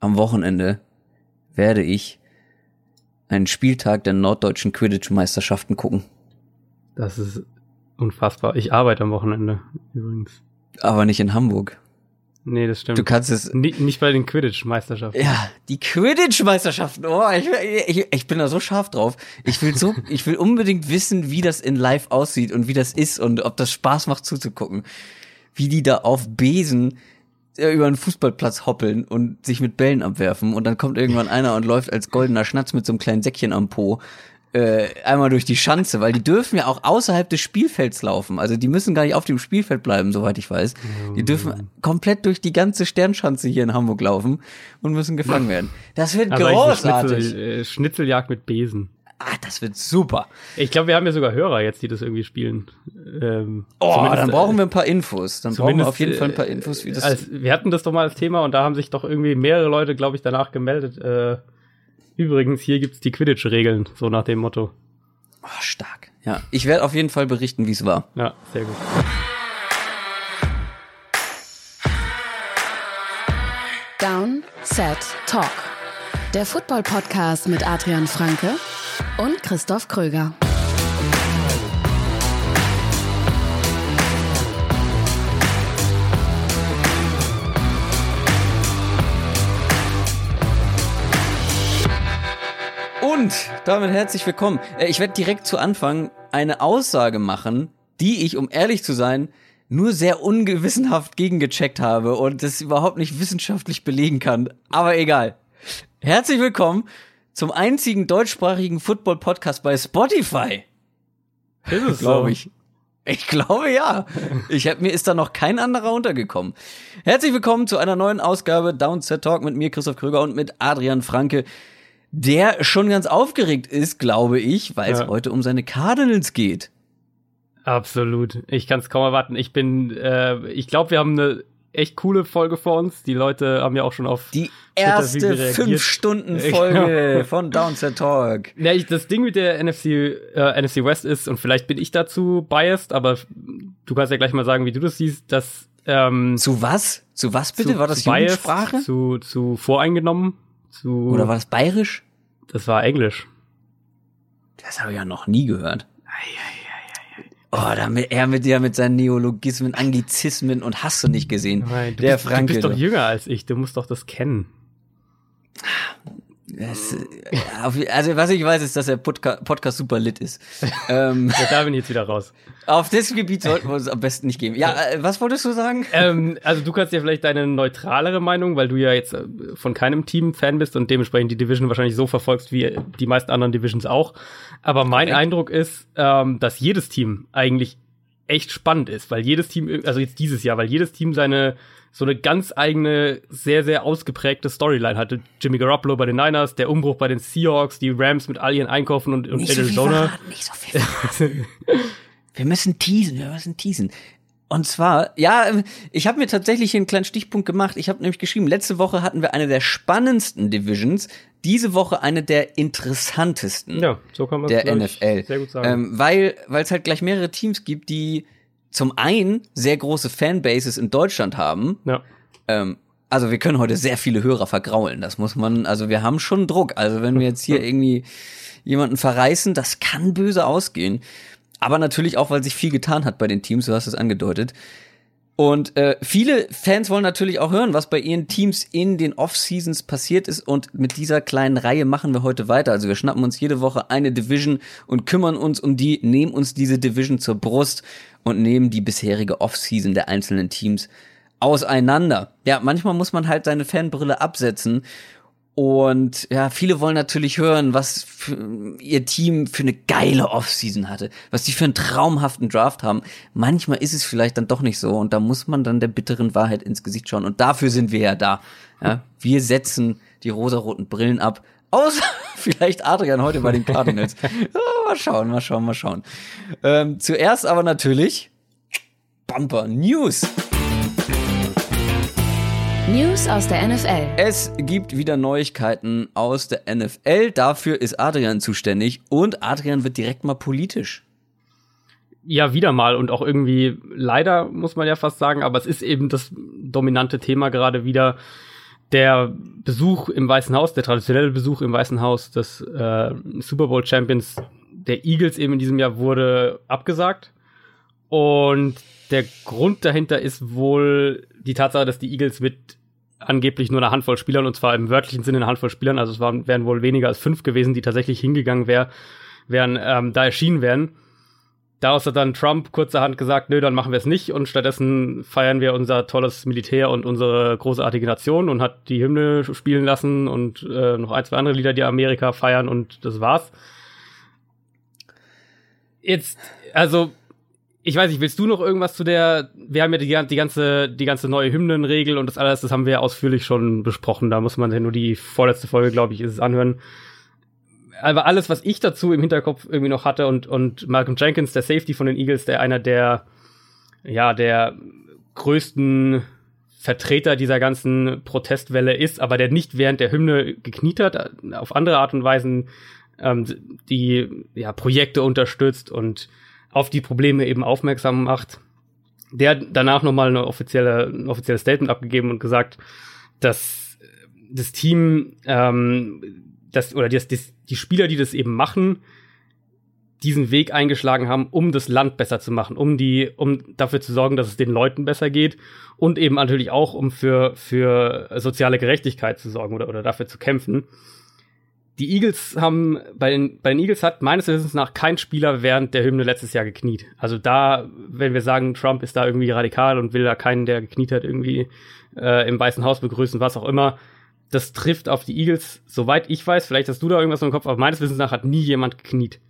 am Wochenende werde ich einen Spieltag der norddeutschen Quidditch-Meisterschaften gucken. Das ist unfassbar. Ich arbeite am Wochenende übrigens. Aber nicht in Hamburg. Nee, das stimmt. Du kannst es. Nicht, nicht bei den Quidditch-Meisterschaften. Ja, die Quidditch-Meisterschaften. Oh, ich, ich, ich bin da so scharf drauf. Ich will so, ich will unbedingt wissen, wie das in Live aussieht und wie das ist und ob das Spaß macht zuzugucken. Wie die da auf Besen über einen Fußballplatz hoppeln und sich mit Bällen abwerfen und dann kommt irgendwann einer und läuft als goldener Schnatz mit so einem kleinen Säckchen am Po äh, einmal durch die Schanze, weil die dürfen ja auch außerhalb des Spielfelds laufen. Also die müssen gar nicht auf dem Spielfeld bleiben, soweit ich weiß. Die dürfen komplett durch die ganze Sternschanze hier in Hamburg laufen und müssen gefangen werden. Das wird Aber großartig. Schnitzel, äh, Schnitzeljagd mit Besen. Ah, das wird super. Ich glaube, wir haben ja sogar Hörer jetzt, die das irgendwie spielen. Ähm, Oh, dann brauchen wir ein paar Infos. Dann brauchen wir auf jeden Fall ein paar äh, Infos, wie das. Als, wir hatten das doch mal als Thema und da haben sich doch irgendwie mehrere Leute, glaube ich, danach gemeldet. Äh, übrigens, hier gibt's die Quidditch-Regeln, so nach dem Motto. oh, stark. Ja, ich werde auf jeden Fall berichten, wie es war. Ja, sehr gut. Down, Set, Talk. Der Football-Podcast mit Adrian Franke und Christoph Kröger. Und damit herzlich willkommen. Äh, Ich werde direkt zu Anfang eine Aussage machen, die ich, um ehrlich zu sein, nur sehr ungewissenhaft gegengecheckt habe und das überhaupt nicht wissenschaftlich belegen kann. Aber egal. Herzlich willkommen zum einzigen deutschsprachigen Football-Podcast bei Spotify, Ist es glaube ich. Ich glaube ja. Ich hab, mir ist da noch kein anderer untergekommen. Herzlich willkommen zu einer neuen Ausgabe Downset Talk mit mir, Christoph Krüger und mit Adrian Franke, der schon ganz aufgeregt ist, glaube ich, weil es Ja. heute um seine Cardinals geht. Absolut. Ich kann es kaum erwarten. Ich bin, äh, ich glaube, wir haben eine echt coole Folge vor uns. Die Leute haben ja auch schon auf Die erste fünf Stunden Folge Genau. von Downset Talk. Ja, ich, das Ding mit der NFC, äh, NFC West ist, und vielleicht bin ich dazu biased, aber du kannst ja gleich mal sagen, wie du das siehst, dass ähm, Zu was? Zu was bitte? zu- war das zu biased, Jugendsprache? Zu, zu voreingenommen, zu Oder war das bayerisch? das war Englisch. Das habe ich ja noch nie gehört. Oh, damit, er mit dir mit seinen Neologismen, Anglizismen und hast du nicht gesehen. Nein, du, Der bist, Franke. du bist doch jünger als ich, du musst doch das kennen. Das, äh, auf- also was ich weiß, ist, dass der Podca Podcast super lit ist. ähm, Ja, da bin ich jetzt wieder raus. auf das Gebiet sollten wir uns am besten nicht geben. Ja, äh, was wolltest du sagen? ähm, also du kannst ja vielleicht deine neutralere Meinung, weil du ja jetzt äh, von keinem Team Fan bist und dementsprechend die Division wahrscheinlich so verfolgst wie die meisten anderen Divisions auch. Aber mein Korrekt. Eindruck ist, ähm, dass jedes Team eigentlich echt spannend ist, weil jedes Team, also jetzt dieses Jahr, weil jedes Team seine so eine ganz eigene, sehr, sehr ausgeprägte Storyline hatte. Jimmy Garoppolo bei den Niners, der Umbruch bei den Seahawks, die Rams mit all ihren Einkaufen und, und Nicht so Arizona. verraten, nicht so viel verraten. wir müssen teasen, wir müssen teasen. Und zwar, ja, ich habe mir tatsächlich hier einen kleinen Stichpunkt gemacht. Ich habe nämlich geschrieben, letzte Woche hatten wir eine der spannendsten Divisions, diese Woche eine der interessantesten. ja, so kann man der NFL. sehr gut sagen. Ähm, weil weil es halt gleich mehrere Teams gibt, die zum einen sehr große Fanbases in Deutschland haben. ja. Ähm, also wir können heute sehr viele Hörer vergraulen. Das muss man, also wir haben schon Druck. Also wenn wir jetzt hier irgendwie jemanden verreißen, das kann böse ausgehen. Aber natürlich auch, weil sich viel getan hat bei den Teams, du hast es angedeutet. Und äh, viele Fans wollen natürlich auch hören, was bei ihren Teams in den Off-Seasons passiert ist. Und mit dieser kleinen Reihe machen wir heute weiter. Also wir schnappen uns jede Woche eine Division und kümmern uns um die, nehmen uns diese Division zur Brust und nehmen die bisherige Off-Season der einzelnen Teams auseinander. Ja, manchmal muss man halt seine Fanbrille absetzen. Und ja, viele wollen natürlich hören, was ihr Team für eine geile Offseason hatte, was die für einen traumhaften Draft haben. Manchmal ist es vielleicht dann doch nicht so und da muss man dann der bitteren Wahrheit ins Gesicht schauen. Und dafür sind wir ja da. Ja, wir setzen die rosaroten Brillen ab. Außer vielleicht Adrian heute bei den Cardinals. Ja, mal schauen, mal schauen, mal schauen. Ähm, zuerst aber natürlich Bumper News. News aus der NFL. Es gibt wieder Neuigkeiten aus der NFL. Dafür ist Adrian zuständig und Adrian wird direkt mal politisch. Ja, wieder mal und auch irgendwie leider muss man ja fast sagen, aber es ist eben das dominante Thema gerade wieder. der Besuch im Weißen Haus, der traditionelle Besuch im Weißen Haus des äh, Super Bowl Champions der Eagles eben in diesem Jahr wurde abgesagt. Und der Grund dahinter ist wohl die Tatsache, dass die Eagles mit angeblich nur eine Handvoll Spielern, und zwar im wörtlichen Sinne eine Handvoll Spielern, also es waren, wären wohl weniger als fünf gewesen, die tatsächlich hingegangen wär, wären, ähm, da erschienen wären. Daraus hat dann Trump kurzerhand gesagt, nö, dann machen wir es nicht und stattdessen feiern wir unser tolles Militär und unsere großartige Nation und hat die Hymne spielen lassen und äh, noch ein, zwei andere Lieder, die Amerika feiern und das war's. Jetzt, also, ich weiß nicht, willst du noch irgendwas zu der, wir haben ja die, die ganze, die ganze neue Hymnenregel und das alles, das haben wir ja ausführlich schon besprochen, da muss man ja nur die vorletzte Folge, glaube ich, ist es anhören. Aber alles, was ich dazu im Hinterkopf irgendwie noch hatte und, und Malcolm Jenkins, der Safety von den Eagles, der einer der, ja, der größten Vertreter dieser ganzen Protestwelle ist, aber der nicht während der Hymne gekniet hat, auf andere Art und Weisen ähm, die ja, Projekte unterstützt und auf die Probleme eben aufmerksam macht. Der hat danach nochmal eine offizielle, ein offizielles Statement abgegeben und gesagt, dass das Team ähm, das, oder das, das, die Spieler, die das eben machen, diesen Weg eingeschlagen haben, um das Land besser zu machen, um die, um dafür zu sorgen, dass es den Leuten besser geht und eben natürlich auch, um für, für soziale Gerechtigkeit zu sorgen oder, oder dafür zu kämpfen. Die Eagles haben, bei den, bei den Eagles hat meines Wissens nach kein Spieler während der Hymne letztes Jahr gekniet. Also da, wenn wir sagen, Trump ist da irgendwie radikal und will da keinen, der gekniet hat, irgendwie äh, im Weißen Haus begrüßen, was auch immer, das trifft auf die Eagles, soweit ich weiß, vielleicht hast du da irgendwas im Kopf, aber meines Wissens nach hat nie jemand gekniet.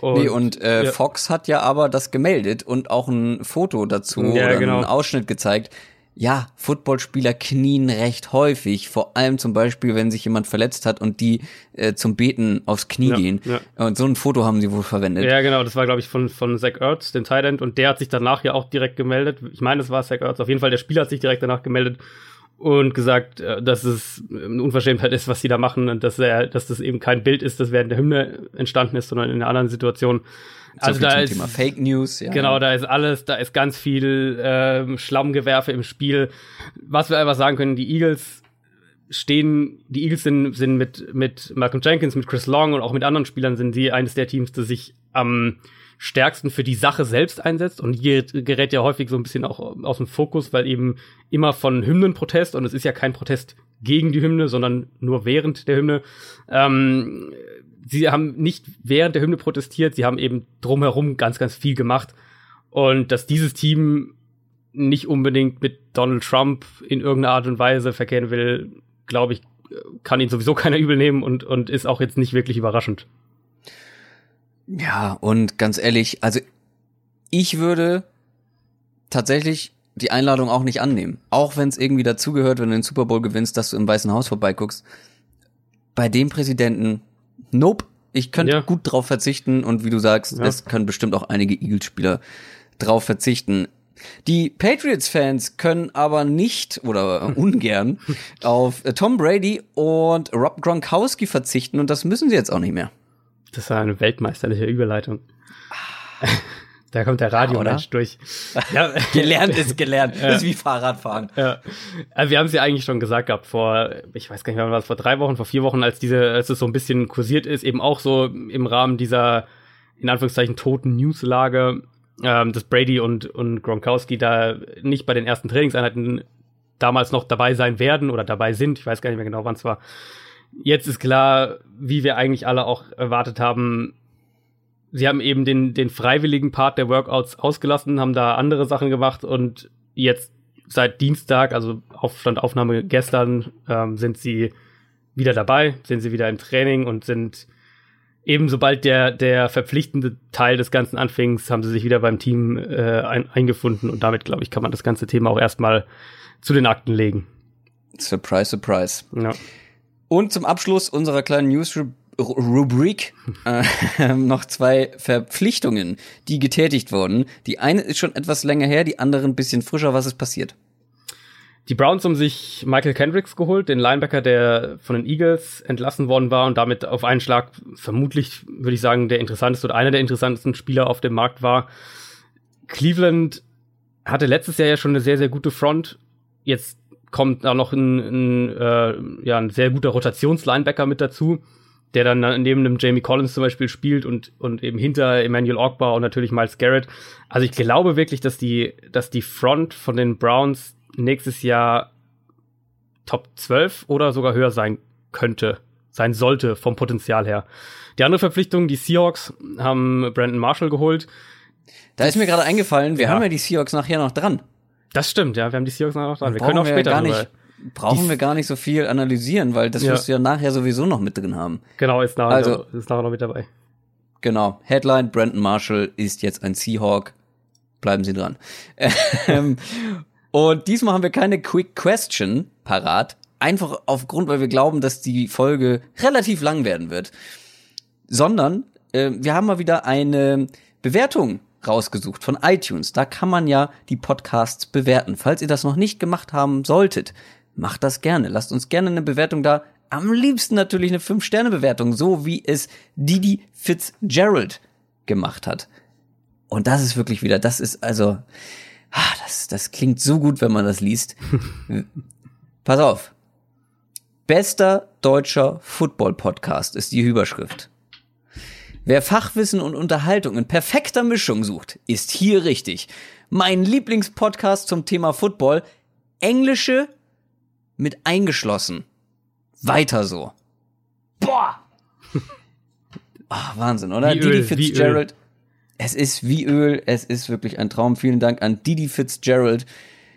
Und, nee, und äh, ja. Fox hat ja aber das gemeldet und auch ein Foto dazu ja, oder genau. einen Ausschnitt gezeigt. Ja, Footballspieler knien recht häufig, vor allem zum Beispiel, wenn sich jemand verletzt hat und die äh, zum Beten aufs Knie ja, gehen. Und so ein Foto haben sie wohl verwendet. Ja, genau, das war, glaube ich, von, von Zach Ertz, dem Tight und der hat sich danach ja auch direkt gemeldet. Ich meine, es war Zach Ertz, auf jeden Fall, der Spieler hat sich direkt danach gemeldet und gesagt, äh, dass es eine Unverschämtheit ist, was sie da machen und dass er, dass das eben kein Bild ist, das während der Hymne entstanden ist, sondern in einer anderen Situation. So also da ist Thema Fake News, ja. Genau, da ist alles, da ist ganz viel äh, Schlammgewerfe im Spiel. Was wir einfach sagen können, die Eagles stehen, die Eagles sind, sind mit, mit Malcolm Jenkins, mit Chris Long und auch mit anderen Spielern sind sie eines der Teams, das sich am ähm, stärksten für die Sache selbst einsetzt. Und hier gerät ja häufig so ein bisschen auch aus dem Fokus, weil eben immer von Hymnenprotest, und es ist ja kein Protest gegen die Hymne, sondern nur während der Hymne. Ähm, sie haben nicht während der Hymne protestiert, sie haben eben drumherum ganz, ganz viel gemacht. Und dass dieses Team nicht unbedingt mit Donald Trump in irgendeiner Art und Weise verkehren will, glaube ich, kann ihn sowieso keiner übel nehmen und, und ist auch jetzt nicht wirklich überraschend. Ja, und ganz ehrlich, also ich würde tatsächlich die Einladung auch nicht annehmen. Auch wenn es irgendwie dazugehört, wenn du den Super Bowl gewinnst, dass du im Weißen Haus vorbeiguckst. Bei dem Präsidenten, nope. Ich könnte ja. gut drauf verzichten und wie du sagst, ja. es können bestimmt auch einige Eagles-Spieler drauf verzichten. Die Patriots-Fans können aber nicht oder ungern auf Tom Brady und Rob Gronkowski verzichten und das müssen sie jetzt auch nicht mehr. Das war eine weltmeisterliche Überleitung. Da kommt der Radiomensch ja, durch. Ja. gelernt ist gelernt. Ja. Ist wie Fahrradfahren. Ja. Also wir haben es ja eigentlich schon gesagt gehabt vor, ich weiß gar nicht mehr, was vor drei Wochen, vor vier Wochen, als diese, als es so ein bisschen kursiert ist, eben auch so im Rahmen dieser in Anführungszeichen toten Newslage, ähm, dass Brady und und Gronkowski da nicht bei den ersten Trainingseinheiten damals noch dabei sein werden oder dabei sind. Ich weiß gar nicht mehr genau, wann es war. Jetzt ist klar, wie wir eigentlich alle auch erwartet haben, sie haben eben den, den freiwilligen Part der Workouts ausgelassen, haben da andere Sachen gemacht und jetzt seit Dienstag, also Aufstandaufnahme gestern, ähm, sind sie wieder dabei, sind sie wieder im Training und sind eben sobald der, der verpflichtende Teil des Ganzen anfing, haben sie sich wieder beim Team äh, ein, eingefunden und damit, glaube ich, kann man das ganze Thema auch erstmal zu den Akten legen. Surprise, surprise. Ja. Und zum Abschluss unserer kleinen News-Rubrik äh, noch zwei Verpflichtungen, die getätigt wurden. Die eine ist schon etwas länger her, die andere ein bisschen frischer. Was ist passiert? Die Browns haben sich Michael Kendricks geholt, den Linebacker, der von den Eagles entlassen worden war und damit auf einen Schlag vermutlich, würde ich sagen, der interessanteste oder einer der interessantesten Spieler auf dem Markt war. Cleveland hatte letztes Jahr ja schon eine sehr, sehr gute Front. Jetzt kommt da noch ein, ein, äh, ja, ein sehr guter Rotationslinebacker mit dazu, der dann neben einem Jamie Collins zum Beispiel spielt und, und eben hinter Emmanuel Ogba und natürlich Miles Garrett. Also ich glaube wirklich, dass die, dass die Front von den Browns nächstes Jahr Top 12 oder sogar höher sein könnte, sein sollte vom Potenzial her. Die andere Verpflichtung, die Seahawks haben Brandon Marshall geholt. Da ist mir gerade eingefallen, wir Ja. haben ja die Seahawks nachher noch dran. Das stimmt, ja, wir haben die Seahawks noch dran. Wir können auch später gar drüber- nicht, brauchen Die- wir gar nicht so viel analysieren, weil das Ja. wirst du ja nachher sowieso noch mit drin haben. Genau, ist nachher, Also- ist nachher noch mit dabei. Genau. Headline, Brandon Marshall ist jetzt ein Seahawk. Bleiben Sie dran. Ähm, Und diesmal haben wir keine Quick Question parat. Einfach aufgrund, weil wir glauben, dass die Folge relativ lang werden wird. Sondern äh, wir haben mal wieder eine Bewertung rausgesucht von iTunes. Da kann man ja die Podcasts bewerten. Falls ihr das noch nicht gemacht haben solltet, macht das gerne. Lasst uns gerne eine Bewertung da. Am liebsten natürlich eine 5-Sterne-Bewertung, so wie es Didi Fitzgerald gemacht hat. Und das ist wirklich wieder, das ist also, ah, das, das klingt so gut, wenn man das liest. Pass auf. Bester deutscher Football-Podcast ist die Überschrift. Wer Fachwissen und Unterhaltung in perfekter Mischung sucht, ist hier richtig. Mein Lieblingspodcast zum Thema Football, Englische mit eingeschlossen. Weiter so. Boah! Ah, Wahnsinn, oder? Wie Didi Öl, wie Fitzgerald. Es ist wie Öl, es ist wirklich ein Traum. Vielen Dank an Didi Fitzgerald.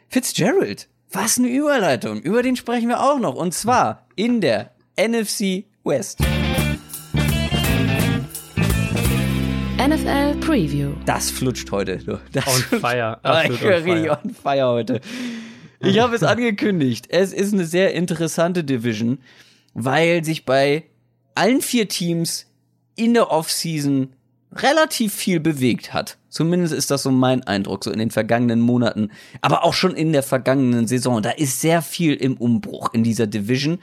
Fitzgerald, was eine Überleitung. Über den sprechen wir auch noch. Und zwar in der NFC West. NFL Preview. Das flutscht heute. Das On flutscht. fire, absolut ich bin on richtig on fire heute. Ich habe es angekündigt. Es ist eine sehr interessante Division, weil sich bei allen vier Teams in der Offseason relativ viel bewegt hat. Zumindest ist das so mein Eindruck, so in den vergangenen Monaten, aber auch schon in der vergangenen Saison. Da ist sehr viel im Umbruch in dieser Division.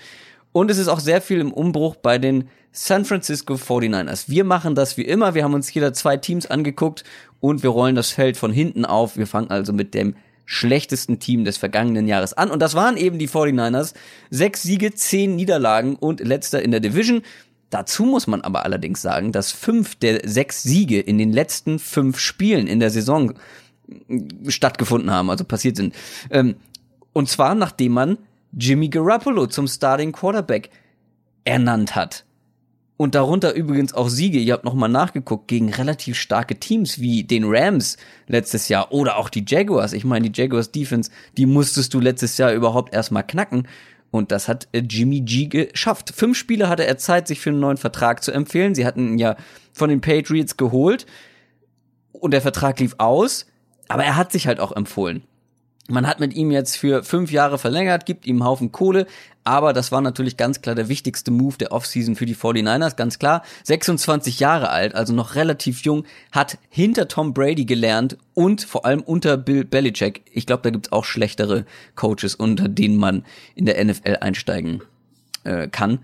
Und es ist auch sehr viel im Umbruch bei den San Francisco 49ers. Wir machen das wie immer. Wir haben uns jeder zwei Teams angeguckt und wir rollen das Feld von hinten auf. Wir fangen also mit dem schlechtesten Team des vergangenen Jahres an. Und das waren eben die 49ers. Sechs Siege, zehn Niederlagen und letzter in der Division. Dazu muss man aber allerdings sagen, dass fünf der sechs Siege in den letzten fünf Spielen in der Saison stattgefunden haben, also passiert sind. Ähm, und zwar nachdem man Jimmy Garoppolo zum Starting Quarterback ernannt hat. Und darunter übrigens auch Siege, ihr habt nochmal nachgeguckt, gegen relativ starke Teams wie den Rams letztes Jahr oder auch die Jaguars. Ich meine, die Jaguars Defense, die musstest du letztes Jahr überhaupt erstmal knacken. Und das hat äh, Jimmy G geschafft. Fünf Spiele hatte er Zeit, sich für einen neuen Vertrag zu empfehlen. Sie hatten ihn ja von den Patriots geholt. Und der Vertrag lief aus. Aber er hat sich halt auch empfohlen. Man hat mit ihm jetzt für fünf Jahre verlängert, gibt ihm einen Haufen Kohle, aber das war natürlich ganz klar der wichtigste Move der Offseason für die 49ers, ganz klar. 26 Jahre alt, also noch relativ jung, hat hinter Tom Brady gelernt und vor allem unter Bill Belichick. Ich glaube, da gibt's auch schlechtere Coaches, unter denen man in der NFL einsteigen äh, kann.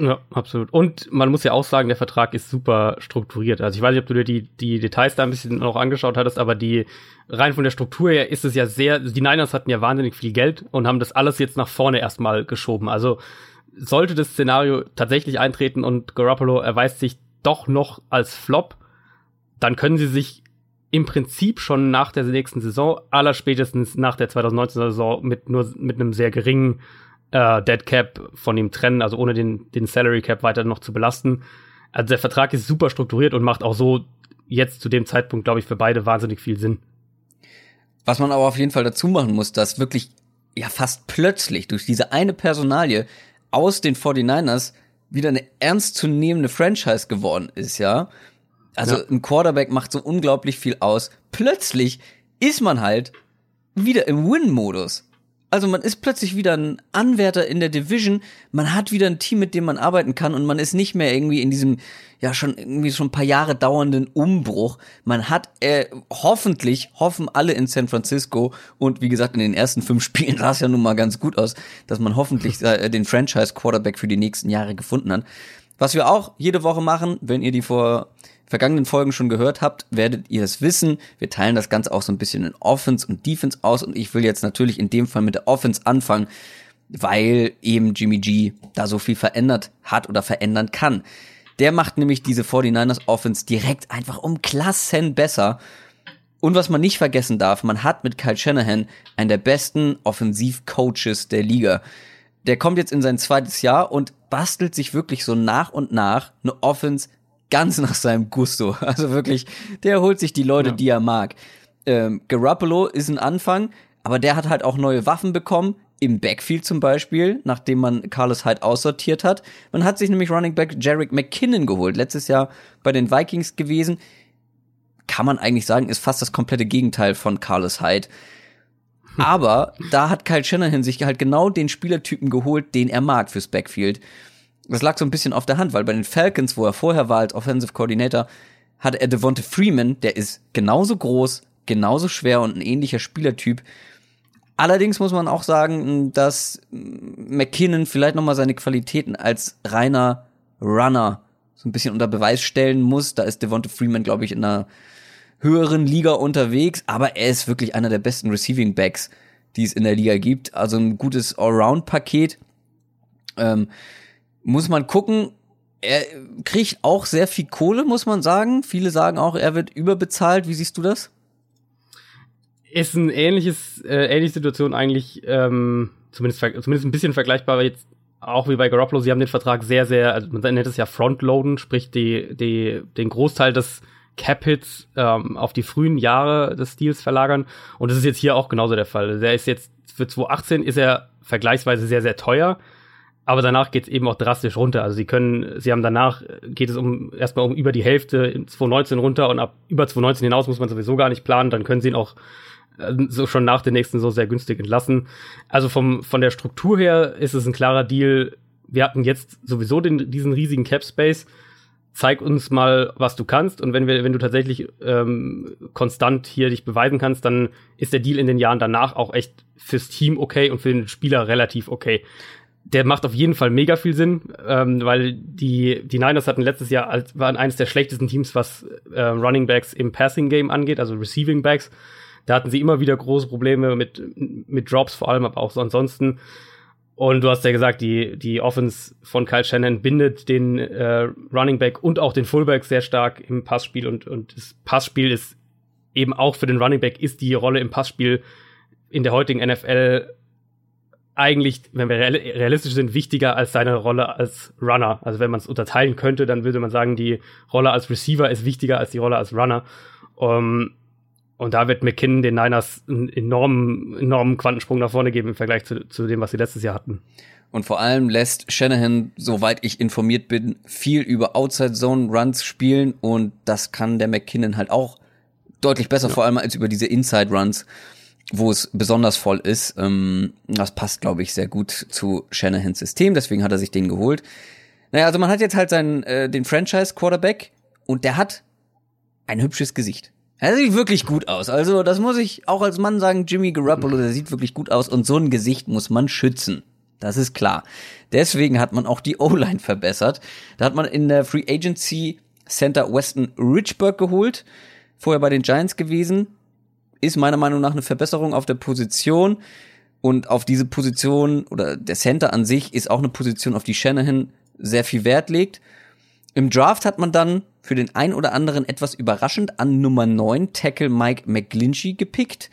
Ja, absolut. Und man muss ja auch sagen, der Vertrag ist super strukturiert. Also ich weiß nicht, ob du dir die, die Details da ein bisschen noch angeschaut hattest, aber die rein von der Struktur her ist es ja sehr, die Niners hatten ja wahnsinnig viel Geld und haben das alles jetzt nach vorne erstmal geschoben. Also sollte das Szenario tatsächlich eintreten und Garoppolo erweist sich doch noch als Flop, dann können sie sich im Prinzip schon nach der nächsten Saison, allerspätestens nach der 2019er Saison mit nur mit einem sehr geringen äh, Dead Cap von ihm trennen, also ohne den, den Salary Cap weiter noch zu belasten. Also der Vertrag ist super strukturiert und macht auch so jetzt zu dem Zeitpunkt, glaube ich, für beide wahnsinnig viel Sinn. Was man aber auf jeden Fall dazu machen muss, dass wirklich ja fast plötzlich durch diese eine Personalie aus den 49ers wieder eine ernstzunehmende Franchise geworden ist, ja. Also Ja. ein Quarterback macht so unglaublich viel aus. Plötzlich ist man halt wieder im Win-Modus. Also man ist plötzlich wieder ein Anwärter in der Division, man hat wieder ein Team, mit dem man arbeiten kann und man ist nicht mehr irgendwie in diesem, ja schon irgendwie schon ein paar Jahre dauernden Umbruch. Man hat, äh, hoffentlich, hoffen alle in San Francisco und wie gesagt, in den ersten fünf Spielen sah es ja nun mal ganz gut aus, dass man hoffentlich äh, den Franchise-Quarterback für die nächsten Jahre gefunden hat. Was wir auch jede Woche machen, wenn ihr die vor vergangenen Folgen schon gehört habt, werdet ihr es wissen. Wir teilen das Ganze auch so ein bisschen in Offense und Defense aus und ich will jetzt natürlich in dem Fall mit der Offense anfangen, weil eben Jimmy G da so viel verändert hat oder verändern kann. Der macht nämlich diese 49ers Offense direkt einfach um Klassen besser. Und was man nicht vergessen darf, man hat mit Kyle Shanahan einen der besten Offensivcoaches der Liga. Der kommt jetzt in sein zweites Jahr und bastelt sich wirklich so nach und nach eine Offense ganz nach seinem Gusto. Also wirklich, der holt sich die Leute, ja. die er mag. Ähm, Garoppolo ist ein Anfang, aber der hat halt auch neue Waffen bekommen. Im Backfield zum Beispiel, nachdem man Carlos Hyde aussortiert hat. Man hat sich nämlich Running Back Jarek McKinnon geholt. Letztes Jahr bei den Vikings gewesen. Kann man eigentlich sagen, ist fast das komplette Gegenteil von Carlos Hyde. Aber da hat Kyle Shanahan sich halt genau den Spielertypen geholt, den er mag fürs Backfield. Das lag so ein bisschen auf der Hand, weil bei den Falcons, wo er vorher war als Offensive Coordinator, hatte er Devonta Freeman, der ist genauso groß, genauso schwer und ein ähnlicher Spielertyp. Allerdings muss man auch sagen, dass McKinnon vielleicht noch mal seine Qualitäten als reiner Runner so ein bisschen unter Beweis stellen muss. Da ist Devonta Freeman, glaube ich, in einer höheren Liga unterwegs, aber er ist wirklich einer der besten Receiving Backs, die es in der Liga gibt. Also ein gutes Allround-Paket. Ähm, muss man gucken. Er kriegt auch sehr viel Kohle, muss man sagen. Viele sagen auch, er wird überbezahlt. Wie siehst du das? Ist ein ähnliches, äh, ähnliche Situation eigentlich, ähm, zumindest, zumindest ein bisschen vergleichbar jetzt auch wie bei Garoppolo. Sie haben den Vertrag sehr, sehr, also man nennt es ja Frontloaden, sprich die, die, den Großteil des Cap-Hits ähm, auf die frühen Jahre des Deals verlagern. Und das ist jetzt hier auch genauso der Fall. Der ist jetzt für 2018 ist er vergleichsweise sehr, sehr teuer aber danach geht es eben auch drastisch runter. Also sie können, sie haben danach, geht es um erstmal um über die Hälfte in 2019 runter und ab über 2019 hinaus muss man sowieso gar nicht planen, dann können sie ihn auch äh, so schon nach den nächsten so sehr günstig entlassen. Also vom, von der Struktur her ist es ein klarer Deal. Wir hatten jetzt sowieso den, diesen riesigen Cap Space. Zeig uns mal, was du kannst. Und wenn wir, wenn du tatsächlich ähm, konstant hier dich beweisen kannst, dann ist der Deal in den Jahren danach auch echt fürs Team okay und für den Spieler relativ okay der macht auf jeden Fall mega viel Sinn, ähm, weil die, die Niners hatten letztes Jahr, als, waren eines der schlechtesten Teams, was äh, Running Backs im Passing Game angeht, also Receiving Backs. Da hatten sie immer wieder große Probleme mit, mit Drops vor allem, aber auch so ansonsten. Und du hast ja gesagt, die, die Offense von Kyle Shannon bindet den äh, Running Back und auch den Fullback sehr stark im Passspiel und, und das Passspiel ist eben auch für den Running Back ist die Rolle im Passspiel in der heutigen NFL eigentlich, wenn wir realistisch sind, wichtiger als seine Rolle als Runner. Also wenn man es unterteilen könnte, dann würde man sagen, die Rolle als Receiver ist wichtiger als die Rolle als Runner. Um, und da wird McKinnon den Niners einen enormen, enormen Quantensprung nach vorne geben im Vergleich zu, zu dem, was sie letztes Jahr hatten. Und vor allem lässt Shanahan, soweit ich informiert bin, viel über Outside Zone Runs spielen und das kann der McKinnon halt auch deutlich besser, ja. vor allem als über diese Inside Runs wo es besonders voll ist. Ähm, das passt, glaube ich, sehr gut zu Shanahans System, deswegen hat er sich den geholt. Naja, also man hat jetzt halt seinen, äh, den Franchise-Quarterback und der hat ein hübsches Gesicht. Er sieht wirklich gut aus. Also, das muss ich auch als Mann sagen, Jimmy Garoppolo, der sieht wirklich gut aus und so ein Gesicht muss man schützen. Das ist klar. Deswegen hat man auch die O-Line verbessert. Da hat man in der Free Agency Center Weston Richburg geholt, vorher bei den Giants gewesen, ist meiner Meinung nach eine Verbesserung auf der Position. Und auf diese Position oder der Center an sich ist auch eine Position, auf die Shanahan sehr viel Wert legt. Im Draft hat man dann für den ein oder anderen etwas überraschend an Nummer 9 Tackle Mike McGlinchey gepickt.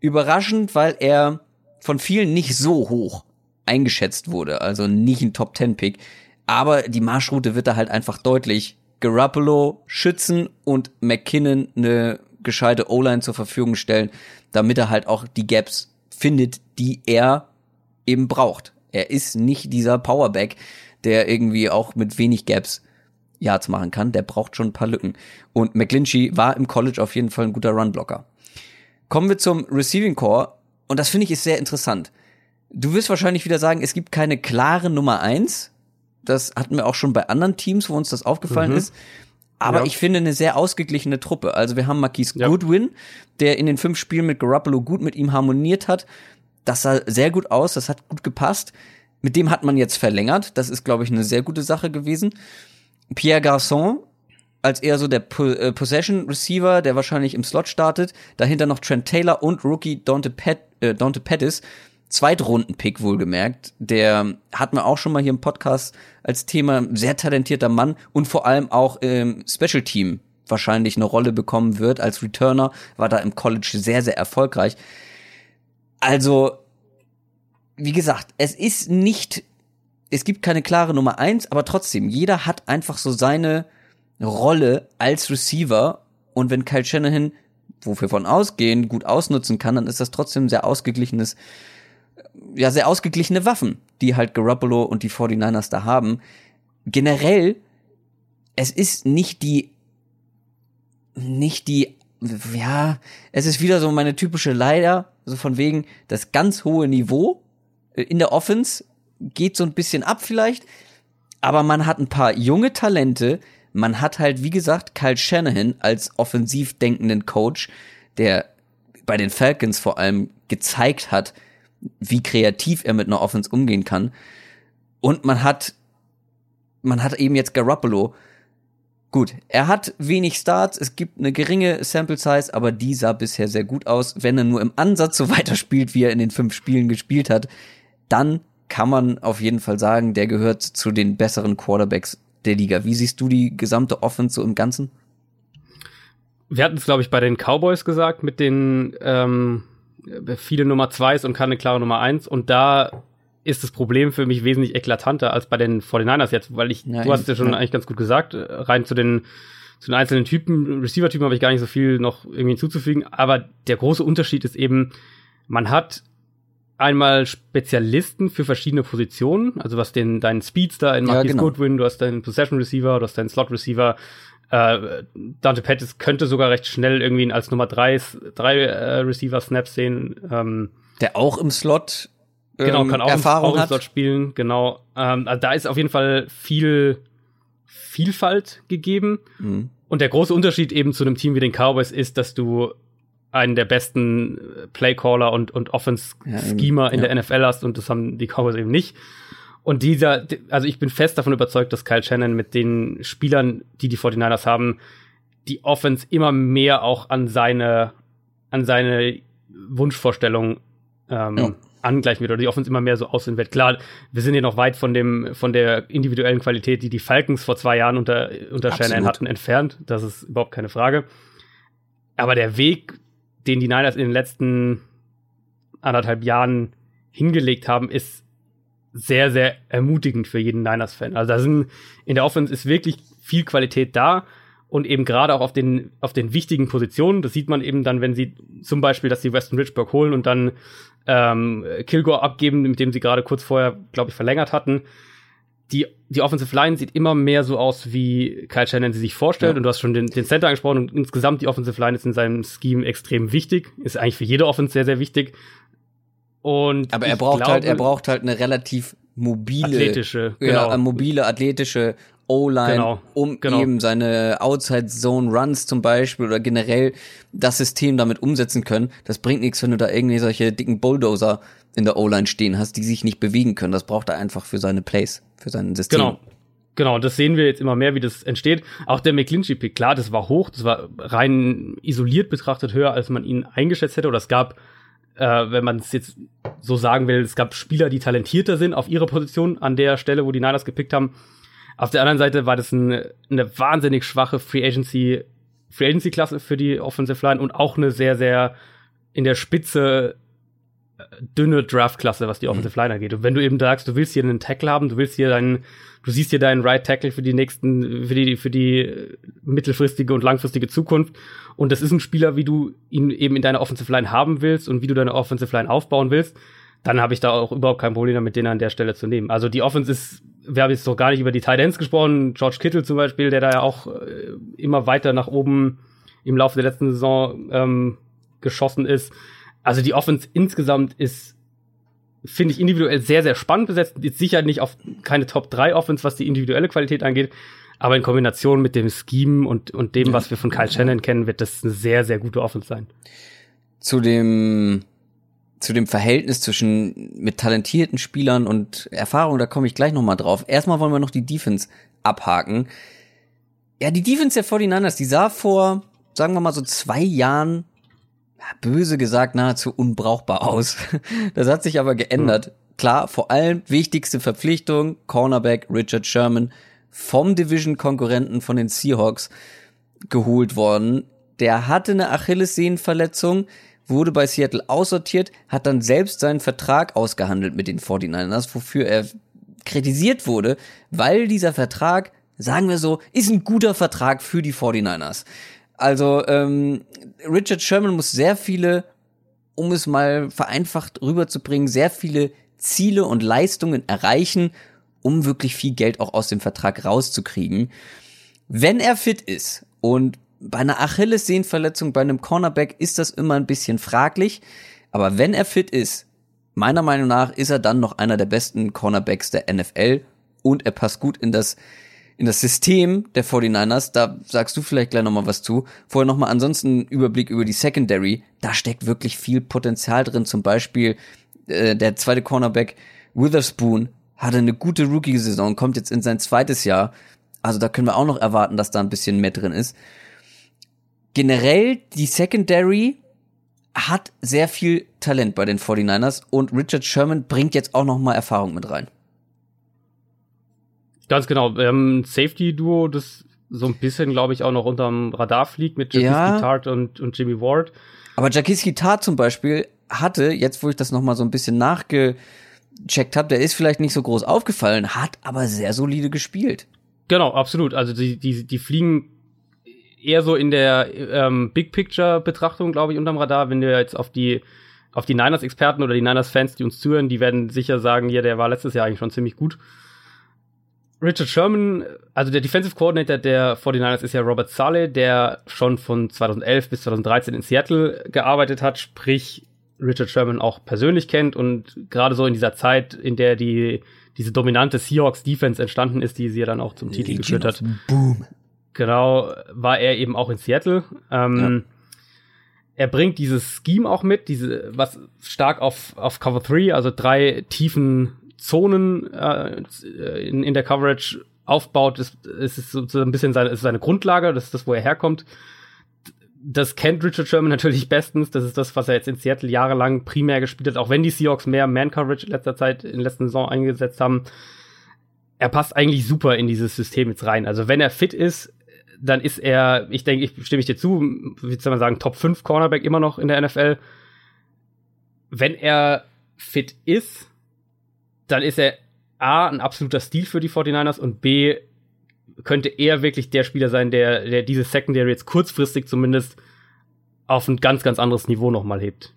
Überraschend, weil er von vielen nicht so hoch eingeschätzt wurde, also nicht ein Top 10 Pick. Aber die Marschroute wird da halt einfach deutlich. Garoppolo schützen und McKinnon eine gescheite O-Line zur Verfügung stellen, damit er halt auch die Gaps findet, die er eben braucht. Er ist nicht dieser Powerback, der irgendwie auch mit wenig Gaps Yards machen kann. Der braucht schon ein paar Lücken. Und McGlinchey war im College auf jeden Fall ein guter Runblocker. Kommen wir zum Receiving Core. Und das finde ich ist sehr interessant. Du wirst wahrscheinlich wieder sagen, es gibt keine klare Nummer eins. Das hatten wir auch schon bei anderen Teams, wo uns das aufgefallen mhm. ist. Aber ja. ich finde eine sehr ausgeglichene Truppe. Also wir haben Marquise ja. Goodwin, der in den fünf Spielen mit Garoppolo gut mit ihm harmoniert hat. Das sah sehr gut aus, das hat gut gepasst. Mit dem hat man jetzt verlängert. Das ist, glaube ich, eine sehr gute Sache gewesen. Pierre Garçon als eher so der äh, Possession Receiver, der wahrscheinlich im Slot startet. Dahinter noch Trent Taylor und Rookie Dante, Pet äh, Dante Pettis. Zweitrunden-Pick wohlgemerkt. Der hat man auch schon mal hier im Podcast als Thema. Sehr talentierter Mann und vor allem auch im Special Team wahrscheinlich eine Rolle bekommen wird. Als Returner war da im College sehr, sehr erfolgreich. Also, wie gesagt, es ist nicht, es gibt keine klare Nummer eins, aber trotzdem, jeder hat einfach so seine Rolle als Receiver und wenn Kyle Shanahan, wo wir von ausgehen, gut ausnutzen kann, dann ist das trotzdem sehr ausgeglichenes, ja, sehr ausgeglichene Waffen, die halt Garoppolo und die 49ers da haben. Generell, es ist nicht die, nicht die, ja, es ist wieder so meine typische Leider, so von wegen das ganz hohe Niveau äh, in der Offense geht so ein bisschen ab vielleicht, aber man hat ein paar junge Talente, man hat halt, wie gesagt, Kyle Shanahan als offensiv denkenden Coach, der bei den Falcons vor allem gezeigt hat, wie kreativ er mit einer Offense umgehen kann. Und man hat, man hat eben jetzt Garoppolo. Gut, er hat wenig Starts, es gibt eine geringe Sample Size, aber die sah bisher sehr gut aus. Wenn er nur im Ansatz so weiterspielt, wie er in den fünf Spielen gespielt hat, dann kann man auf jeden Fall sagen, der gehört zu den besseren Quarterbacks der Liga. Wie siehst du die gesamte Offense so im Ganzen? Wir hatten es, glaube ich, bei den Cowboys gesagt, mit den ähm, viele Nummer Zweis und keine klare Nummer Eins. Und da ist das Problem für mich wesentlich eklatanter als bei den 49ers jetzt, weil ich, ja, du hast es ja schon eigentlich ganz gut gesagt, rein zu den zu den einzelnen Typen, Receiver-Typen habe ich gar nicht so viel noch irgendwie hinzuzufügen, aber der große Unterschied ist eben, man hat einmal Spezialisten für verschiedene Positionen, also was den deinen Speedster in Marquis ja, genau. Goodwin, du hast deinen Possession Receiver, du hast deinen Slot Receiver. Äh, Dante Pettis könnte sogar recht schnell irgendwie als Nummer drei, drei äh, Receiver Snaps sehen. Ähm, Der auch im Slot ähm, genau kann auch, Erfahrung im, auch im Slot spielen. Genau, ähm, also da ist auf jeden Fall viel Vielfalt gegeben. Mhm. Und der große Unterschied eben zu einem Team wie den Cowboys ist, dass du einen der besten Playcaller und, und Offense-Schemer ja, in ja. der NFL hast und das haben die Cowboys eben nicht. Und dieser, also ich bin fest davon überzeugt, dass Kyle Shannon mit den Spielern, die die 49ers haben, die Offense immer mehr auch an seine, an seine Wunschvorstellung ähm, ja. angleichen wird oder die Offense immer mehr so aussehen wird. Klar, wir sind hier noch weit von dem, von der individuellen Qualität, die die Falcons vor zwei Jahren unter, unter Shannon hatten, entfernt. Das ist überhaupt keine Frage. Aber der Weg, den die Niners in den letzten anderthalb Jahren hingelegt haben, ist sehr, sehr ermutigend für jeden Niners-Fan. Also da sind, in der Offense ist wirklich viel Qualität da und eben gerade auch auf den, auf den wichtigen Positionen. Das sieht man eben dann, wenn sie zum Beispiel, dass sie Weston Richburg holen und dann ähm, Kilgore abgeben, mit dem sie gerade kurz vorher, glaube ich, verlängert hatten die, die Offensive Line sieht immer mehr so aus, wie Kyle Shannon sie sich vorstellt. Ja. Und du hast schon den, den Center angesprochen. Und insgesamt die Offensive Line ist in seinem Scheme extrem wichtig. Ist eigentlich für jede Offense sehr, sehr wichtig. Und Aber er braucht glaube, halt, er braucht halt eine relativ mobile, athletische, genau. ja, mobile, athletische O-Line, genau, um genau. eben seine Outside Zone Runs zum Beispiel oder generell das System damit umsetzen können. Das bringt nichts, wenn du da irgendwie solche dicken Bulldozer in der O-Line stehen hast, die sich nicht bewegen können. Das braucht er einfach für seine Plays, für sein System. Genau. Genau, das sehen wir jetzt immer mehr, wie das entsteht. Auch der McClinchy-Pick, klar, das war hoch, das war rein isoliert betrachtet höher, als man ihn eingeschätzt hätte. Oder es gab, äh, wenn man es jetzt so sagen will, es gab Spieler, die talentierter sind auf ihrer Position an der Stelle, wo die Niners gepickt haben. Auf der anderen Seite war das ein, eine wahnsinnig schwache Free Agency, Free Agency Klasse für die Offensive Line und auch eine sehr, sehr in der Spitze dünne Draftklasse, was die mhm. Offensive Line angeht. Und wenn du eben sagst, du willst hier einen Tackle haben, du willst hier deinen, du siehst hier deinen Right Tackle für die nächsten, für die, für die mittelfristige und langfristige Zukunft. Und das ist ein Spieler, wie du ihn eben in deiner Offensive Line haben willst und wie du deine Offensive Line aufbauen willst, dann habe ich da auch überhaupt kein Problem damit, den an der Stelle zu nehmen. Also die Offense ist, wir haben jetzt doch gar nicht über die Tight Ends gesprochen, George Kittle zum Beispiel, der da ja auch äh, immer weiter nach oben im Laufe der letzten Saison ähm, geschossen ist also die Offense insgesamt ist, finde ich, individuell sehr, sehr spannend besetzt. Jetzt sicher nicht auf keine Top 3 Offense, was die individuelle Qualität angeht. Aber in Kombination mit dem Scheme und, und dem, was wir von Kyle Shannon kennen, wird das eine sehr, sehr gute Offense sein. Zu dem, zu dem Verhältnis zwischen mit talentierten Spielern und Erfahrung, da komme ich gleich nochmal drauf. Erstmal wollen wir noch die Defense abhaken. Ja, die Defense der 49ers, die sah vor, sagen wir mal so zwei Jahren, ja, böse gesagt, nahezu unbrauchbar aus. Das hat sich aber geändert. Mhm. Klar, vor allem wichtigste Verpflichtung, Cornerback Richard Sherman vom Division-Konkurrenten von den Seahawks geholt worden. Der hatte eine Achillessehnenverletzung, wurde bei Seattle aussortiert, hat dann selbst seinen Vertrag ausgehandelt mit den 49ers, wofür er kritisiert wurde, weil dieser Vertrag, sagen wir so, ist ein guter Vertrag für die 49ers. Also ähm, Richard Sherman muss sehr viele, um es mal vereinfacht rüberzubringen, sehr viele Ziele und Leistungen erreichen, um wirklich viel Geld auch aus dem Vertrag rauszukriegen. Wenn er fit ist und bei einer Achillessehnenverletzung bei einem Cornerback ist das immer ein bisschen fraglich, aber wenn er fit ist, meiner Meinung nach ist er dann noch einer der besten Cornerbacks der NFL und er passt gut in das in das System der 49ers, da sagst du vielleicht gleich nochmal was zu. Vorher nochmal ansonsten Überblick über die Secondary. Da steckt wirklich viel Potenzial drin. Zum Beispiel äh, der zweite Cornerback Witherspoon hatte eine gute Rookie-Saison, kommt jetzt in sein zweites Jahr. Also da können wir auch noch erwarten, dass da ein bisschen mehr drin ist. Generell, die Secondary hat sehr viel Talent bei den 49ers und Richard Sherman bringt jetzt auch noch mal Erfahrung mit rein. Ganz genau. Ähm, Safety-Duo, das so ein bisschen, glaube ich, auch noch unterm Radar fliegt mit Jakiski ja. Tart und, und Jimmy Ward. Aber Jakiski Tart zum Beispiel hatte, jetzt wo ich das noch mal so ein bisschen nachgecheckt habe, der ist vielleicht nicht so groß aufgefallen, hat aber sehr solide gespielt. Genau, absolut. Also die, die, die fliegen eher so in der ähm, Big Picture Betrachtung, glaube ich, unterm Radar. Wenn wir jetzt auf die auf die Niners Experten oder die Niners Fans, die uns zuhören, die werden sicher sagen, ja, der war letztes Jahr eigentlich schon ziemlich gut. Richard Sherman, also der Defensive Coordinator der 49ers ist ja Robert Saleh, der schon von 2011 bis 2013 in Seattle gearbeitet hat, sprich Richard Sherman auch persönlich kennt und gerade so in dieser Zeit, in der die diese dominante Seahawks Defense entstanden ist, die sie ja dann auch zum Titel geführt hat. Boom. Genau, war er eben auch in Seattle. Ähm, ja. Er bringt dieses Scheme auch mit, diese, was stark auf, auf Cover 3, also drei tiefen Zonen äh, in, in der Coverage aufbaut. Es, es ist so, so ein bisschen seine, ist seine Grundlage, das ist das, wo er herkommt. Das kennt Richard Sherman natürlich bestens. Das ist das, was er jetzt in Seattle jahrelang primär gespielt hat, auch wenn die Seahawks mehr Man-Coverage in letzter Zeit, in der letzten Saison eingesetzt haben. Er passt eigentlich super in dieses System jetzt rein. Also wenn er fit ist, dann ist er, ich denke, ich stimme ich dir zu, wie soll man sagen, Top 5 Cornerback immer noch in der NFL. Wenn er fit ist, dann ist er A, ein absoluter Stil für die 49ers und B, könnte er wirklich der Spieler sein, der, der diese Secondary jetzt kurzfristig zumindest auf ein ganz, ganz anderes Niveau nochmal hebt.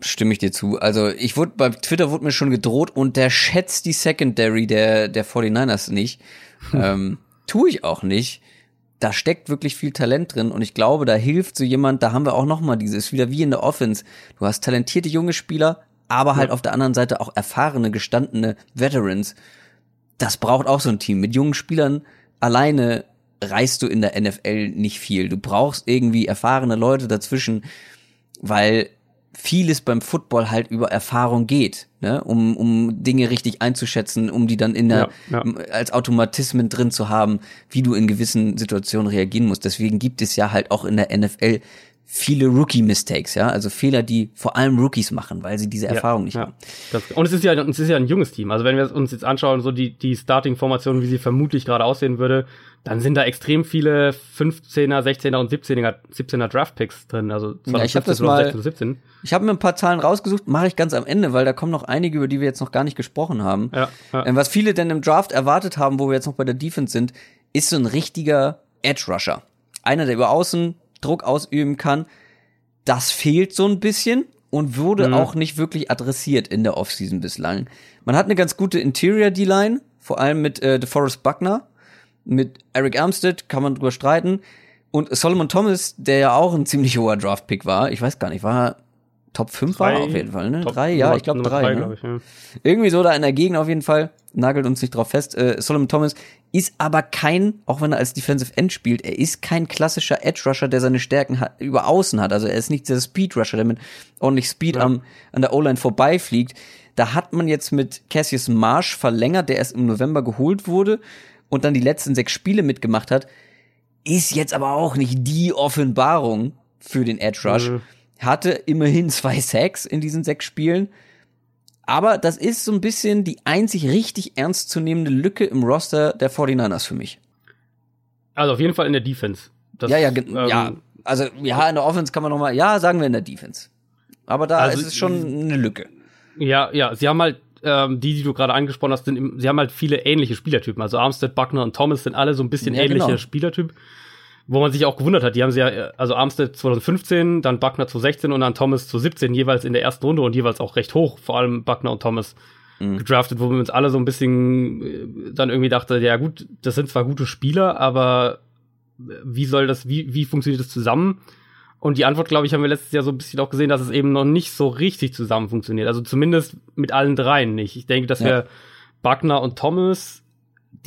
Stimme ich dir zu. Also ich wurde bei Twitter wurde mir schon gedroht und der schätzt die Secondary der, der 49ers nicht. ähm, tue ich auch nicht. Da steckt wirklich viel Talent drin und ich glaube, da hilft so jemand, da haben wir auch noch mal dieses, wieder wie in der Offense. Du hast talentierte junge Spieler, aber halt ja. auf der anderen Seite auch erfahrene, gestandene Veterans. Das braucht auch so ein Team. Mit jungen Spielern alleine reißt du in der NFL nicht viel. Du brauchst irgendwie erfahrene Leute dazwischen, weil vieles beim Football halt über Erfahrung geht, ne? um, um Dinge richtig einzuschätzen, um die dann in der, ja, ja. als Automatismen drin zu haben, wie du in gewissen Situationen reagieren musst. Deswegen gibt es ja halt auch in der NFL viele Rookie-Mistakes, ja, also Fehler, die vor allem Rookies machen, weil sie diese Erfahrung ja, nicht ja. haben. Das, und es ist ja, es ist ja ein junges Team. Also wenn wir uns jetzt anschauen, so die, die Starting-Formation, wie sie vermutlich gerade aussehen würde, dann sind da extrem viele 15er, 16er und 17er, 17er Draft-Picks drin. Also ja, ich habe das mal, 16 17. Ich habe mir ein paar Zahlen rausgesucht, mache ich ganz am Ende, weil da kommen noch einige, über die wir jetzt noch gar nicht gesprochen haben. Ja, ja. Ähm, was viele denn im Draft erwartet haben, wo wir jetzt noch bei der Defense sind, ist so ein richtiger Edge-Rusher. Einer, der über außen Druck ausüben kann. Das fehlt so ein bisschen und wurde mhm. auch nicht wirklich adressiert in der Offseason bislang. Man hat eine ganz gute Interior D-Line, vor allem mit äh, DeForest Buckner, mit Eric Armstead kann man drüber streiten und Solomon Thomas, der ja auch ein ziemlich hoher Draft-Pick war. Ich weiß gar nicht, war Top 5 war auf jeden Fall, ne? Top, drei, ja, ich glaube drei. drei ne? glaub ich, ja. Irgendwie so da in der Gegend auf jeden Fall. Nagelt uns nicht drauf fest. Äh, Solomon Thomas ist aber kein, auch wenn er als Defensive End spielt, er ist kein klassischer Edge Rusher, der seine Stärken hat, über außen hat. Also er ist nicht dieser Speed Rusher, der mit ordentlich Speed ja. am, an der O-Line vorbeifliegt. Da hat man jetzt mit Cassius Marsh verlängert, der erst im November geholt wurde und dann die letzten sechs Spiele mitgemacht hat. Ist jetzt aber auch nicht die Offenbarung für den Edge Rush. Mhm. Hatte immerhin zwei Sacks in diesen sechs Spielen. Aber das ist so ein bisschen die einzig richtig ernstzunehmende Lücke im Roster der 49ers für mich. Also auf jeden Fall in der Defense. Das, ja, ja, ähm, ja. Also ja, in der Offense kann man noch mal, ja, sagen wir in der Defense. Aber da also, ist es schon eine Lücke. Ja, ja, sie haben halt ähm, die, die du gerade angesprochen hast, sind, sie haben halt viele ähnliche Spielertypen. Also Armstead, Buckner und Thomas sind alle so ein bisschen ja, ähnliche genau. Spielertyp. Wo man sich auch gewundert hat, die haben sie ja, also Armstead 2015, dann Buckner 2016 und dann Thomas 2017 jeweils in der ersten Runde und jeweils auch recht hoch, vor allem Buckner und Thomas mhm. gedraftet, wo wir uns alle so ein bisschen äh, dann irgendwie dachte, ja gut, das sind zwar gute Spieler, aber wie soll das, wie, wie funktioniert das zusammen? Und die Antwort, glaube ich, haben wir letztes Jahr so ein bisschen auch gesehen, dass es eben noch nicht so richtig zusammen funktioniert. Also zumindest mit allen dreien nicht. Ich denke, dass ja. wir Buckner und Thomas,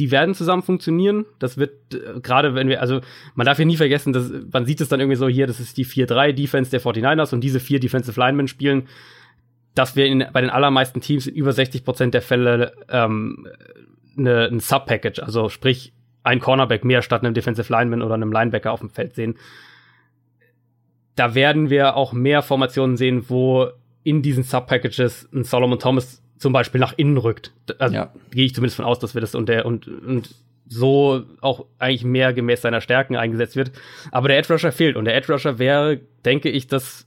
die werden zusammen funktionieren. Das wird äh, gerade, wenn wir, also man darf ja nie vergessen, dass man sieht es dann irgendwie so hier, das ist die 4-3-Defense der 49ers und diese vier Defensive Linemen spielen, dass wir in, bei den allermeisten Teams in über 60 Prozent der Fälle ähm, ne, ein Sub-Package, also sprich ein Cornerback mehr statt einem Defensive Lineman oder einem Linebacker auf dem Feld sehen. Da werden wir auch mehr Formationen sehen, wo in diesen Sub-Packages ein Solomon Thomas zum Beispiel nach innen rückt. Also ja. gehe ich zumindest von aus, dass wir das und der und, und so auch eigentlich mehr gemäß seiner Stärken eingesetzt wird. Aber der Edge Rusher fehlt und der Edge Rusher wäre, denke ich, das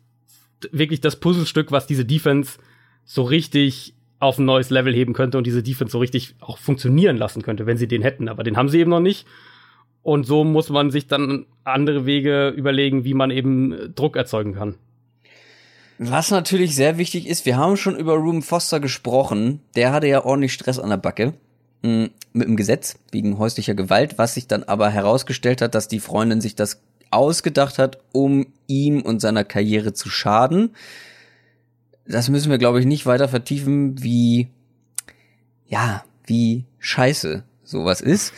wirklich das Puzzlestück, was diese Defense so richtig auf ein neues Level heben könnte und diese Defense so richtig auch funktionieren lassen könnte, wenn sie den hätten. Aber den haben sie eben noch nicht. Und so muss man sich dann andere Wege überlegen, wie man eben Druck erzeugen kann. Was natürlich sehr wichtig ist, wir haben schon über Ruben Foster gesprochen. Der hatte ja ordentlich Stress an der Backe mm, mit dem Gesetz wegen häuslicher Gewalt, was sich dann aber herausgestellt hat, dass die Freundin sich das ausgedacht hat, um ihm und seiner Karriere zu schaden. Das müssen wir, glaube ich, nicht weiter vertiefen, wie, ja, wie scheiße sowas ist.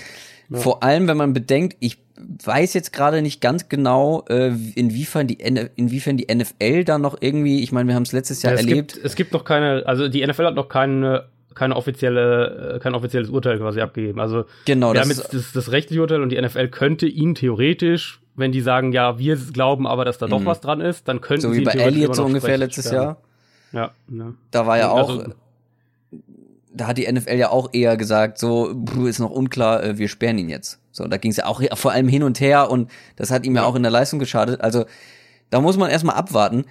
Ja. Vor allem, wenn man bedenkt, ich weiß jetzt gerade nicht ganz genau, äh, inwiefern die inwiefern die NFL da noch irgendwie, ich meine, wir haben es letztes Jahr ja, es erlebt. Gibt, es gibt noch keine, also die NFL hat noch keine keine offizielle, äh, kein offizielles Urteil quasi abgegeben. Also genau, wir haben jetzt das, das rechtliche Urteil und die NFL könnte ihn theoretisch, wenn die sagen, ja, wir glauben aber, dass da doch mhm. was dran ist, dann könnten so sie wie bei Elliot so ungefähr letztes Jahr. Ja, ne. Da war ja auch also, da hat die NFL ja auch eher gesagt, so ist noch unklar, äh, wir sperren ihn jetzt. So, da ging es ja auch vor allem hin und her und das hat ihm ja, ja auch in der Leistung geschadet. Also da muss man erstmal abwarten.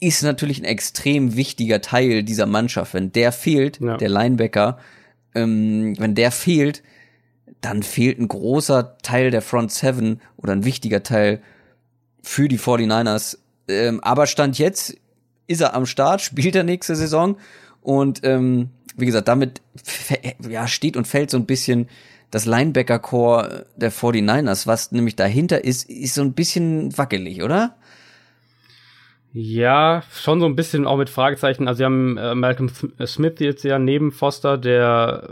Ist natürlich ein extrem wichtiger Teil dieser Mannschaft. Wenn der fehlt, ja. der Linebacker, ähm, wenn der fehlt, dann fehlt ein großer Teil der Front Seven oder ein wichtiger Teil für die 49ers. Ähm, aber Stand jetzt ist er am Start, spielt er nächste Saison und ähm, wie gesagt, damit ja, steht und fällt so ein bisschen das Linebacker-Core der 49ers. Was nämlich dahinter ist, ist so ein bisschen wackelig, oder? Ja, schon so ein bisschen auch mit Fragezeichen. Also sie haben äh, Malcolm äh, Smith jetzt ja neben Foster, der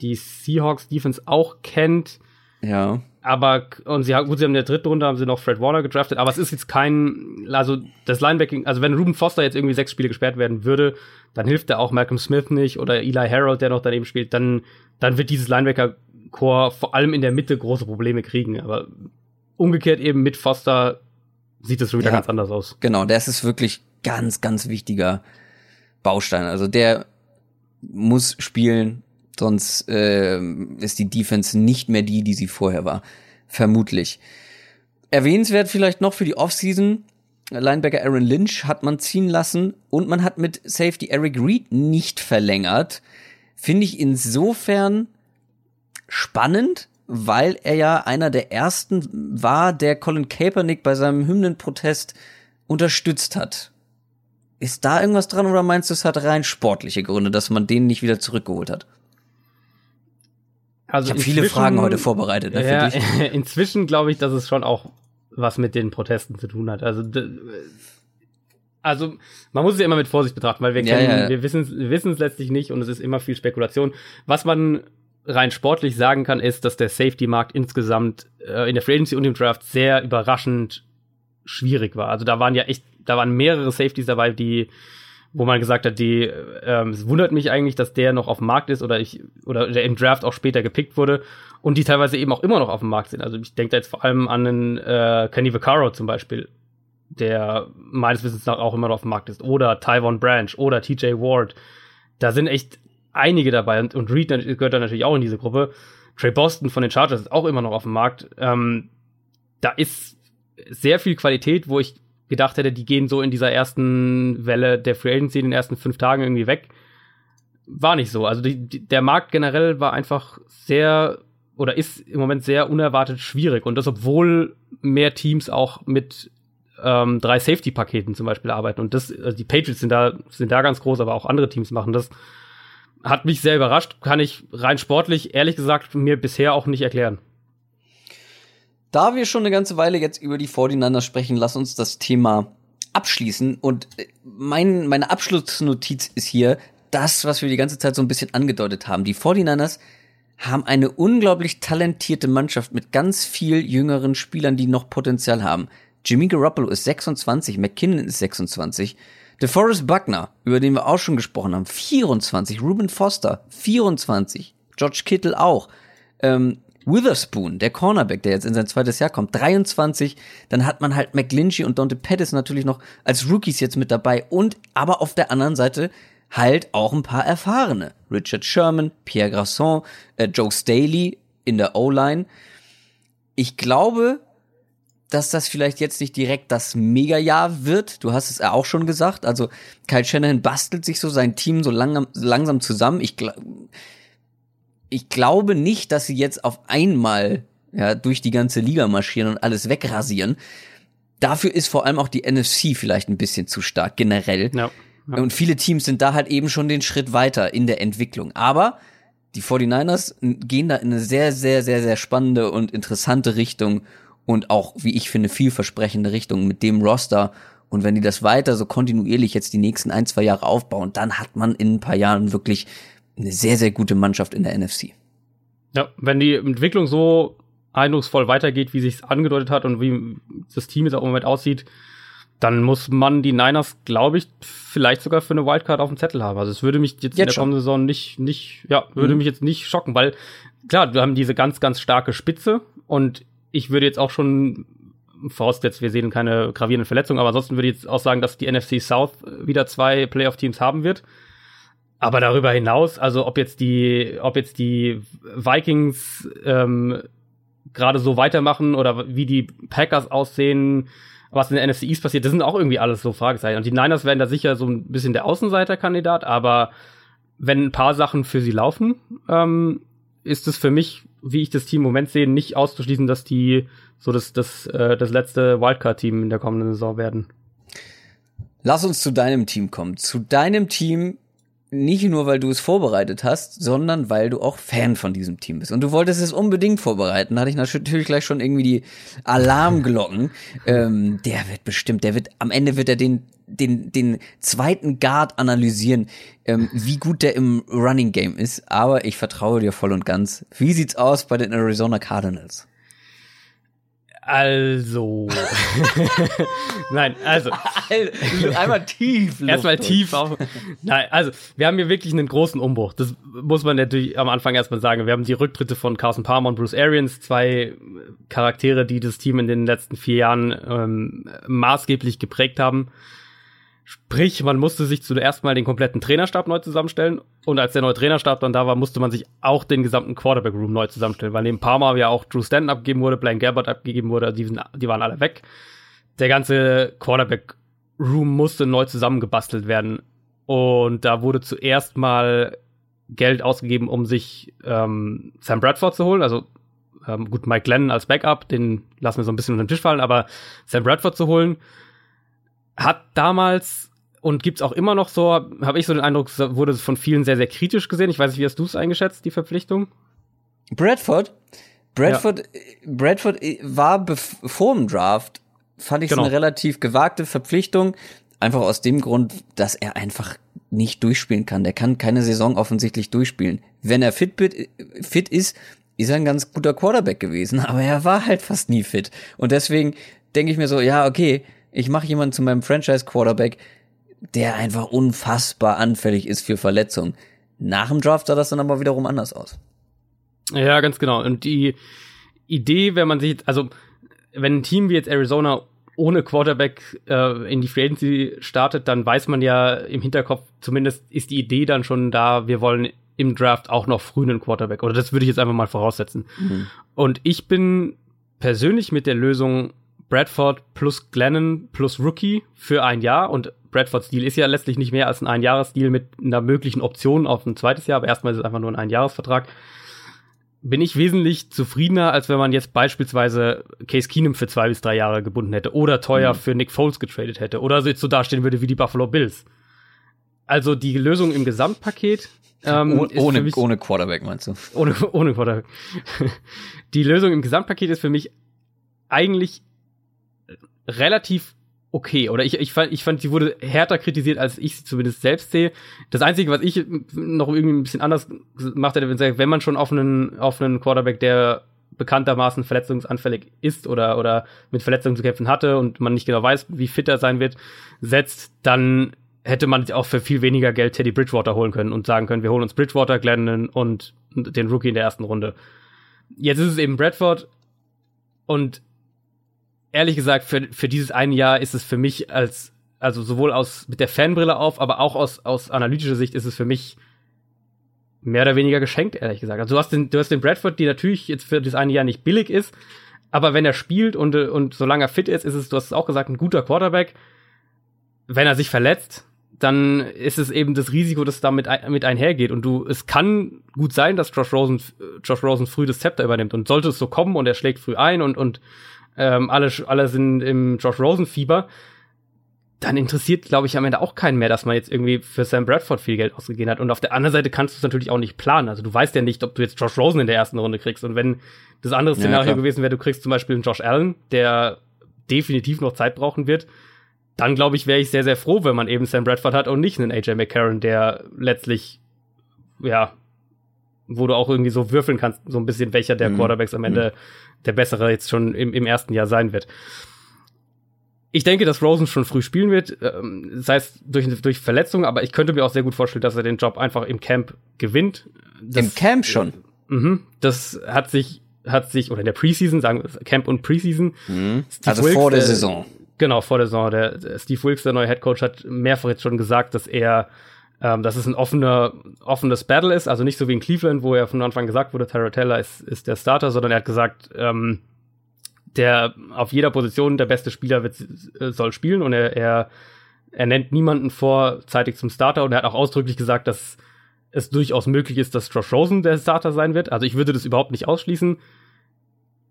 die Seahawks Defense auch kennt. Ja. Aber, und sie haben, gut, sie haben in der dritten Runde haben sie noch Fred Warner gedraftet, aber es ist jetzt kein, also das Linebacking, also wenn Ruben Foster jetzt irgendwie sechs Spiele gesperrt werden würde, dann hilft er auch Malcolm Smith nicht oder Eli Harold, der noch daneben spielt, dann, dann wird dieses Linebacker-Core vor allem in der Mitte große Probleme kriegen. Aber umgekehrt eben mit Foster sieht es schon wieder ja, ganz anders aus. Genau, das ist wirklich ganz, ganz wichtiger Baustein. Also der muss spielen, Sonst äh, ist die Defense nicht mehr die, die sie vorher war. Vermutlich. Erwähnenswert vielleicht noch für die Offseason. Linebacker Aaron Lynch hat man ziehen lassen und man hat mit Safety Eric Reed nicht verlängert. Finde ich insofern spannend, weil er ja einer der ersten war, der Colin Kaepernick bei seinem Hymnenprotest unterstützt hat. Ist da irgendwas dran oder meinst du, es hat rein sportliche Gründe, dass man den nicht wieder zurückgeholt hat? Also ich habe viele Fragen heute vorbereitet. Ne, ja, inzwischen glaube ich, dass es schon auch was mit den Protesten zu tun hat. Also also man muss es ja immer mit Vorsicht betrachten, weil wir ja, ja. wir wissen es letztlich nicht und es ist immer viel Spekulation. Was man rein sportlich sagen kann, ist, dass der Safety-Markt insgesamt äh, in der Free Agency und im Draft sehr überraschend schwierig war. Also da waren ja echt, da waren mehrere Safeties dabei, die wo man gesagt hat, die, ähm, es wundert mich eigentlich, dass der noch auf dem Markt ist oder ich, oder der im Draft auch später gepickt wurde und die teilweise eben auch immer noch auf dem Markt sind. Also ich denke da jetzt vor allem an einen äh, Kenny Vaccaro zum Beispiel, der meines Wissens nach auch immer noch auf dem Markt ist. Oder Tyvon Branch oder TJ Ward. Da sind echt einige dabei und, und Reed gehört da natürlich auch in diese Gruppe. Trey Boston von den Chargers ist auch immer noch auf dem Markt. Ähm, da ist sehr viel Qualität, wo ich gedacht hätte, die gehen so in dieser ersten Welle der Free Agency in den ersten fünf Tagen irgendwie weg. War nicht so. Also die, die, der Markt generell war einfach sehr oder ist im Moment sehr unerwartet schwierig. Und das, obwohl mehr Teams auch mit ähm, drei Safety-Paketen zum Beispiel arbeiten. Und das, also die Patriots sind da, sind da ganz groß, aber auch andere Teams machen das. Hat mich sehr überrascht, kann ich rein sportlich, ehrlich gesagt, mir bisher auch nicht erklären. Da wir schon eine ganze Weile jetzt über die 49ers sprechen, lass uns das Thema abschließen. Und äh, mein, meine Abschlussnotiz ist hier das, was wir die ganze Zeit so ein bisschen angedeutet haben. Die 49ers haben eine unglaublich talentierte Mannschaft mit ganz viel jüngeren Spielern, die noch Potenzial haben. Jimmy Garoppolo ist 26, McKinnon ist 26, DeForest Buckner, über den wir auch schon gesprochen haben, 24, Ruben Foster, 24, George Kittle auch, ähm, Witherspoon, der Cornerback, der jetzt in sein zweites Jahr kommt, 23. Dann hat man halt McGlinchey und Dante Pettis natürlich noch als Rookies jetzt mit dabei und aber auf der anderen Seite halt auch ein paar Erfahrene. Richard Sherman, Pierre Grasson, äh, Joe Staley in der O-Line. Ich glaube, dass das vielleicht jetzt nicht direkt das Mega-Jahr wird. Du hast es ja auch schon gesagt. Also Kyle Shanahan bastelt sich so sein Team so lang, langsam zusammen. Ich glaube, ich glaube nicht, dass sie jetzt auf einmal ja, durch die ganze Liga marschieren und alles wegrasieren. Dafür ist vor allem auch die NFC vielleicht ein bisschen zu stark, generell. Ja, ja. Und viele Teams sind da halt eben schon den Schritt weiter in der Entwicklung. Aber die 49ers gehen da in eine sehr, sehr, sehr, sehr spannende und interessante Richtung und auch, wie ich finde, vielversprechende Richtung mit dem Roster. Und wenn die das weiter so kontinuierlich jetzt die nächsten ein, zwei Jahre aufbauen, dann hat man in ein paar Jahren wirklich eine sehr, sehr gute Mannschaft in der NFC. Ja, wenn die Entwicklung so eindrucksvoll weitergeht, wie sich angedeutet hat und wie das Team jetzt auch im Moment aussieht, dann muss man die Niners, glaube ich, vielleicht sogar für eine Wildcard auf dem Zettel haben. Also es würde mich jetzt, jetzt in der kommenden Saison nicht, nicht, ja, würde mhm. mich jetzt nicht schocken, weil klar, wir haben diese ganz, ganz starke Spitze und ich würde jetzt auch schon vorausgesetzt, wir sehen keine gravierenden Verletzungen, aber ansonsten würde ich jetzt auch sagen, dass die NFC South wieder zwei Playoff-Teams haben wird. Aber darüber hinaus, also ob jetzt die, ob jetzt die Vikings ähm, gerade so weitermachen oder wie die Packers aussehen, was in der NFC East passiert, das sind auch irgendwie alles so Fragezeichen. Und die Niners werden da sicher so ein bisschen der Außenseiterkandidat, aber wenn ein paar Sachen für sie laufen, ähm, ist es für mich, wie ich das Team im Moment sehe, nicht auszuschließen, dass die so das, das, äh, das letzte Wildcard-Team in der kommenden Saison werden. Lass uns zu deinem Team kommen. Zu deinem Team nicht nur, weil du es vorbereitet hast, sondern weil du auch Fan von diesem Team bist. Und du wolltest es unbedingt vorbereiten. Da hatte ich natürlich gleich schon irgendwie die Alarmglocken. ähm, der wird bestimmt, der wird, am Ende wird er den, den, den zweiten Guard analysieren, ähm, wie gut der im Running Game ist. Aber ich vertraue dir voll und ganz. Wie sieht's aus bei den Arizona Cardinals? Also. Nein, also. Einmal tief. Erstmal tief auf. Nein, also, wir haben hier wirklich einen großen Umbruch. Das muss man natürlich am Anfang erstmal sagen. Wir haben die Rücktritte von Carson Palmer und Bruce Arians, zwei Charaktere, die das Team in den letzten vier Jahren ähm, maßgeblich geprägt haben. Sprich, man musste sich zuerst mal den kompletten Trainerstab neu zusammenstellen. Und als der neue Trainerstab dann da war, musste man sich auch den gesamten Quarterback-Room neu zusammenstellen, weil neben Parma ja auch Drew Stanton abgegeben wurde, Blaine Gabbard abgegeben wurde, die, sind, die waren alle weg. Der ganze Quarterback-Room musste neu zusammengebastelt werden. Und da wurde zuerst mal Geld ausgegeben, um sich ähm, Sam Bradford zu holen. Also ähm, gut, Mike Glenn als Backup, den lassen wir so ein bisschen unter den Tisch fallen, aber Sam Bradford zu holen hat damals und gibt's auch immer noch so, habe ich so den Eindruck, wurde von vielen sehr, sehr kritisch gesehen. Ich weiß nicht, wie hast du es eingeschätzt, die Verpflichtung? Bradford? Bradford, ja. Bradford war vor dem Draft, fand ich genau. eine relativ gewagte Verpflichtung. Einfach aus dem Grund, dass er einfach nicht durchspielen kann. Der kann keine Saison offensichtlich durchspielen. Wenn er fit, fit ist, ist er ein ganz guter Quarterback gewesen, aber er war halt fast nie fit. Und deswegen denke ich mir so, ja, okay, ich mache jemanden zu meinem Franchise-Quarterback, der einfach unfassbar anfällig ist für Verletzungen. Nach dem Draft sah das dann aber wiederum anders aus. Ja, ganz genau. Und die Idee, wenn man sich, also wenn ein Team wie jetzt Arizona ohne Quarterback äh, in die Free Agency startet, dann weiß man ja im Hinterkopf, zumindest ist die Idee dann schon da, wir wollen im Draft auch noch früh einen Quarterback. Oder das würde ich jetzt einfach mal voraussetzen. Mhm. Und ich bin persönlich mit der Lösung Bradford plus Glennon plus Rookie für ein Jahr und Bradfords Deal ist ja letztlich nicht mehr als ein Einjahresdeal mit einer möglichen Option auf ein zweites Jahr, aber erstmal ist es einfach nur ein Einjahresvertrag. Bin ich wesentlich zufriedener, als wenn man jetzt beispielsweise Case Keenum für zwei bis drei Jahre gebunden hätte oder teuer mhm. für Nick Foles getradet hätte oder so jetzt so dastehen würde wie die Buffalo Bills. Also die Lösung im Gesamtpaket ähm, oh, ohne, mich, ohne Quarterback meinst du? Ohne, ohne Quarterback. die Lösung im Gesamtpaket ist für mich eigentlich relativ okay. Oder ich, ich, fand, ich fand, sie wurde härter kritisiert, als ich sie zumindest selbst sehe. Das Einzige, was ich noch irgendwie ein bisschen anders macht, hätte, wenn man schon auf einen, auf einen Quarterback, der bekanntermaßen verletzungsanfällig ist oder, oder mit Verletzungen zu kämpfen hatte und man nicht genau weiß, wie fit er sein wird, setzt, dann hätte man auch für viel weniger Geld Teddy Bridgewater holen können und sagen können, wir holen uns Bridgewater, Glennon und den Rookie in der ersten Runde. Jetzt ist es eben Bradford und ehrlich gesagt, für, für dieses eine Jahr ist es für mich als, also sowohl aus, mit der Fanbrille auf, aber auch aus, aus analytischer Sicht ist es für mich mehr oder weniger geschenkt, ehrlich gesagt. Also du hast den, du hast den Bradford, die natürlich jetzt für das eine Jahr nicht billig ist, aber wenn er spielt und, und solange er fit ist, ist es, du hast es auch gesagt, ein guter Quarterback. Wenn er sich verletzt, dann ist es eben das Risiko, das damit mit einhergeht. Und du, es kann gut sein, dass Josh Rosen, Josh Rosen früh das Zepter übernimmt. Und sollte es so kommen und er schlägt früh ein und, und ähm, alle, alle sind im Josh Rosen-Fieber, dann interessiert, glaube ich, am Ende auch keinen mehr, dass man jetzt irgendwie für Sam Bradford viel Geld ausgegeben hat. Und auf der anderen Seite kannst du es natürlich auch nicht planen. Also du weißt ja nicht, ob du jetzt Josh Rosen in der ersten Runde kriegst. Und wenn das andere Szenario ja, gewesen wäre, du kriegst zum Beispiel einen Josh Allen, der definitiv noch Zeit brauchen wird, dann glaube ich, wäre ich sehr, sehr froh, wenn man eben Sam Bradford hat und nicht einen AJ McCarron, der letztlich, ja, wo du auch irgendwie so würfeln kannst, so ein bisschen, welcher der mhm. Quarterbacks am Ende mhm. Der bessere jetzt schon im, im ersten Jahr sein wird. Ich denke, dass Rosen schon früh spielen wird, ähm, sei es durch, durch Verletzung, aber ich könnte mir auch sehr gut vorstellen, dass er den Job einfach im Camp gewinnt. Das, Im Camp schon? Äh, mhm, das hat sich, hat sich, oder in der Preseason, sagen wir Camp und Preseason. Mhm. Also Wilkes, vor der Saison. Genau, vor der Saison. Der, der Steve Wilkes, der neue Head Coach, hat mehrfach jetzt schon gesagt, dass er ähm, dass es ein offener, offenes Battle ist, also nicht so wie in Cleveland, wo er von Anfang gesagt wurde, Tyrell Taylor ist, ist der Starter, sondern er hat gesagt, ähm, der auf jeder Position der beste Spieler wird, äh, soll spielen und er, er, er nennt niemanden vorzeitig zum Starter und er hat auch ausdrücklich gesagt, dass es durchaus möglich ist, dass Josh Rosen der Starter sein wird. Also ich würde das überhaupt nicht ausschließen.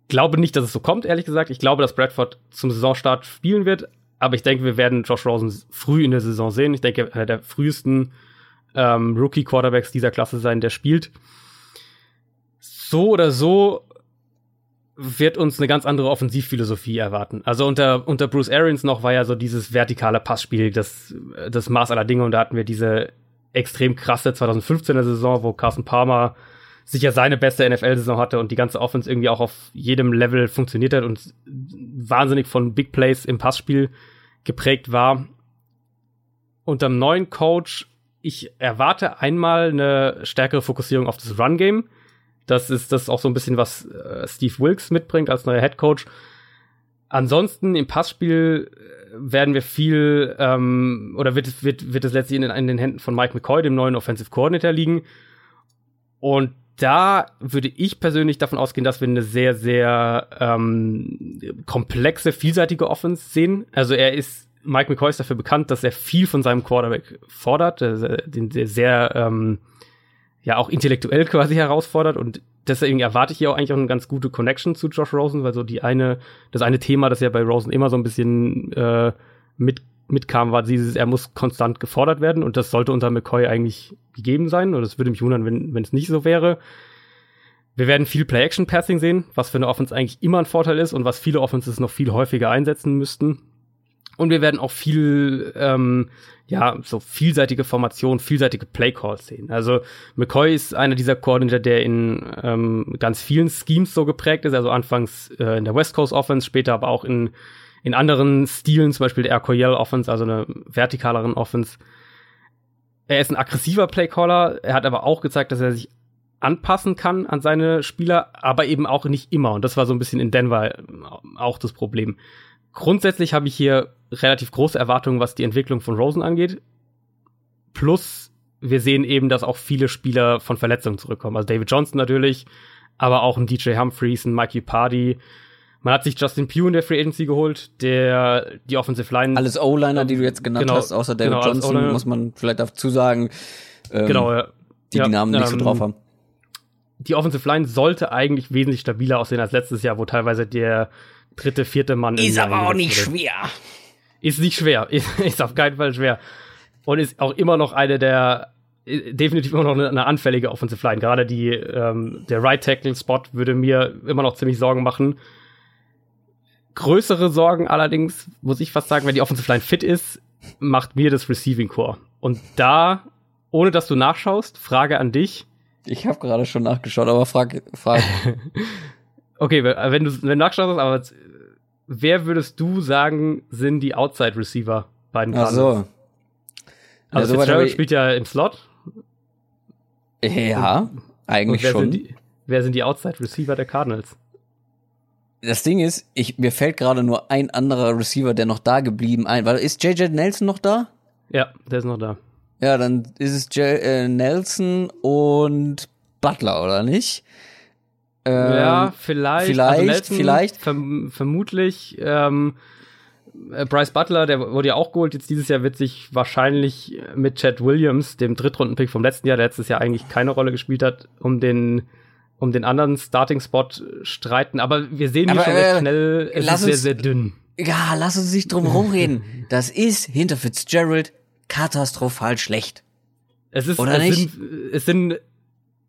Glaube nicht, dass es so kommt, ehrlich gesagt. Ich glaube, dass Bradford zum Saisonstart spielen wird, aber ich denke, wir werden Josh Rosen früh in der Saison sehen. Ich denke, einer der frühesten ähm, Rookie-Quarterbacks dieser Klasse sein, der spielt. So oder so wird uns eine ganz andere Offensivphilosophie erwarten. Also unter, unter Bruce Arians noch war ja so dieses vertikale Passspiel das, das Maß aller Dinge und da hatten wir diese extrem krasse 2015er Saison, wo Carson Palmer sicher seine beste NFL-Saison hatte und die ganze Offense irgendwie auch auf jedem Level funktioniert hat und wahnsinnig von Big Plays im Passspiel geprägt war. Unter dem neuen Coach, ich erwarte einmal eine stärkere Fokussierung auf das Run-Game. Das ist das auch so ein bisschen, was äh, Steve Wilkes mitbringt als neuer Head Coach. Ansonsten im Passspiel äh, werden wir viel ähm, oder wird es, wird, wird es letztlich in, in den Händen von Mike McCoy, dem neuen Offensive Coordinator, liegen. Und da würde ich persönlich davon ausgehen, dass wir eine sehr, sehr ähm, komplexe, vielseitige Offense sehen. Also er ist, Mike McCoy ist dafür bekannt, dass er viel von seinem Quarterback fordert, den sehr, sehr ähm, ja auch intellektuell quasi herausfordert und deswegen erwarte ich hier auch eigentlich auch eine ganz gute Connection zu Josh Rosen, weil so die eine, das eine Thema, das ja bei Rosen immer so ein bisschen äh, mit mitkam, war dieses, er muss konstant gefordert werden und das sollte unter McCoy eigentlich gegeben sein und es würde mich wundern, wenn wenn es nicht so wäre. Wir werden viel Play-Action-Passing sehen, was für eine Offense eigentlich immer ein Vorteil ist und was viele Offenses noch viel häufiger einsetzen müssten. Und wir werden auch viel, ähm, ja, so vielseitige Formationen, vielseitige Play-Calls sehen. Also McCoy ist einer dieser Coordinator, der in ähm, ganz vielen Schemes so geprägt ist, also anfangs äh, in der West Coast Offense, später aber auch in in anderen Stilen, zum Beispiel der Air Coryell Offense, also eine vertikaleren Offense. Er ist ein aggressiver Playcaller. Er hat aber auch gezeigt, dass er sich anpassen kann an seine Spieler, aber eben auch nicht immer. Und das war so ein bisschen in Denver auch das Problem. Grundsätzlich habe ich hier relativ große Erwartungen, was die Entwicklung von Rosen angeht. Plus, wir sehen eben, dass auch viele Spieler von Verletzungen zurückkommen. Also David Johnson natürlich, aber auch ein DJ Humphreys, ein Mikey Party. Man hat sich Justin Pugh in der Free Agency geholt, der die Offensive Line. Alles O-Liner, die du jetzt genannt genau, hast, außer David genau, Johnson, muss man vielleicht dazu sagen. Ähm, genau, ja. Die ja, die Namen nicht ähm, so drauf haben. Die Offensive Line sollte eigentlich wesentlich stabiler aussehen als letztes Jahr, wo teilweise der dritte, vierte Mann ist aber auch nicht wurde. schwer. Ist nicht schwer, ist, ist auf keinen Fall schwer und ist auch immer noch eine der definitiv immer noch eine, eine anfällige Offensive Line. Gerade die ähm, der Right Tackle Spot würde mir immer noch ziemlich Sorgen machen. Größere Sorgen allerdings muss ich fast sagen, wenn die Offensive Line fit ist, macht mir das Receiving Core. Und da, ohne dass du nachschaust, Frage an dich. Ich habe gerade schon nachgeschaut, aber frag, frag. okay, wenn du, wenn du nachschaust, aber wer würdest du sagen, sind die Outside Receiver bei den Cardinals? Ach so. Also ja, Fitzgerald spielt ja im Slot. Ja, und, eigentlich und wer schon. Sind die, wer sind die Outside Receiver der Cardinals? Das Ding ist, ich, mir fällt gerade nur ein anderer Receiver, der noch da geblieben ein. Weil ist JJ Nelson noch da? Ja, der ist noch da. Ja, dann ist es J äh, Nelson und Butler, oder nicht? Ähm, ja, vielleicht. Vielleicht, also Nelson, vielleicht. Verm vermutlich. Ähm, äh, Bryce Butler, der wurde ja auch geholt. Jetzt dieses Jahr wird sich wahrscheinlich mit Chad Williams, dem Drittrundenpick vom letzten Jahr, der letztes Jahr eigentlich keine Rolle gespielt hat, um den um den anderen Starting-Spot streiten. Aber wir sehen hier schon recht äh, schnell, es ist sehr, sehr dünn. Ja, lass uns nicht drum rumreden. Das ist hinter Fitzgerald katastrophal schlecht. Es ist, Oder es nicht? Sind, es sind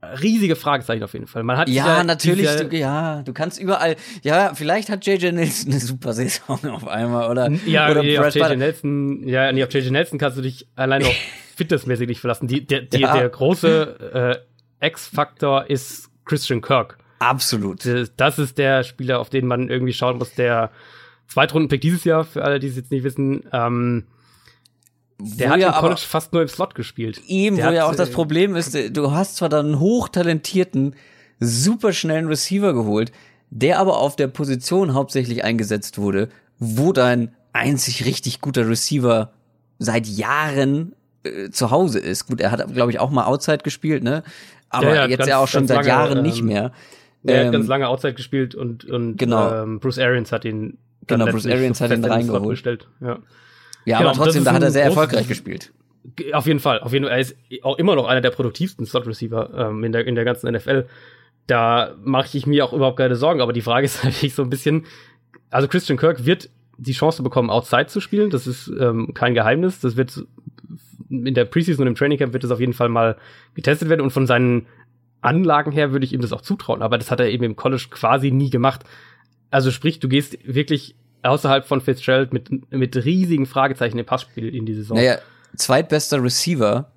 riesige Fragezeichen auf jeden Fall. Man hat ja, ja natürlich, du, ja, du kannst überall, ja, vielleicht hat JJ Nelson eine super Saison auf einmal, oder? Ja, oder nee, auf JJ Nelson, ja, nee, auf JJ Nelson kannst du dich allein auch fitnessmäßig nicht verlassen. Die, der, die, ja. der große äh, X-Faktor ist Christian Kirk. Absolut. Das ist der Spieler, auf den man irgendwie schauen muss, der Zweitrundenpick dieses Jahr, für alle, die es jetzt nicht wissen, ähm, der hat ja im College fast nur im Slot gespielt. Eben, der wo ja auch das äh, Problem ist, du hast zwar dann einen hochtalentierten, superschnellen Receiver geholt, der aber auf der Position hauptsächlich eingesetzt wurde, wo dein einzig richtig guter Receiver seit Jahren äh, zu Hause ist. Gut, er hat, glaube ich, auch mal Outside gespielt, ne? Aber ja, ja, jetzt ganz, ja auch schon seit lange, Jahren ähm, nicht mehr. Er ähm, hat ganz lange Outside gespielt und, und genau. ähm, Bruce Arians hat ihn genau, Bruce Arians hat ihn reingeholt. Ja. Ja, genau, aber trotzdem, da hat er sehr erfolgreich gespielt. Auf jeden Fall, auf jeden Fall. Er ist auch immer noch einer der produktivsten Slot-Receiver ähm, in, der, in der ganzen NFL. Da mache ich mir auch überhaupt keine Sorgen, aber die Frage ist natürlich so ein bisschen, also Christian Kirk wird die Chance bekommen, Outside zu spielen. Das ist ähm, kein Geheimnis. Das wird in der Preseason und im Training Camp wird das auf jeden Fall mal getestet werden und von seinen Anlagen her würde ich ihm das auch zutrauen, aber das hat er eben im College quasi nie gemacht. Also sprich, du gehst wirklich außerhalb von Fitzgerald mit, mit riesigen Fragezeichen im Passspiel in die Saison. Naja, zweitbester Receiver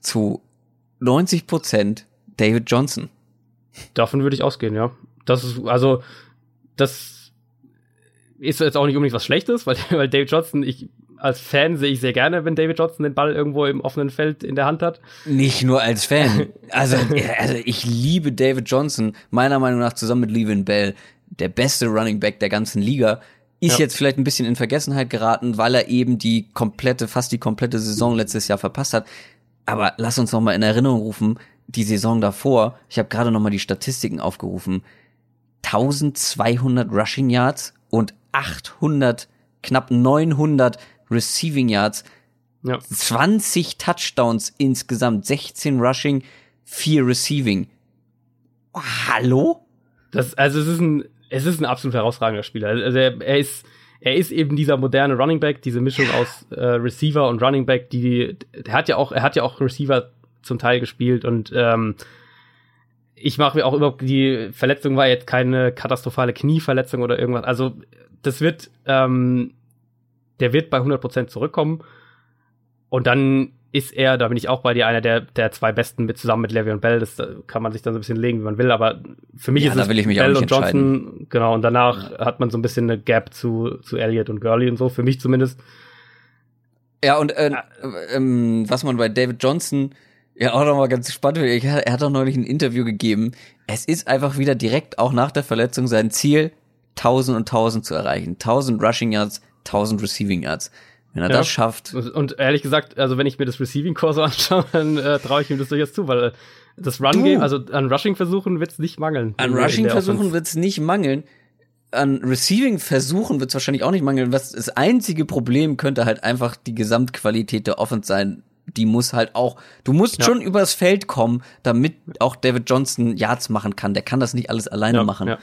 zu 90 Prozent David Johnson. Davon würde ich ausgehen, ja. Das ist, also, das ist jetzt auch nicht unbedingt was Schlechtes, weil, weil David Johnson, ich, als Fan sehe ich sehr gerne, wenn David Johnson den Ball irgendwo im offenen Feld in der Hand hat. Nicht nur als Fan. Also, also ich liebe David Johnson, meiner Meinung nach zusammen mit Levin Bell, der beste Running Back der ganzen Liga. Ist ja. jetzt vielleicht ein bisschen in Vergessenheit geraten, weil er eben die komplette, fast die komplette Saison letztes Jahr verpasst hat. Aber lass uns noch mal in Erinnerung rufen, die Saison davor, ich habe gerade noch mal die Statistiken aufgerufen, 1200 Rushing Yards und 800, knapp 900 Receiving Yards, ja. 20 Touchdowns insgesamt, 16 Rushing, 4 Receiving. Oh, hallo? Das, also es ist ein es ist ein absolut herausragender Spieler. Also er, er ist er ist eben dieser moderne Running Back, diese Mischung aus äh, Receiver und Running Back, die er hat ja auch er hat ja auch Receiver zum Teil gespielt und ähm, ich mache mir auch überhaupt die Verletzung war jetzt keine katastrophale Knieverletzung oder irgendwas. Also das wird ähm, der wird bei 100% zurückkommen und dann ist er, da bin ich auch bei dir, einer der, der zwei besten mit zusammen mit Levy und Bell. Das kann man sich dann so ein bisschen legen, wie man will, aber für mich ja, ist es Bell und Johnson Genau, und danach ja. hat man so ein bisschen eine Gap zu, zu Elliott und Gurley und so, für mich zumindest. Ja, und äh, ähm, was man bei David Johnson ja auch nochmal ganz spannend findet, er hat auch neulich ein Interview gegeben. Es ist einfach wieder direkt auch nach der Verletzung sein Ziel, 1000 und 1000 zu erreichen. 1000 Rushing Yards, 1000 Receiving Yards. Wenn er ja. das schafft. Und ehrlich gesagt, also wenn ich mir das Receiving Core so anschaue, dann äh, traue ich ihm das durchaus zu, weil das Run Game, also an Rushing Versuchen wird es nicht mangeln. An Rushing Versuchen wird es nicht mangeln. An Receiving Versuchen wird es wahrscheinlich auch nicht mangeln. Was das einzige Problem könnte halt einfach die Gesamtqualität der Offense sein. Die muss halt auch, du musst ja. schon übers Feld kommen, damit auch David Johnson Yards machen kann. Der kann das nicht alles alleine ja, machen.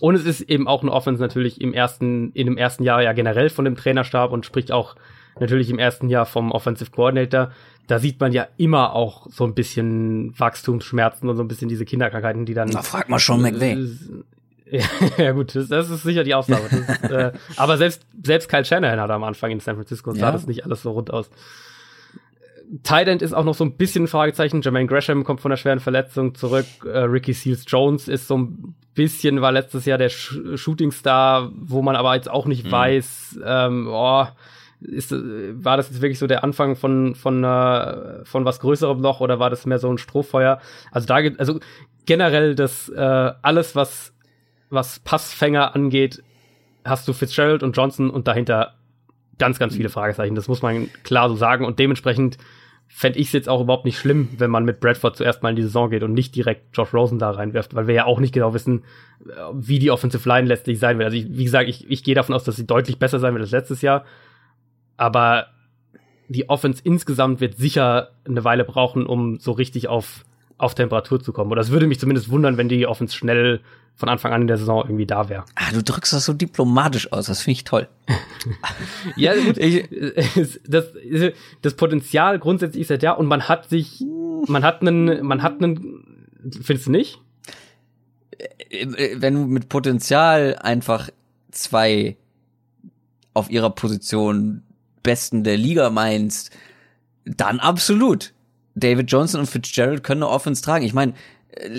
Und es ist eben auch eine Offense natürlich im ersten, in dem ersten Jahr ja generell von dem Trainerstab und sprich auch natürlich im ersten Jahr vom Offensive Coordinator. Da sieht man ja immer auch so ein bisschen Wachstumsschmerzen und so ein bisschen diese Kinderkrankheiten, die dann. Na, frag mal schon McVay. ja, gut, das, das, ist sicher die Ausnahme. Ist, äh, aber selbst, selbst Kyle Shanahan hat am Anfang in San Francisco sah ja. das nicht alles so rund aus. Tident ist auch noch so ein bisschen ein Fragezeichen. Jermaine Gresham kommt von einer schweren Verletzung zurück. Äh, Ricky Seals Jones ist so ein bisschen, war letztes Jahr der Sh Shootingstar, wo man aber jetzt auch nicht mhm. weiß, ähm, oh, ist, war das jetzt wirklich so der Anfang von, von, äh, von was Größerem noch oder war das mehr so ein Strohfeuer? Also da also generell das, äh, alles, was, was Passfänger angeht, hast du Fitzgerald und Johnson und dahinter ganz, ganz viele Fragezeichen. Das muss man klar so sagen. Und dementsprechend fände ich es jetzt auch überhaupt nicht schlimm, wenn man mit Bradford zuerst mal in die Saison geht und nicht direkt Josh Rosen da reinwirft, weil wir ja auch nicht genau wissen, wie die Offensive Line letztlich sein wird. Also ich, wie gesagt, ich, ich gehe davon aus, dass sie deutlich besser sein wird als letztes Jahr. Aber die Offense insgesamt wird sicher eine Weile brauchen, um so richtig auf, auf Temperatur zu kommen. Oder es würde mich zumindest wundern, wenn die Offense schnell von Anfang an in der Saison irgendwie da wäre. Ah, du drückst das so diplomatisch aus, das finde ich toll. ja, gut, ich, das, das Potenzial grundsätzlich ist ja da und man hat sich, man hat einen, man hat einen, findest du nicht? Wenn du mit Potenzial einfach zwei auf ihrer Position Besten der Liga meinst, dann absolut. David Johnson und Fitzgerald können eine Offense tragen. Ich meine,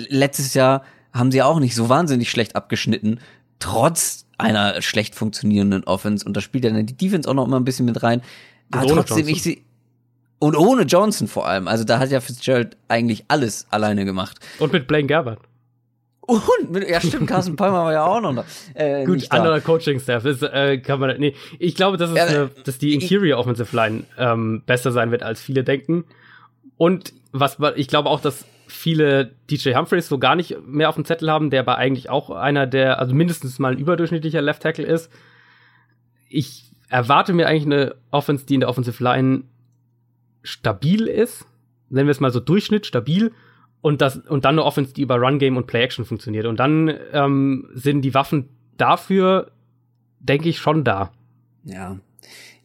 letztes Jahr haben sie auch nicht so wahnsinnig schlecht abgeschnitten, trotz einer schlecht funktionierenden Offense. Und da spielt ja die Defense auch noch immer ein bisschen mit rein. Aber trotzdem, Johnson. ich sie. Und ohne Johnson vor allem. Also da hat ja Fitzgerald eigentlich alles alleine gemacht. Und mit Blaine Gabbard. Und, mit, ja stimmt, Carsten Palmer war ja auch noch da. Äh, Gut, anderer Coaching-Staff. Äh, kann man, nee, ich glaube, dass, es ja, eine, dass die Interior Offensive Line ähm, besser sein wird, als viele denken. Und was ich glaube auch, dass viele DJ Humphreys so gar nicht mehr auf dem Zettel haben, der aber eigentlich auch einer der, also mindestens mal ein überdurchschnittlicher Left Tackle ist. Ich erwarte mir eigentlich eine Offense, die in der Offensive Line stabil ist. Nennen wir es mal so Durchschnitt, stabil. Und, das, und dann eine Offense, die über Run Game und Play Action funktioniert. Und dann ähm, sind die Waffen dafür, denke ich, schon da. Ja.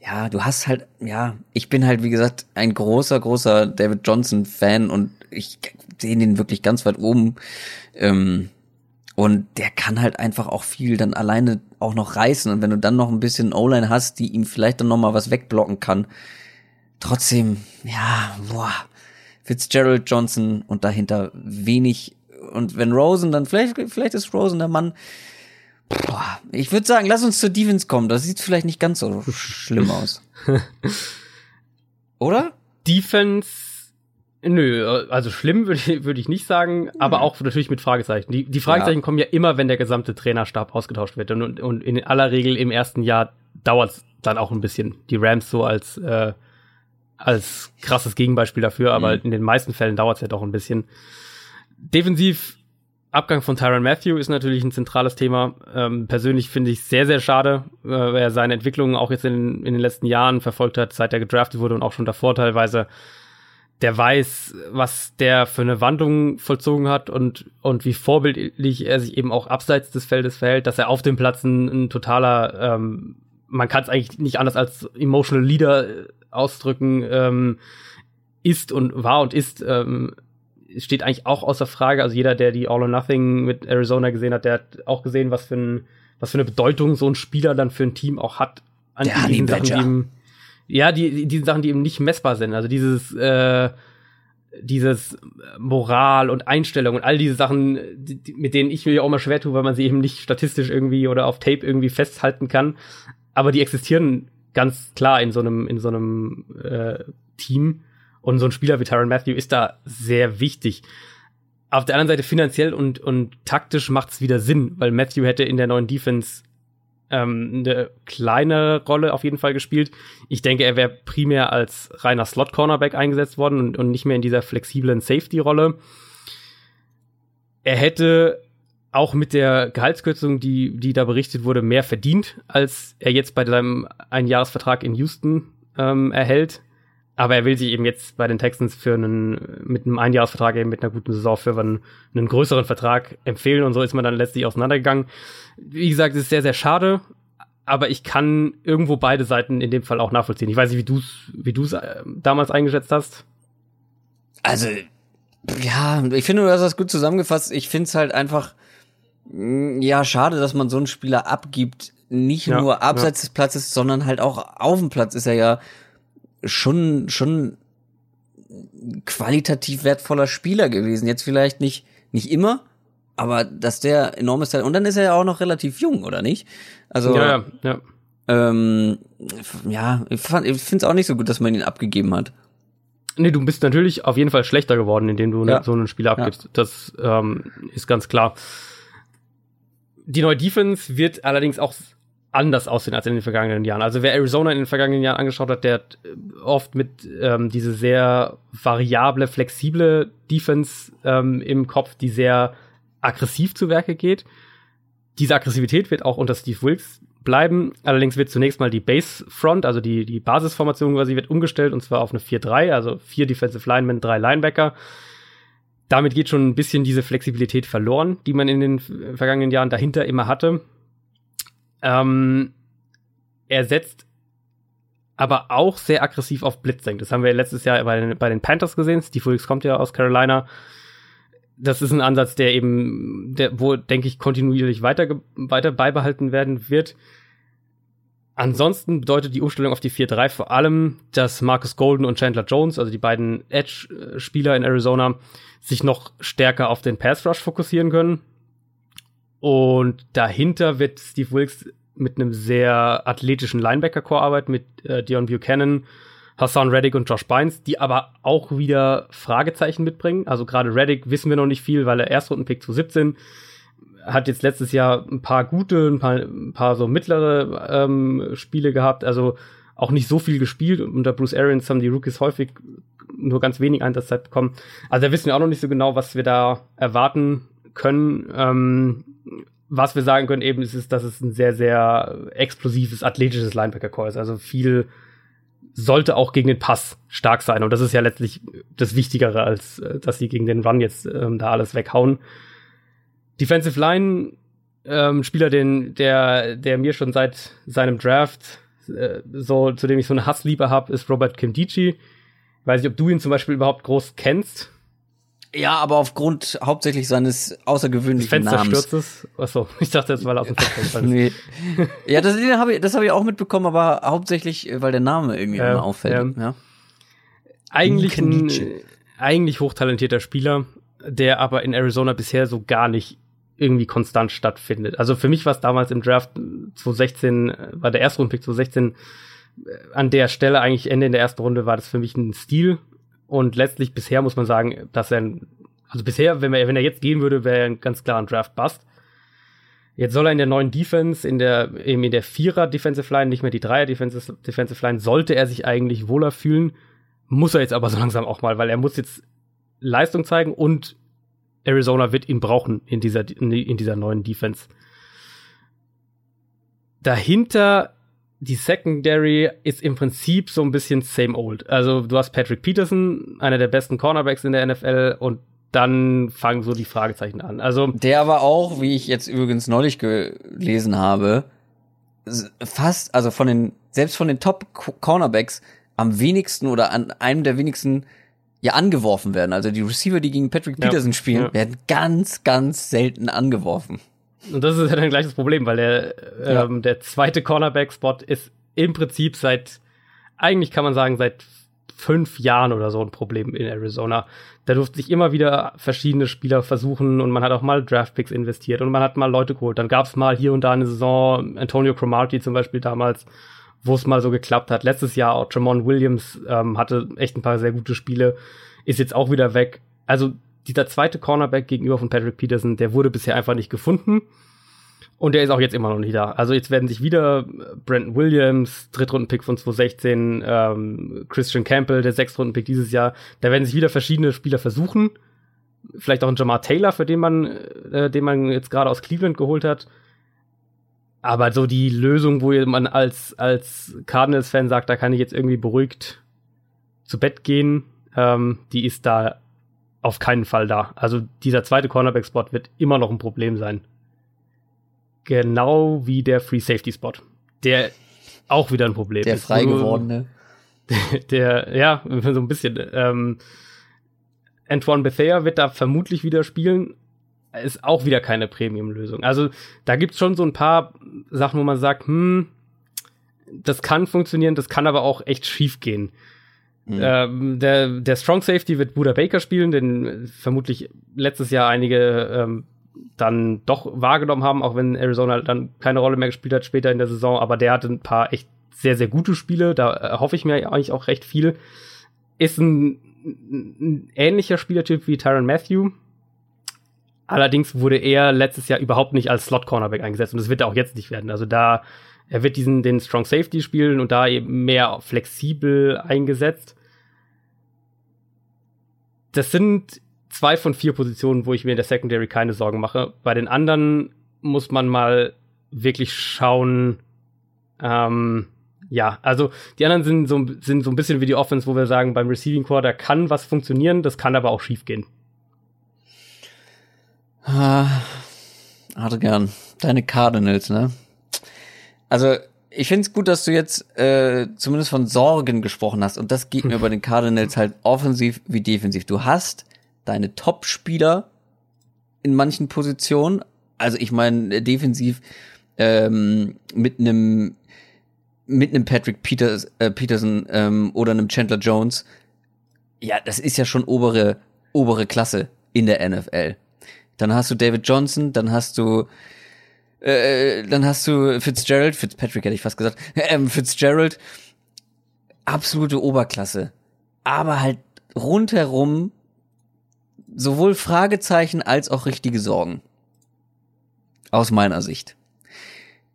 Ja, du hast halt, ja, ich bin halt, wie gesagt, ein großer, großer David Johnson-Fan und ich sehe den wirklich ganz weit oben. Ähm, und der kann halt einfach auch viel dann alleine auch noch reißen. Und wenn du dann noch ein bisschen O-Line hast, die ihm vielleicht dann noch mal was wegblocken kann, trotzdem, ja, boah, Fitzgerald Johnson und dahinter wenig. Und wenn Rosen, dann vielleicht, vielleicht ist Rosen der Mann. Boah, ich würde sagen, lass uns zur Defense kommen. Das sieht vielleicht nicht ganz so schlimm aus. Oder? Defense Nö, also schlimm würde ich, würd ich nicht sagen, mhm. aber auch natürlich mit Fragezeichen. Die, die Fragezeichen ja. kommen ja immer, wenn der gesamte Trainerstab ausgetauscht wird. Und, und in aller Regel im ersten Jahr dauert es dann auch ein bisschen. Die Rams so als, äh, als krasses Gegenbeispiel dafür, aber mhm. in den meisten Fällen dauert es ja doch ein bisschen. Defensiv, Abgang von Tyron Matthew ist natürlich ein zentrales Thema. Ähm, persönlich finde ich sehr, sehr schade, äh, weil er seine Entwicklung auch jetzt in, in den letzten Jahren verfolgt hat, seit er gedraftet wurde und auch schon davor teilweise der weiß, was der für eine Wandlung vollzogen hat und, und wie vorbildlich er sich eben auch abseits des Feldes verhält, dass er auf dem Platz ein, ein totaler, ähm, man kann es eigentlich nicht anders als emotional Leader äh, ausdrücken, ähm, ist und war und ist, ähm, steht eigentlich auch außer Frage. Also jeder, der die All or Nothing mit Arizona gesehen hat, der hat auch gesehen, was für, ein, was für eine Bedeutung so ein Spieler dann für ein Team auch hat. An der diesen Sachen, die ihm, ja, die, die, Sachen, die eben nicht messbar sind. Also dieses, äh, dieses Moral und Einstellung und all diese Sachen, die, die, mit denen ich mir ja auch mal schwer tue, weil man sie eben nicht statistisch irgendwie oder auf Tape irgendwie festhalten kann. Aber die existieren ganz klar in so einem, in so einem äh, Team. Und so ein Spieler wie Tyron Matthew ist da sehr wichtig. Auf der anderen Seite finanziell und, und taktisch macht es wieder Sinn, weil Matthew hätte in der neuen Defense ähm, eine kleine Rolle auf jeden Fall gespielt. Ich denke, er wäre primär als reiner Slot-Cornerback eingesetzt worden und, und nicht mehr in dieser flexiblen Safety-Rolle. Er hätte auch mit der Gehaltskürzung, die, die da berichtet wurde, mehr verdient, als er jetzt bei seinem Einjahresvertrag in Houston ähm, erhält. Aber er will sich eben jetzt bei den Texans für einen, mit einem Einjahresvertrag eben mit einer guten Saison für einen, einen größeren Vertrag empfehlen und so ist man dann letztlich auseinandergegangen. Wie gesagt, es ist sehr, sehr schade, aber ich kann irgendwo beide Seiten in dem Fall auch nachvollziehen. Ich weiß nicht, wie du es wie du's, äh, damals eingeschätzt hast. Also, ja, ich finde, du hast das gut zusammengefasst. Ich finde es halt einfach, mm, ja, schade, dass man so einen Spieler abgibt. Nicht Ja, nur abseits ja. des Platzes, sondern halt auch auf dem Platz ist er ja schon, schon qualitativ wertvoller Spieler gewesen. Jetzt vielleicht nicht, nicht immer, aber dass der enormes Talent, und dann ist er ja auch noch relativ jung, oder nicht? Also, Ja, ja, ja. ähm, ja, ich, fand- ich finde es auch nicht so gut, dass man ihn abgegeben hat. Nee, du bist natürlich auf jeden Fall schlechter geworden, indem du Ja. so einen Spieler abgibst. Das ähm, ist ganz klar. Die neue Defense wird allerdings auch anders aussehen als in den vergangenen Jahren. Also wer Arizona in den vergangenen Jahren angeschaut hat, der hat äh, oft mit ähm, diese sehr variable, flexible Defense ähm, im Kopf, die sehr aggressiv zu Werke geht. Diese Aggressivität wird auch unter Steve Wilkes bleiben. Allerdings wird zunächst mal die Base Front, also die, die Basisformation quasi, wird umgestellt und zwar auf eine 4-3, also vier Defensive Linemen, drei Linebacker. Damit geht schon ein bisschen diese Flexibilität verloren, die man in den vergangenen Jahren dahinter immer hatte. Ähm, er setzt aber auch sehr aggressiv auf Blitzing. Das haben wir letztes Jahr bei den, bei den Panthers gesehen. Steve Wilkes kommt ja aus Carolina. Das ist ein Ansatz, der eben, der, wo, denke ich, kontinuierlich weiter, weiter beibehalten werden wird. Ansonsten bedeutet die Umstellung auf die 4-3 vor allem, dass Marcus Golden und Chandler Jones, also die beiden Edge-Spieler in Arizona, sich noch stärker auf den Pass-Rush fokussieren können. Und dahinter wird Steve Wilkes mit einem sehr athletischen Linebacker-Core arbeiten, mit äh, Dion Buchanan, Hassan Reddick und Josh Bynes, die aber auch wieder Fragezeichen mitbringen. Also gerade Reddick wissen wir noch nicht viel, weil er Erstrundenpick zu 17 hat jetzt letztes Jahr ein paar gute, ein paar, ein paar so mittlere ähm, Spiele gehabt, also auch nicht so viel gespielt. Und unter Bruce Arians haben die Rookies häufig nur ganz wenig Einsatzzeit bekommen. Also da wissen wir auch noch nicht so genau, was wir da erwarten können. Ähm, was wir sagen können eben ist, ist, dass es ein sehr, sehr explosives, athletisches Linebacker-Core ist. Also viel sollte auch gegen den Pass stark sein. Und das ist ja letztlich das Wichtigere, als äh, dass sie gegen den Run jetzt ähm, da alles weghauen. Defensive Line, ähm, Spieler, den, der, der mir schon seit seinem Draft, äh, so, zu dem ich so eine Hassliebe habe, ist Robert Kimdichi. Weiß nicht, ob du ihn zum Beispiel überhaupt groß kennst. Ja, aber aufgrund hauptsächlich seines außergewöhnlichen Fenster Namens. stürzt es. Achso, ich dachte jetzt, weil er aus dem Fenster gefallen ist. Nee. ja, das, den hab ich, das habe ich auch mitbekommen, aber hauptsächlich, äh, weil der Name irgendwie Ja, immer auffällt. ja. Ja. eigentlich ein eigentlich hochtalentierter Spieler, der aber in Arizona bisher so gar nicht irgendwie konstant stattfindet. Also für mich war es damals im Draft 2016, äh, war der erste Rundpick 2016 äh, an der Stelle eigentlich Ende in der ersten Runde war das für mich ein Stil und letztlich bisher muss man sagen, dass er also bisher, wenn er wenn er jetzt gehen würde, wäre er ein ganz klar ein Draft Bust. Jetzt soll er in der neuen Defense, in der, eben in der Vierer Defensive Line, nicht mehr die Dreier Defensive, Defensive Line, sollte er sich eigentlich wohler fühlen. Muss er jetzt aber so langsam auch mal, weil er muss jetzt Leistung zeigen und Arizona wird ihn brauchen in dieser, in dieser neuen Defense. Dahinter die Secondary ist im Prinzip so ein bisschen same old. Also du hast Patrick Peterson, einer der besten Cornerbacks in der NFL und dann fangen so die Fragezeichen an. Also Der aber auch, wie ich jetzt übrigens neulich gelesen habe, fast, also von den, selbst von den Top-Cornerbacks am wenigsten oder an einem der wenigsten ja angeworfen werden. Also die Receiver, die gegen Patrick Ja, Peterson spielen, ja. werden ganz, ganz selten angeworfen. Und das ist ja dann gleich das Problem, weil der, Ja. ähm, der zweite Cornerback-Spot ist im Prinzip seit, eigentlich kann man sagen, seit fünf Jahren oder so ein Problem in Arizona. Da durften sich immer wieder verschiedene Spieler versuchen und man hat auch mal Draftpicks investiert und man hat mal Leute geholt. Dann gab es mal hier und da eine Saison, Antonio Cromartie zum Beispiel damals, wo es mal so geklappt hat. Letztes Jahr auch Tremont Williams ähm, hatte echt ein paar sehr gute Spiele, ist jetzt auch wieder weg. Also dieser zweite Cornerback gegenüber von Patrick Peterson, der wurde bisher einfach nicht gefunden. Und der ist auch jetzt immer noch nicht da. Also jetzt werden sich wieder Brandon Williams, Drittrundenpick von 2016, ähm, Christian Campbell, der Sechstrundenpick dieses Jahr, da werden sich wieder verschiedene Spieler versuchen. Vielleicht auch ein Jamar Taylor, für den man, äh, den man jetzt gerade aus Cleveland geholt hat. Aber so die Lösung, wo man als, als Cardinals-Fan sagt, da kann ich jetzt irgendwie beruhigt zu Bett gehen, ähm, die ist da auf keinen Fall da. Also dieser zweite Cornerback-Spot wird immer noch ein Problem sein. Genau wie der Free Safety Spot. Der auch wieder ein Problem der ist. frei gewordene. Der, der, ja, so ein bisschen. Ähm, Antoine Bethea wird da vermutlich wieder spielen. Ist auch wieder keine Premium-Lösung. Also da gibt's schon so ein paar Sachen, wo man sagt, hm, das kann funktionieren, das kann aber auch echt schief gehen. Mhm. Ähm, der, der Strong Safety wird Buda Baker spielen, den vermutlich letztes Jahr einige ähm, dann doch wahrgenommen haben, auch wenn Arizona dann keine Rolle mehr gespielt hat später in der Saison, aber der hatte ein paar echt sehr, sehr gute Spiele, da hoffe ich mir eigentlich auch recht viel. Ist ein, ein ähnlicher Spielertyp wie Tyron Matthew. Allerdings wurde er letztes Jahr überhaupt nicht als Slot-Cornerback eingesetzt und das wird er auch jetzt nicht werden. Also da, er wird diesen, den Strong Safety spielen und da eben mehr flexibel eingesetzt. Das sind zwei von vier Positionen, wo ich mir in der Secondary keine Sorgen mache. Bei den anderen muss man mal wirklich schauen. Ähm, ja, also die anderen sind so, sind so ein bisschen wie die Offense, wo wir sagen, beim Receiving Core, da kann was funktionieren, das kann aber auch schief gehen. Ah, gern. deine Cardinals, ne? Also, ich finde es gut, dass du jetzt äh, zumindest von Sorgen gesprochen hast. Und das geht mir bei den Cardinals halt offensiv wie defensiv. Du hast deine Top-Spieler in manchen Positionen. Also ich meine, defensiv ähm, mit einem mit einem Patrick Peters, äh, Peterson ähm, oder einem Chandler Jones. Ja, das ist ja schon obere obere Klasse in der NFL. Dann hast du David Johnson, dann hast du äh, dann hast du Fitzgerald, Fitzpatrick hätte ich fast gesagt, ähm, Fitzgerald, absolute Oberklasse. Aber halt rundherum sowohl Fragezeichen als auch richtige Sorgen. Aus meiner Sicht.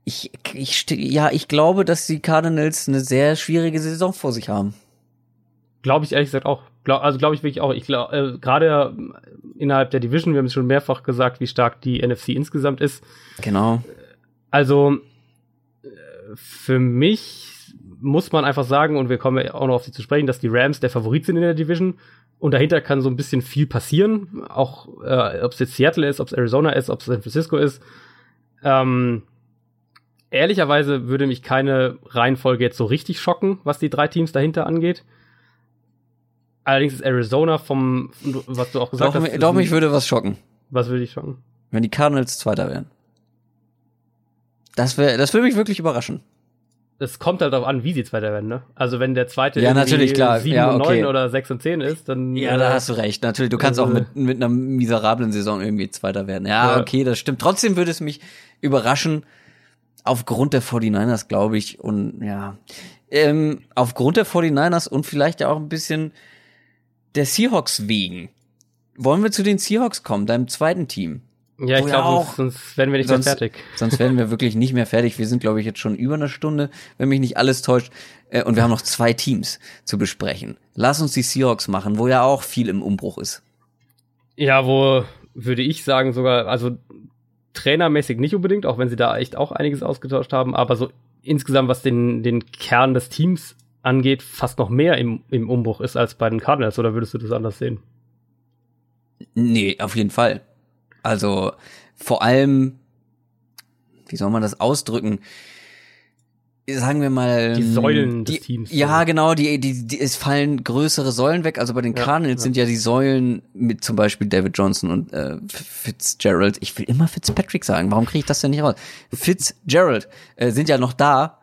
Ich, ich, ja, ich glaube, dass die Cardinals eine sehr schwierige Saison vor sich haben. Glaube ich ehrlich gesagt auch. Glaub, also glaube ich wirklich auch. Ich glaube, äh, gerade innerhalb der Division, wir haben es schon mehrfach gesagt, wie stark die NFC insgesamt ist. Genau. Also äh, für mich muss man einfach sagen, und wir kommen ja auch noch auf sie zu sprechen, dass die Rams der Favorit sind in der Division. Und dahinter kann so ein bisschen viel passieren, auch äh, ob es jetzt Seattle ist, ob es Arizona ist, ob es San Francisco ist. Ähm, ehrlicherweise würde mich keine Reihenfolge jetzt so richtig schocken, was die drei Teams dahinter angeht. Allerdings ist Arizona vom, was du auch gesagt doch, hast. Doch, mich würde was schocken. Was würde ich schocken? Wenn die Cardinals Zweiter wären. Das wäre, das würde mich wirklich überraschen es kommt halt darauf an, wie sie Zweiter werden, ne? Also wenn der zweite ja, natürlich, klar. 7 ja, und okay. 9 oder 6 und 10 ist, dann. Ja, äh, da hast du recht. Natürlich, du kannst also, auch mit, mit einer miserablen Saison irgendwie Zweiter werden. Ja, ja, okay, das stimmt. Trotzdem würde es mich überraschen, aufgrund der 49ers, glaube ich, und ja, ähm, aufgrund der 49ers und vielleicht auch ein bisschen der Seahawks wegen. Wollen wir zu den Seahawks kommen, deinem zweiten Team? Ja, ich glaube, sonst werden wir nicht sonst, mehr fertig. Sonst werden wir wirklich nicht mehr fertig. Wir sind, glaube ich, jetzt schon über eine Stunde, wenn mich nicht alles täuscht. Äh, und wir haben noch zwei Teams zu besprechen. Lass uns die Seahawks machen, wo ja auch viel im Umbruch ist. Ja, wo würde ich sagen, sogar, also trainermäßig nicht unbedingt, auch wenn sie da echt auch einiges ausgetauscht haben, aber so insgesamt, was den, den Kern des Teams angeht, fast noch mehr im, im Umbruch ist als bei den Cardinals, oder würdest du das anders sehen? Nee, auf jeden Fall. Also vor allem, wie soll man das ausdrücken? Sagen wir mal. Die Säulen die, des Teams. Ja, genau, die, die, die, es fallen größere Säulen weg. Also bei den ja, Cardinals ja. sind ja die Säulen mit zum Beispiel David Johnson und äh, Fitzgerald. Ich will immer Fitzpatrick sagen. Warum kriege ich das denn nicht raus? Fitzgerald äh, sind ja noch da.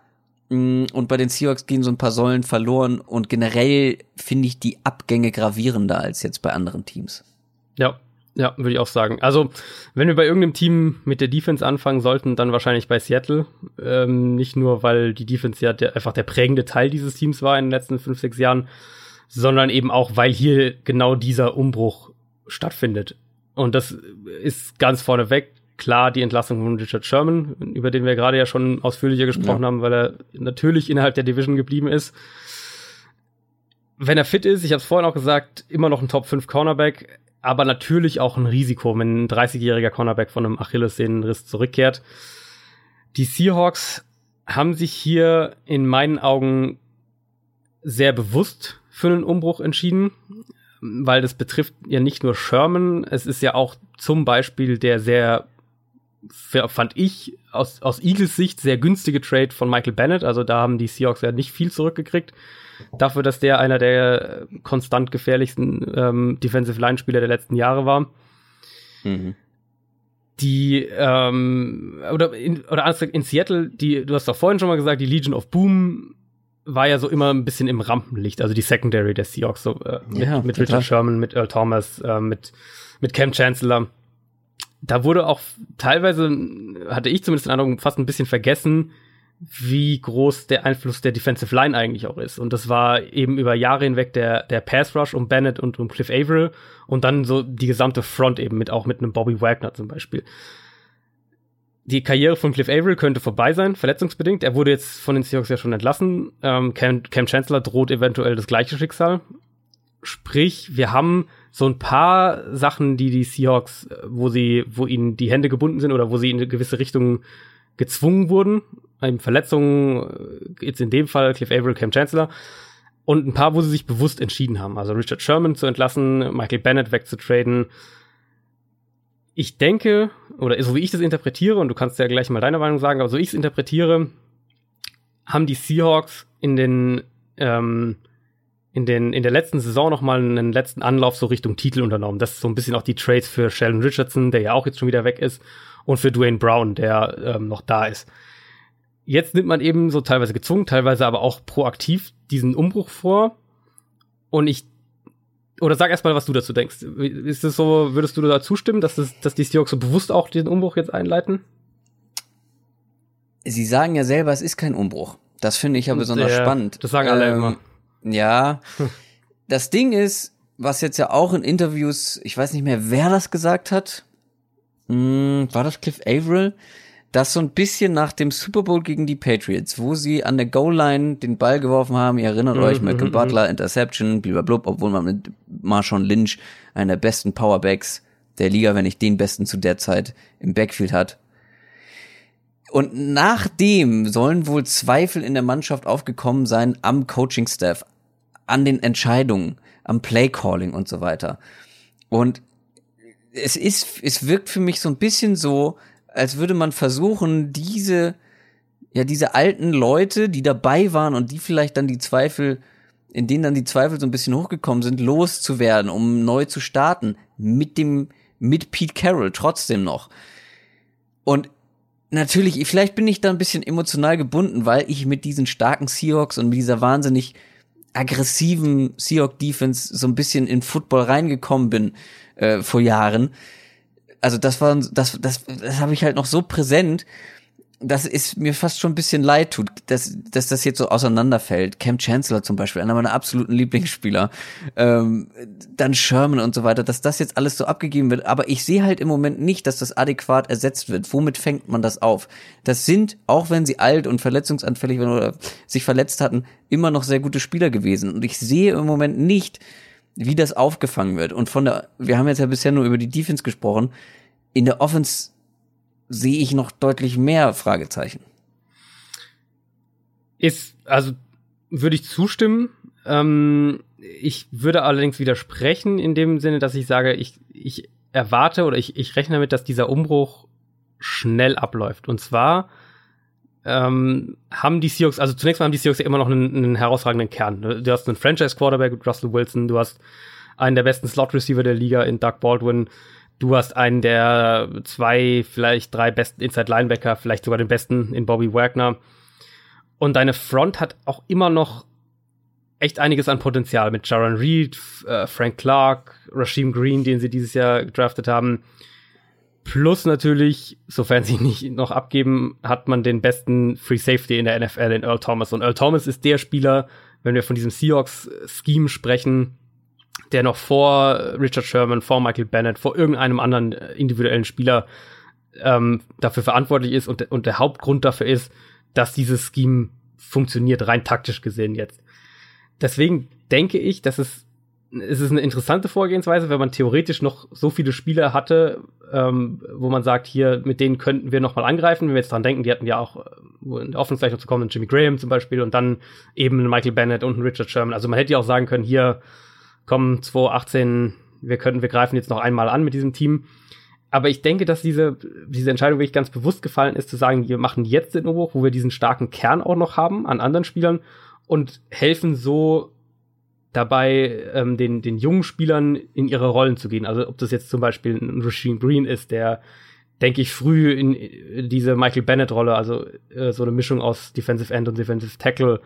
Mm, und bei den Seahawks gehen so ein paar Säulen verloren und generell finde ich die Abgänge gravierender als jetzt bei anderen Teams. Ja, ja, würde ich auch sagen. Also, wenn wir bei irgendeinem Team mit der Defense anfangen sollten, dann wahrscheinlich bei Seattle. Ähm, nicht nur, weil die Defense ja der, einfach der prägende Teil dieses Teams war in den letzten fünf, sechs Jahren, sondern eben auch, weil hier genau dieser Umbruch stattfindet. Und das ist ganz vorneweg klar die Entlassung von Richard Sherman, über den wir gerade ja schon ausführlicher gesprochen ja. haben, weil er natürlich innerhalb der Division geblieben ist. Wenn er fit ist, ich habe es vorhin auch gesagt, immer noch ein Top 5 Cornerback aber natürlich auch ein Risiko, wenn ein 30-jähriger Cornerback von einem Achillessehnenriss zurückkehrt. Die Seahawks haben sich hier in meinen Augen sehr bewusst für einen Umbruch entschieden, weil das betrifft ja nicht nur Sherman, es ist ja auch zum Beispiel der sehr, fand ich, aus, aus Eagles Sicht sehr günstige Trade von Michael Bennett. Also da haben die Seahawks ja nicht viel zurückgekriegt dafür, dass der einer der konstant gefährlichsten ähm, Defensive Line Spieler der letzten Jahre war. Mhm. Die ähm, oder in, oder anders in Seattle, die du hast doch vorhin schon mal gesagt, die Legion of Boom war ja so immer ein bisschen im Rampenlicht, also die Secondary der Seahawks so äh, mit, ja, mit Richard Sherman, mit Earl Thomas, äh, mit mit Cam Chancellor. Da wurde auch teilweise hatte ich zumindest den Eindruck fast ein bisschen vergessen, wie groß der Einfluss der Defensive Line eigentlich auch ist. Und das war eben über Jahre hinweg der, der Pass Rush um Bennett und um Cliff Averill und dann so die gesamte Front eben mit, auch mit einem Bobby Wagner zum Beispiel. Die Karriere von Cliff Averill könnte vorbei sein, verletzungsbedingt. Er wurde jetzt von den Seahawks ja schon entlassen. Ähm, Cam, Cam Chancellor droht eventuell das gleiche Schicksal. Sprich, wir haben so ein paar Sachen, die die Seahawks, äh, wo sie, wo ihnen die Hände gebunden sind oder wo sie in eine gewisse Richtung gezwungen wurden, eben Verletzungen, äh, jetzt in dem Fall Cliff Averill, Cam Chancellor, und ein paar, wo sie sich bewusst entschieden haben. Also Richard Sherman zu entlassen, Michael Bennett wegzutraden. Ich denke, oder so wie ich das interpretiere, und du kannst ja gleich mal deine Meinung sagen, aber so ich es interpretiere, haben die Seahawks in den ähm, in den in der letzten Saison noch mal einen letzten Anlauf so Richtung Titel unternommen. Das ist so ein bisschen auch die Trades für Sheldon Richardson, der ja auch jetzt schon wieder weg ist, und für Dwayne Brown, der ähm, noch da ist jetzt nimmt man eben so teilweise gezwungen, teilweise aber auch proaktiv diesen Umbruch vor. Und ich, oder sag erstmal, was du dazu denkst. Ist es so, würdest du da zustimmen, dass, das, dass die Seahawks so bewusst auch diesen Umbruch jetzt einleiten? Sie sagen ja selber, es ist kein Umbruch. Das finde ich ja besonders ja, spannend. Das sagen alle ähm, immer. Ja. das Ding ist, was jetzt ja auch in Interviews, ich weiß nicht mehr, wer das gesagt hat. Hm, war das Cliff Averill? das so ein bisschen nach dem Super Bowl gegen die Patriots, wo sie an der Goal-Line den Ball geworfen haben. Ihr erinnert mhm, euch, Malcolm mhm, Butler, Interception, blablabla, obwohl man mit Marshawn Lynch einen der besten Powerbacks der Liga, wenn nicht den besten zu der Zeit im Backfield hat. Und nachdem sollen wohl Zweifel in der Mannschaft aufgekommen sein am Coaching-Staff, an den Entscheidungen, am Play-Calling und so weiter. Und es ist, es wirkt für mich so ein bisschen so, als würde man versuchen, diese, ja, diese alten Leute, die dabei waren und die vielleicht dann die Zweifel, in denen dann die Zweifel so ein bisschen hochgekommen sind, loszuwerden, um neu zu starten, mit dem, mit Pete Carroll trotzdem noch. Und natürlich, vielleicht bin ich da ein bisschen emotional gebunden, weil ich mit diesen starken Seahawks und mit dieser wahnsinnig aggressiven Seahawk Defense so ein bisschen in Football reingekommen bin äh, vor Jahren. Also das war das das das habe ich halt noch so präsent, dass es mir fast schon ein bisschen leid tut, dass, dass das jetzt so auseinanderfällt. Cam Chancellor zum Beispiel, einer meiner absoluten Lieblingsspieler. Ähm, dann Sherman und so weiter, dass das jetzt alles so abgegeben wird. Aber ich sehe halt im Moment nicht, dass das adäquat ersetzt wird. Womit fängt man das auf? Das sind, auch wenn sie alt und verletzungsanfällig waren oder sich verletzt hatten, immer noch sehr gute Spieler gewesen. Und ich sehe im Moment nicht, wie das aufgefangen wird. Und von der, wir haben jetzt ja bisher nur über die Defense gesprochen. In der Offense sehe ich noch deutlich mehr Fragezeichen. Ist, also würde ich zustimmen. Ähm, ich würde allerdings widersprechen in dem Sinne, dass ich sage, ich, ich erwarte oder ich, ich rechne damit, dass dieser Umbruch schnell abläuft. Und zwar ähm, haben die Seahawks, also zunächst mal haben die Seahawks ja immer noch einen, einen herausragenden Kern. Du hast einen Franchise-Quarterback mit Russell Wilson, du hast einen der besten Slot-Receiver der Liga in Doug Baldwin, du hast einen der zwei, vielleicht drei besten Inside-Linebacker, vielleicht sogar den besten in Bobby Wagner. Und deine Front hat auch immer noch echt einiges an Potenzial mit Jaron Reed, äh, Frank Clark, Rasheem Green, den sie dieses Jahr gedraftet haben. Plus natürlich, sofern sie nicht noch abgeben, hat man den besten Free Safety in der NFL in Earl Thomas. Und Earl Thomas ist der Spieler, wenn wir von diesem Seahawks-Scheme sprechen, der noch vor Richard Sherman, vor Michael Bennett, vor irgendeinem anderen äh, individuellen Spieler ähm, dafür verantwortlich ist und, und der Hauptgrund dafür ist, dass dieses Scheme funktioniert, rein taktisch gesehen jetzt. Deswegen denke ich, dass es, es ist eine interessante Vorgehensweise, wenn man theoretisch noch so viele Spieler hatte, ähm, wo man sagt, hier, mit denen könnten wir noch mal angreifen. Wenn wir jetzt dran denken, die hatten ja auch, in der Offense gleich noch zu kommen, Jimmy Graham zum Beispiel und dann eben Michael Bennett und Richard Sherman. Also man hätte ja auch sagen können, hier, kommen 2018, wir könnten, wir greifen jetzt noch einmal an mit diesem Team. Aber ich denke, dass diese, diese Entscheidung wirklich ganz bewusst gefallen ist, zu sagen, wir machen jetzt den Umbruch, wo wir diesen starken Kern auch noch haben an anderen Spielern und helfen so dabei, ähm, den, den jungen Spielern in ihre Rollen zu gehen. Also ob das jetzt zum Beispiel ein Rasheem Green ist, der, denke ich, früh in diese Michael Bennett-Rolle, also äh, so eine Mischung aus Defensive End und Defensive Tackle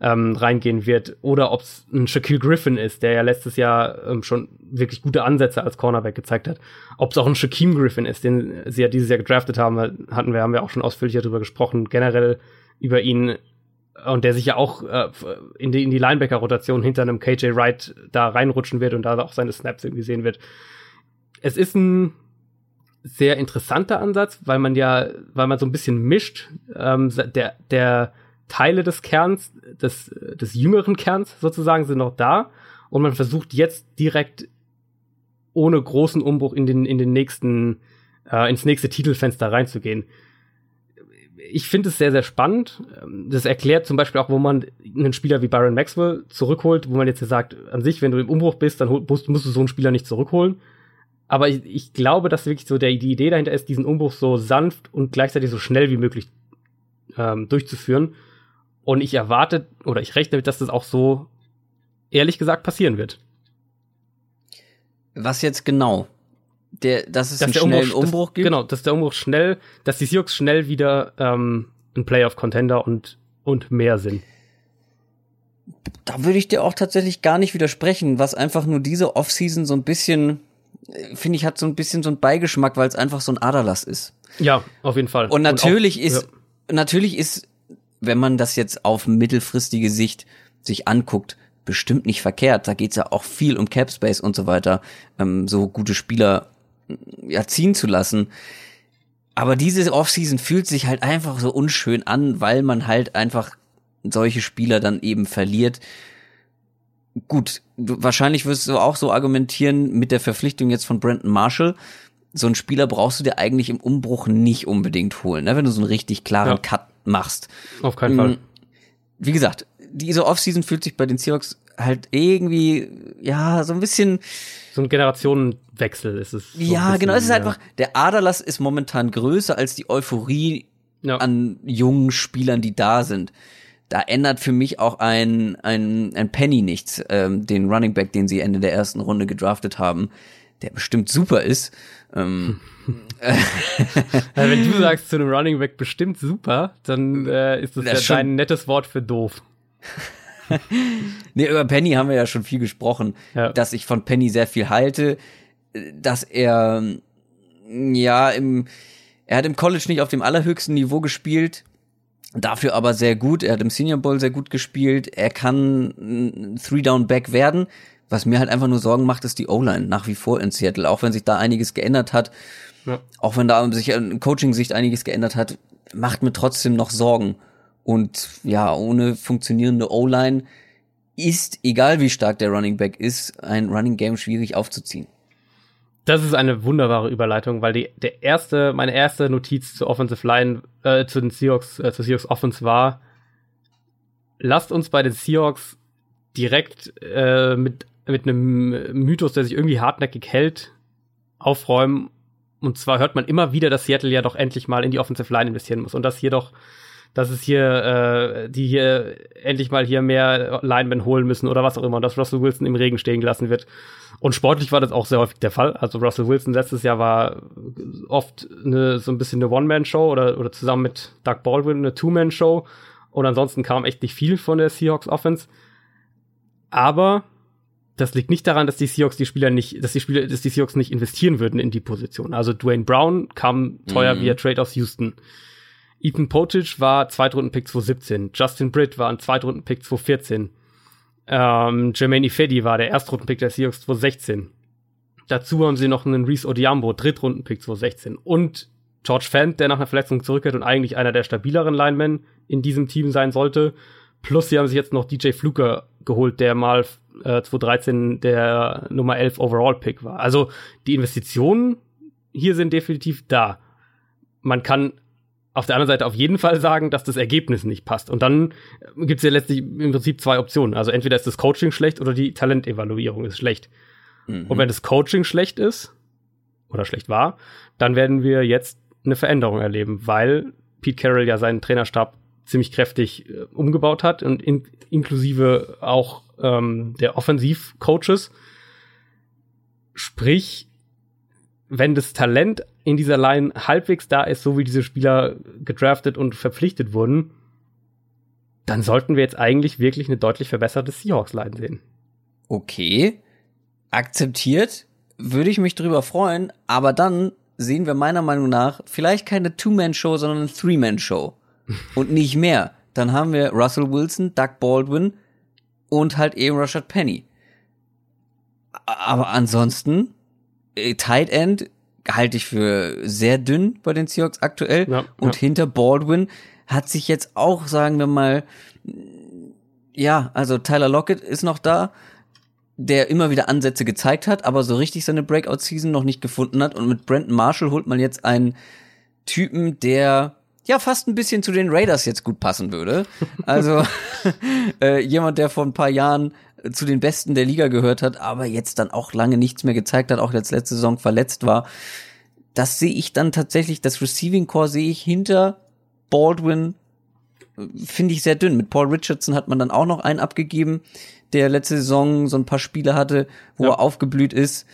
ähm, reingehen wird. Oder ob es ein Shaquille Griffin ist, der ja letztes Jahr ähm, schon wirklich gute Ansätze als Cornerback gezeigt hat. Ob es auch ein Shaquem Griffin ist, den sie ja dieses Jahr gedraftet haben, hatten wir, haben wir auch schon ausführlicher darüber gesprochen, generell über ihn. Und der sich ja auch äh, in die, in die Linebacker-Rotation hinter einem KJ Wright da reinrutschen wird und da auch seine Snaps irgendwie sehen wird. Es ist ein sehr interessanter Ansatz, weil man ja, weil man so ein bisschen mischt. Ähm, der, der Teile des Kerns, des, des jüngeren Kerns sozusagen, sind noch da. Und man versucht jetzt direkt ohne großen Umbruch in den, in den nächsten, äh, ins nächste Titelfenster reinzugehen. Ich finde es sehr, sehr spannend. Das erklärt zum Beispiel auch, wo man einen Spieler wie Byron Maxwell zurückholt, wo man jetzt sagt, an sich, wenn du im Umbruch bist, dann musst, musst du so einen Spieler nicht zurückholen. Aber ich, ich glaube, dass wirklich so der, die Idee dahinter ist, diesen Umbruch so sanft und gleichzeitig so schnell wie möglich ähm, durchzuführen. Und ich erwarte oder ich rechne damit, dass das auch so ehrlich gesagt passieren wird. Was jetzt genau? Der, dass es dass einen schnellen Umbruch, Umbruch das, gibt? Genau, dass der Umbruch schnell, dass die Seahawks schnell wieder ähm, ein Playoff-Contender und, und mehr sind. Da würde ich dir auch tatsächlich gar nicht widersprechen, was einfach nur diese Offseason so ein bisschen, äh, finde ich, hat so ein bisschen so ein Beigeschmack, weil es einfach so ein Aderlass ist. Ja, auf jeden Fall. Und natürlich und auch, ist, ja. natürlich ist wenn man das jetzt auf mittelfristige Sicht sich anguckt, bestimmt nicht verkehrt. Da geht's ja auch viel um Capspace und so weiter, ähm, so gute Spieler ja, ziehen zu lassen. Aber diese Offseason fühlt sich halt einfach so unschön an, weil man halt einfach solche Spieler dann eben verliert. Gut, du, wahrscheinlich wirst du auch so argumentieren mit der Verpflichtung jetzt von Brandon Marshall. So einen Spieler brauchst du dir eigentlich im Umbruch nicht unbedingt holen, ne? wenn du so einen richtig klaren ja. Cut machst. Auf keinen Fall. Mm, wie gesagt, diese Offseason fühlt sich bei den Seahawks halt irgendwie, ja, so ein bisschen. So ein Generationenwechsel ist es. So ja, bisschen, genau. Es ist ja. einfach, der Aderlass ist momentan größer als die Euphorie ja. an jungen Spielern, die da sind. Da ändert für mich auch ein, ein, ein Penny nichts, ähm, den Running Back, den sie Ende der ersten Runde gedraftet haben, der bestimmt super ist. Ähm, also wenn du sagst zu einem Running Back bestimmt super, dann äh, ist das, das ja dein nettes Wort für doof. nee, über Penny haben wir ja schon viel gesprochen, ja. dass ich von Penny sehr viel halte, dass er ja im er hat im College nicht auf dem allerhöchsten Niveau gespielt, dafür aber sehr gut. Er hat im Senior Bowl sehr gut gespielt. Er kann ein Three-Down-Back werden. Was mir halt einfach nur Sorgen macht, ist die O-Line nach wie vor in Seattle. Auch wenn sich da einiges geändert hat, ja. auch wenn da sich in Coaching-Sicht einiges geändert hat, macht mir trotzdem noch Sorgen. Und ja, ohne funktionierende O-Line ist, egal wie stark der Running Back ist, ein Running Game schwierig aufzuziehen. Das ist eine wunderbare Überleitung, weil die, der erste, meine erste Notiz zur Offensive Line, äh, zu den Seahawks, äh, zur Seahawks Offense war, lasst uns bei den Seahawks direkt äh, mit mit einem Mythos, der sich irgendwie hartnäckig hält, aufräumen. Und zwar hört man immer wieder, dass Seattle ja doch endlich mal in die Offensive Line investieren muss und dass hier doch, dass es hier, äh, die hier endlich mal hier mehr Linemen holen müssen oder was auch immer und dass Russell Wilson im Regen stehen gelassen wird. Und sportlich war das auch sehr häufig der Fall. Also Russell Wilson letztes Jahr war oft eine, so ein bisschen eine One-Man-Show oder, oder zusammen mit Doug Baldwin eine Two-Man-Show. Und ansonsten kam echt nicht viel von der Seahawks Offense. Aber das liegt nicht daran, dass die Seahawks die Spieler nicht, dass die Spieler, dass die Seahawks nicht investieren würden in die Position. Also Dwayne Brown kam teuer mhm. via Trade aus Houston. Ethan Potage war Zweitrunden-Pick 2017. Justin Britt war ein Zweitrunden-Pick 2014. Ähm, Jermaine Ifedi war der Erstrunden-Pick der Seahawks 2016. Dazu haben sie noch einen Reese Odiambo, Drittrunden-Pick 2016. Und George Fant, der nach einer Verletzung zurückkehrt und eigentlich einer der stabileren Linemen in diesem Team sein sollte. Plus sie haben sich jetzt noch DJ Fluker geholt, der mal äh, 2013 der Nummer 11 Overall Pick war. Also die Investitionen hier sind definitiv da. Man kann auf der anderen Seite auf jeden Fall sagen, dass das Ergebnis nicht passt. Und dann gibt es ja letztlich im Prinzip zwei Optionen. Also entweder ist das Coaching schlecht oder die Talentevaluierung ist schlecht. Mhm. Und wenn das Coaching schlecht ist oder schlecht war, dann werden wir jetzt eine Veränderung erleben, weil Pete Carroll ja seinen Trainerstab ziemlich kräftig äh, umgebaut hat und in, inklusive auch ähm, der Offensivcoaches. Sprich, wenn das Talent in dieser Line halbwegs da ist, so wie diese Spieler gedraftet und verpflichtet wurden, dann sollten wir jetzt eigentlich wirklich eine deutlich verbesserte Seahawks-Line sehen. Okay, akzeptiert, würde ich mich drüber freuen, aber dann sehen wir meiner Meinung nach vielleicht keine Two-Man-Show, sondern eine Three-Man-Show. Und nicht mehr. Dann haben wir Russell Wilson, Doug Baldwin und halt eben Rashad Penny. Aber ansonsten, äh, Tight End halte ich für sehr dünn bei den Seahawks aktuell. Ja, und ja. hinter Baldwin hat sich jetzt auch, sagen wir mal, ja, also Tyler Lockett ist noch da, der immer wieder Ansätze gezeigt hat, aber so richtig seine Breakout-Season noch nicht gefunden hat. Und mit Brandon Marshall holt man jetzt einen Typen, der ja fast ein bisschen zu den Raiders jetzt gut passen würde. Also äh, jemand, der vor ein paar Jahren zu den Besten der Liga gehört hat, aber jetzt dann auch lange nichts mehr gezeigt hat, auch jetzt letzte Saison verletzt war. Das sehe ich dann tatsächlich, das Receiving Core sehe ich hinter Baldwin, finde ich sehr dünn. Mit Paul Richardson hat man dann auch noch einen abgegeben, der letzte Saison so ein paar Spiele hatte, wo ja. er aufgeblüht ist.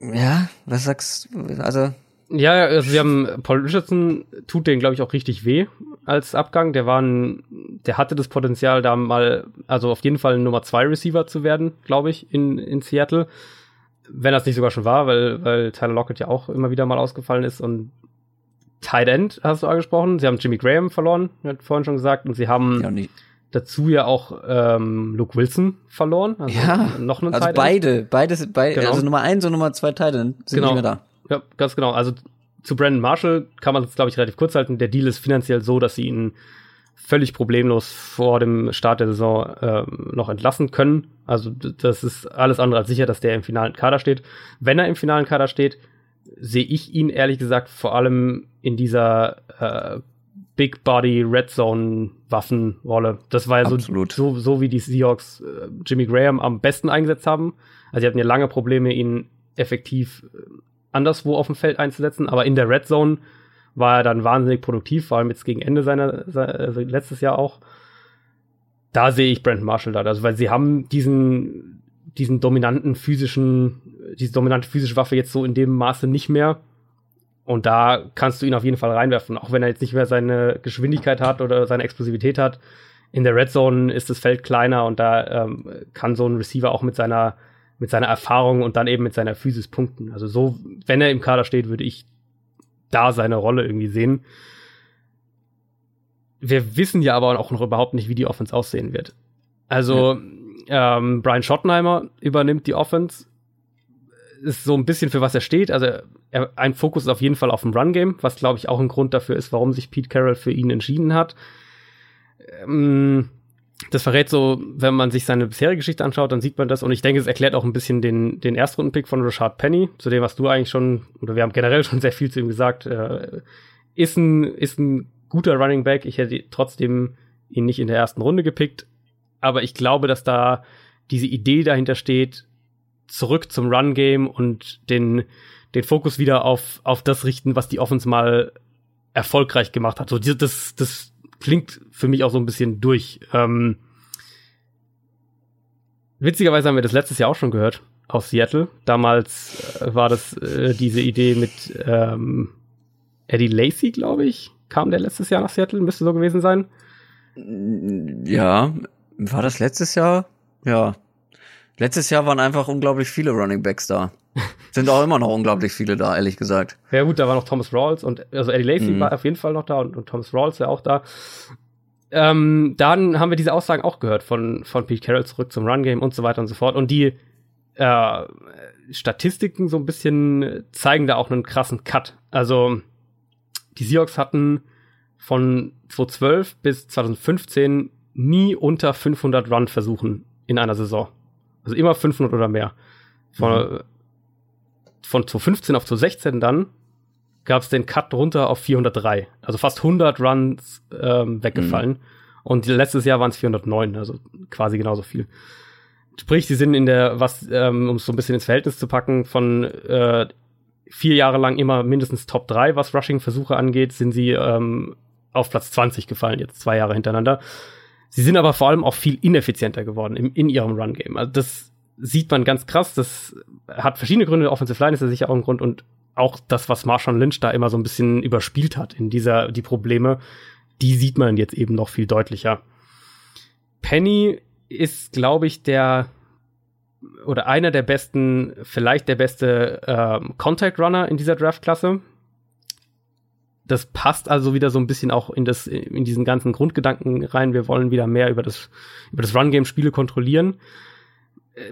Ja, was sagst du? Also ja, also wir haben Paul Richardson tut den glaube ich auch richtig weh als Abgang. Der war ein, der hatte das Potenzial da mal, also auf jeden Fall ein Nummer zwei Receiver zu werden, glaube ich, in in Seattle. Wenn das nicht sogar schon war, weil weil Tyler Lockett ja auch immer wieder mal ausgefallen ist und Tight End hast du angesprochen. Sie haben Jimmy Graham verloren, hat vorhin schon gesagt, und sie haben ja, dazu ja auch ähm, Luke Wilson verloren. Also ja, noch einen also beide, beides, beide, genau. also Nummer eins und Nummer zwei Tight End sind genau. nicht mehr da. Ja, ganz genau. Also zu Brandon Marshall kann man es, glaube ich, relativ kurz halten. Der Deal ist finanziell so, dass sie ihn völlig problemlos vor dem Start der Saison äh, noch entlassen können. Also das ist alles andere als sicher, dass der im finalen Kader steht. Wenn er im finalen Kader steht, sehe ich ihn ehrlich gesagt vor allem in dieser äh, Big Body Red Zone Waffenrolle. Das war ja so, so, so wie die Seahawks äh, Jimmy Graham am besten eingesetzt haben. Also sie hatten ja lange Probleme, ihn effektiv äh, anderswo auf dem Feld einzusetzen, aber in der Red Zone war er dann wahnsinnig produktiv, vor allem jetzt gegen Ende seiner, also letztes Jahr auch. Da sehe ich Brandon Marshall da, also weil sie haben diesen, diesen dominanten physischen, diese dominante physische Waffe jetzt so in dem Maße nicht mehr. Und da kannst du ihn auf jeden Fall reinwerfen, auch wenn er jetzt nicht mehr seine Geschwindigkeit hat oder seine Explosivität hat. In der Red Zone ist das Feld kleiner und da ähm, kann so ein Receiver auch mit seiner mit seiner Erfahrung und dann eben mit seiner Physis punkten. Also so, wenn er im Kader steht, würde ich da seine Rolle irgendwie sehen. Wir wissen ja aber auch noch überhaupt nicht, wie die Offense aussehen wird. Also ja. ähm, Brian Schottenheimer übernimmt die Offense, ist so ein bisschen für was er steht. Also er, ein Fokus ist auf jeden Fall auf dem Run Game, was glaube ich auch ein Grund dafür ist, warum sich Pete Carroll für ihn entschieden hat. Ähm, das verrät so, wenn man sich seine bisherige Geschichte anschaut, dann sieht man das. Und ich denke, es erklärt auch ein bisschen den, den Erstrundenpick von Rashad Penny, zu dem, was du eigentlich schon, oder wir haben generell schon sehr viel zu ihm gesagt, äh, ist ein, ist ein guter Running Back. Ich hätte trotzdem ihn nicht in der ersten Runde gepickt. Aber ich glaube, dass da diese Idee dahinter steht, zurück zum Run Game und den, den Fokus wieder auf, auf das richten, was die Offense mal erfolgreich gemacht hat. So, das, das klingt für mich auch so ein bisschen durch. Ähm, witzigerweise haben wir das letztes Jahr auch schon gehört aus Seattle. Damals äh, war das äh, diese Idee mit ähm, Eddie Lacey, glaube ich, kam der letztes Jahr nach Seattle, müsste so gewesen sein. Ja, war das letztes Jahr? Ja. Letztes Jahr waren einfach unglaublich viele Running Backs da. Sind auch immer noch unglaublich viele da, ehrlich gesagt. Ja gut, da war noch Thomas Rawls und also Eddie Lacy mhm. war auf jeden Fall noch da und, und Thomas Rawls war auch da. Ähm, dann haben wir diese Aussagen auch gehört von, von Pete Carroll zurück zum Run Game und so weiter und so fort. Und die äh, Statistiken so ein bisschen zeigen da auch einen krassen Cut. Also die Seahawks hatten von 2012 bis 2015 nie unter 500 Run-Versuchen in einer Saison. Also immer 500 oder mehr. Von, mhm. Von 2015 auf 2016 dann gab es den Cut runter auf 403. Also fast 100 Runs ähm, weggefallen. Mhm. Und letztes Jahr waren es 409, also quasi genauso viel. Sprich, sie sind in der, was, ähm, um es so ein bisschen ins Verhältnis zu packen, von äh, vier Jahre lang immer mindestens Top 3, was Rushing-Versuche angeht, sind sie ähm, auf Platz 20 gefallen, jetzt zwei Jahre hintereinander. Sie sind aber vor allem auch viel ineffizienter geworden im, in ihrem Run-Game. Also das sieht man ganz krass. Das hat verschiedene Gründe. Offensive Line ist ja sicher auch ein Grund und auch das, was Marshawn Lynch da immer so ein bisschen überspielt hat in dieser, die Probleme, die sieht man jetzt eben noch viel deutlicher. Penny ist, glaube ich, der oder einer der besten, vielleicht der beste ähm, Contact Runner in dieser Draftklasse das passt also wieder so ein bisschen auch in das, in diesen ganzen Grundgedanken rein. Wir wollen wieder mehr über das, über das Run-Game Spiele kontrollieren.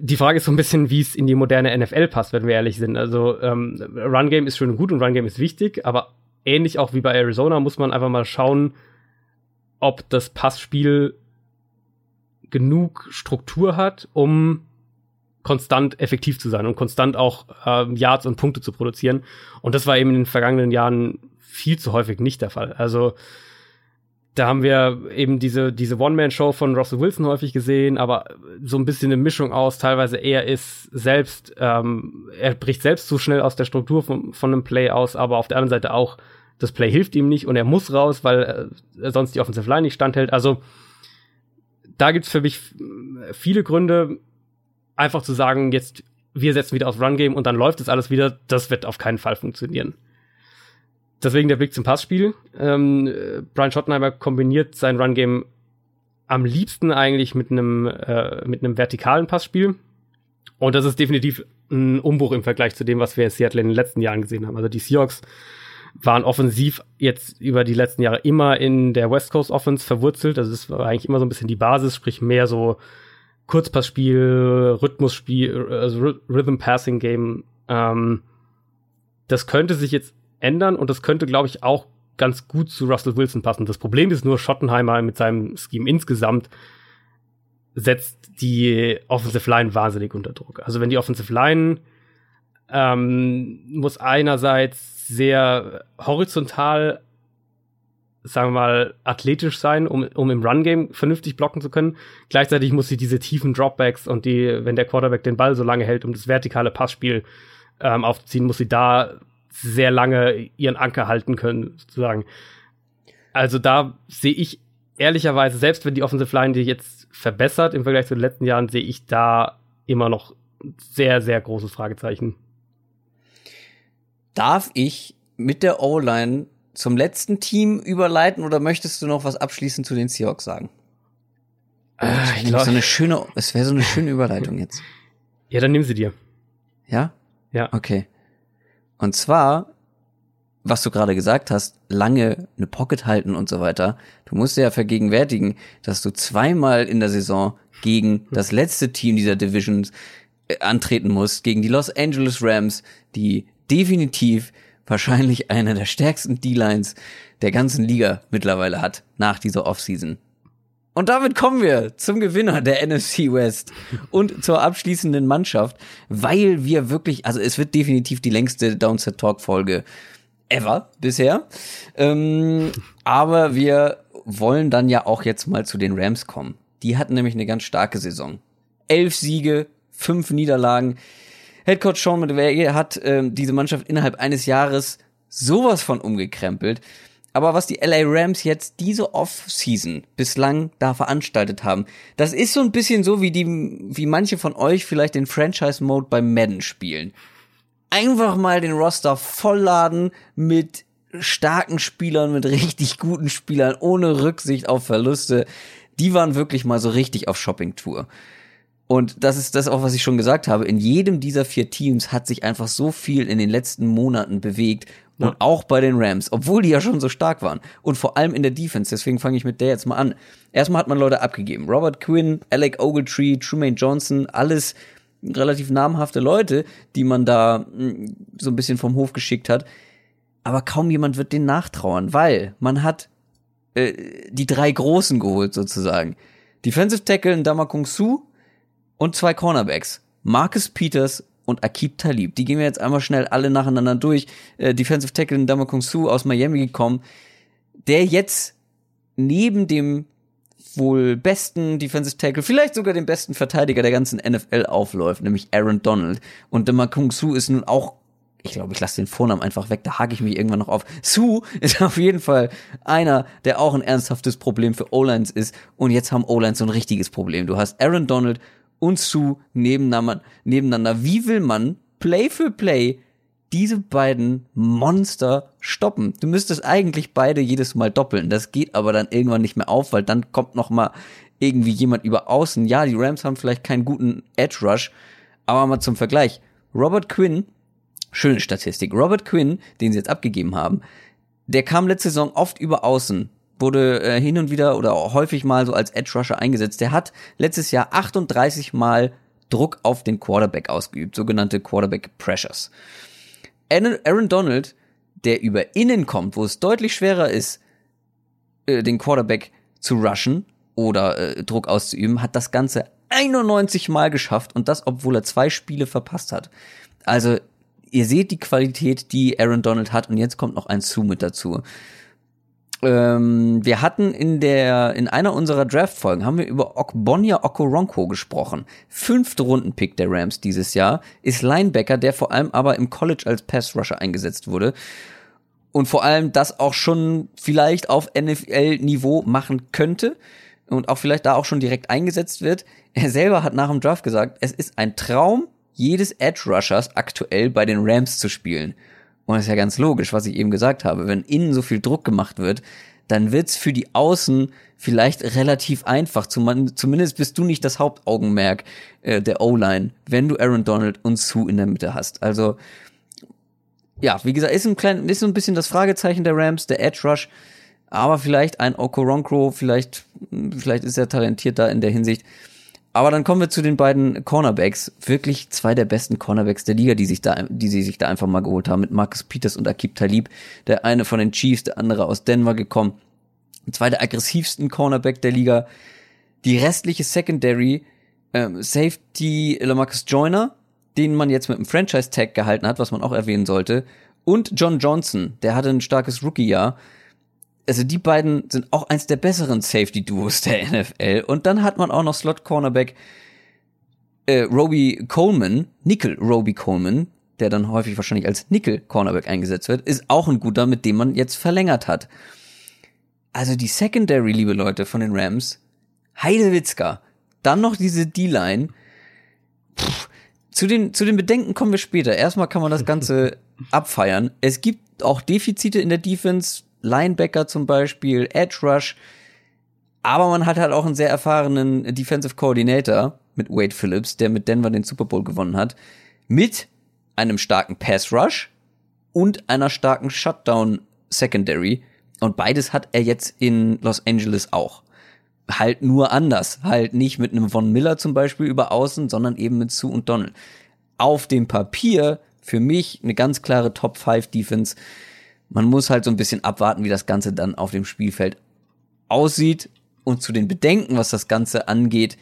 Die Frage ist so ein bisschen, wie es in die moderne NFL passt, wenn wir ehrlich sind. Also, ähm, Run-Game ist schön und gut und Run-Game ist wichtig, aber ähnlich auch wie bei Arizona muss man einfach mal schauen, ob das Passspiel genug Struktur hat, um konstant effektiv zu sein und konstant auch ähm, Yards und Punkte zu produzieren. Und das war eben in den vergangenen Jahren viel zu häufig nicht der Fall. Also da haben wir eben diese, diese One-Man-Show von Russell Wilson häufig gesehen, aber so ein bisschen eine Mischung aus. Teilweise er ist selbst, ähm, er bricht selbst zu schnell aus der Struktur von, von einem Play aus, aber auf der anderen Seite auch, das Play hilft ihm nicht und er muss raus, weil er sonst die Offensive Line nicht standhält. Also da gibt's für mich viele Gründe, einfach zu sagen, jetzt wir setzen wieder aufs Run-Game und dann läuft es alles wieder. Das wird auf keinen Fall funktionieren. Deswegen der Blick zum Passspiel. Ähm, Brian Schottenheimer kombiniert sein Run-Game am liebsten eigentlich mit einem äh, mit einem vertikalen Passspiel. Und das ist definitiv ein Umbruch im Vergleich zu dem, was wir in Seattle in den letzten Jahren gesehen haben. Also die Seahawks waren offensiv jetzt über die letzten Jahre immer in der West Coast Offense verwurzelt. Also das war eigentlich immer so ein bisschen die Basis, sprich mehr so Kurzpassspiel, Rhythmusspiel, also Rhythm Passing Game. Ähm, das könnte sich jetzt ändern und das könnte, glaube ich, auch ganz gut zu Russell Wilson passen. Das Problem ist nur, Schottenheimer mit seinem Scheme insgesamt setzt die Offensive Line wahnsinnig unter Druck. Also wenn die Offensive Line ähm, muss einerseits sehr horizontal, sagen wir mal, athletisch sein, um, um im Run-Game vernünftig blocken zu können. Gleichzeitig muss sie diese tiefen Dropbacks und die, wenn der Quarterback den Ball so lange hält, um das vertikale Passspiel ähm, aufzuziehen, muss sie da sehr lange ihren Anker halten können, sozusagen. Also da sehe ich ehrlicherweise, selbst wenn die Offensive Line die jetzt verbessert im Vergleich zu den letzten Jahren, sehe ich da immer noch sehr, sehr großes Fragezeichen. Darf ich mit der O-Line zum letzten Team überleiten oder möchtest du noch was abschließend zu den Seahawks sagen? Äh, ich glaube, so eine schöne, es wäre so eine schöne Überleitung jetzt. Ja, dann nimm sie dir. Ja? Ja. Okay. Und zwar, was du gerade gesagt hast, lange eine Pocket halten und so weiter. Du musst dir ja vergegenwärtigen, dass du zweimal in der Saison gegen das letzte Team dieser Division äh, antreten musst, gegen die Los Angeles Rams, die definitiv wahrscheinlich eine der stärksten D-Lines der ganzen Liga mittlerweile hat nach dieser Offseason. Und damit kommen wir zum Gewinner der NFC West und zur abschließenden Mannschaft, weil wir wirklich, also es wird definitiv die längste Downset Talk Folge ever bisher. Ähm, aber wir wollen dann ja auch jetzt mal zu den Rams kommen. Die hatten nämlich eine ganz starke Saison. Elf Siege, fünf Niederlagen. Headcoach Sean McVay hat ähm, diese Mannschaft innerhalb eines Jahres sowas von umgekrempelt. Aber was die LA Rams jetzt diese Off-Season bislang da veranstaltet haben, das ist so ein bisschen so, wie die, wie manche von euch vielleicht den Franchise-Mode beim Madden spielen. Einfach mal den Roster vollladen mit starken Spielern, mit richtig guten Spielern, ohne Rücksicht auf Verluste. Die waren wirklich mal so richtig auf Shopping-Tour. Und das ist das auch, was ich schon gesagt habe. In jedem dieser vier Teams hat sich einfach so viel in den letzten Monaten bewegt. Und ja. auch bei den Rams, obwohl die ja schon so stark waren. Und vor allem in der Defense. Deswegen fange ich mit der jetzt mal an. Erstmal hat man Leute abgegeben. Robert Quinn, Alec Ogletree, Trumaine Johnson, alles relativ namhafte Leute, die man da hm, so ein bisschen vom Hof geschickt hat. Aber kaum jemand wird denen nachtrauern, weil man hat äh, die drei Großen geholt sozusagen. Defensive Tackle Damakung Su, und zwei Cornerbacks. Marcus Peters und Akib Talib. Die gehen wir jetzt einmal schnell alle nacheinander durch. Äh, Defensive Tackle Damakung Su aus Miami gekommen, der jetzt neben dem wohl besten Defensive Tackle, vielleicht sogar dem besten Verteidiger der ganzen NFL aufläuft, nämlich Aaron Donald. Und Damakung Su ist nun auch ich glaube, ich lasse den Vornamen einfach weg, da hake ich mich irgendwann noch auf. Su ist auf jeden Fall einer, der auch ein ernsthaftes Problem für O-Lines ist. Und jetzt haben O-Lines so ein richtiges Problem. Du hast Aaron Donald und Sue nebeneinander, nebeneinander. Wie will man Play für Play diese beiden Monster stoppen? Du müsstest eigentlich beide jedes Mal doppeln. Das geht aber dann irgendwann nicht mehr auf, weil dann kommt noch mal irgendwie jemand über außen. Ja, die Rams haben vielleicht keinen guten Edge Rush, aber mal zum Vergleich. Robert Quinn, schöne Statistik. Robert Quinn, den sie jetzt abgegeben haben, der kam letzte Saison oft über außen wurde äh, hin und wieder oder häufig mal so als Edge Rusher eingesetzt. Der hat letztes Jahr 38 Mal Druck auf den Quarterback ausgeübt, sogenannte Quarterback Pressures. Aaron Donald, der über innen kommt, wo es deutlich schwerer ist, äh, den Quarterback zu rushen oder äh, Druck auszuüben, hat das Ganze 91 Mal geschafft und das, obwohl er zwei Spiele verpasst hat. Also, ihr seht die Qualität, die Aaron Donald hat und jetzt kommt noch ein Sue mit dazu ähm, wir hatten in der, in einer unserer Draft-Folgen haben wir über Okbonya Okoronko gesprochen. Fünfte Rundenpick der Rams dieses Jahr ist Linebacker, der vor allem aber im College als Pass-Rusher eingesetzt wurde. Und vor allem das auch schon vielleicht auf NFL-Niveau machen könnte und auch vielleicht da auch schon direkt eingesetzt wird. Er selber hat nach dem Draft gesagt, es ist ein Traum jedes Edge-Rushers aktuell bei den Rams zu spielen. Und das ist ja ganz logisch, was ich eben gesagt habe. Wenn innen so viel Druck gemacht wird, dann wird's für die Außen vielleicht relativ einfach. Zumindest bist du nicht das Hauptaugenmerk äh, der O-Line, wenn du Aaron Donald und Sue in der Mitte hast. Also, ja, wie gesagt, ist ein klein, ist so ein bisschen das Fragezeichen der Rams, der Edge Rush. Aber vielleicht ein Okoronkro, vielleicht, vielleicht ist er talentiert da in der Hinsicht. Aber dann kommen wir zu den beiden Cornerbacks. Wirklich zwei der besten Cornerbacks der Liga, die sich da, die sie sich da einfach mal geholt haben. Mit Marcus Peters und Akib Talib. Der eine von den Chiefs, der andere aus Denver gekommen. Zwei der aggressivsten Cornerback der Liga. Die restliche Secondary, ähm, Safety Lamarcus Joyner, den man jetzt mit einem Franchise-Tag gehalten hat, was man auch erwähnen sollte. Und John Johnson, der hatte ein starkes Rookie-Jahr also die beiden sind auch eins der besseren Safety-Duos der NFL. Und dann hat man auch noch Slot-Cornerback äh, Roby Coleman, Nickel Roby Coleman, der dann häufig wahrscheinlich als Nickel-Cornerback eingesetzt wird, ist auch ein guter, mit dem man jetzt verlängert hat. Also die Secondary, liebe Leute, von den Rams, Heidewitzka, dann noch diese D-Line. Zu den, zu den Bedenken kommen wir später. Erstmal kann man das Ganze abfeiern. Es gibt auch Defizite in der Defense, Linebacker zum Beispiel, Edge Rush. Aber man hat halt auch einen sehr erfahrenen Defensive Coordinator mit Wade Phillips, der mit Denver den Super Bowl gewonnen hat, mit einem starken Pass Rush und einer starken Shutdown Secondary. Und beides hat er jetzt in Los Angeles auch. Halt nur anders. Halt nicht mit einem Von Miller zum Beispiel über außen, sondern eben mit Sue und Donald. Auf dem Papier für mich eine ganz klare Top 5 Defense man muss halt so ein bisschen abwarten, wie das Ganze dann auf dem Spielfeld aussieht. Und zu den Bedenken, was das Ganze angeht,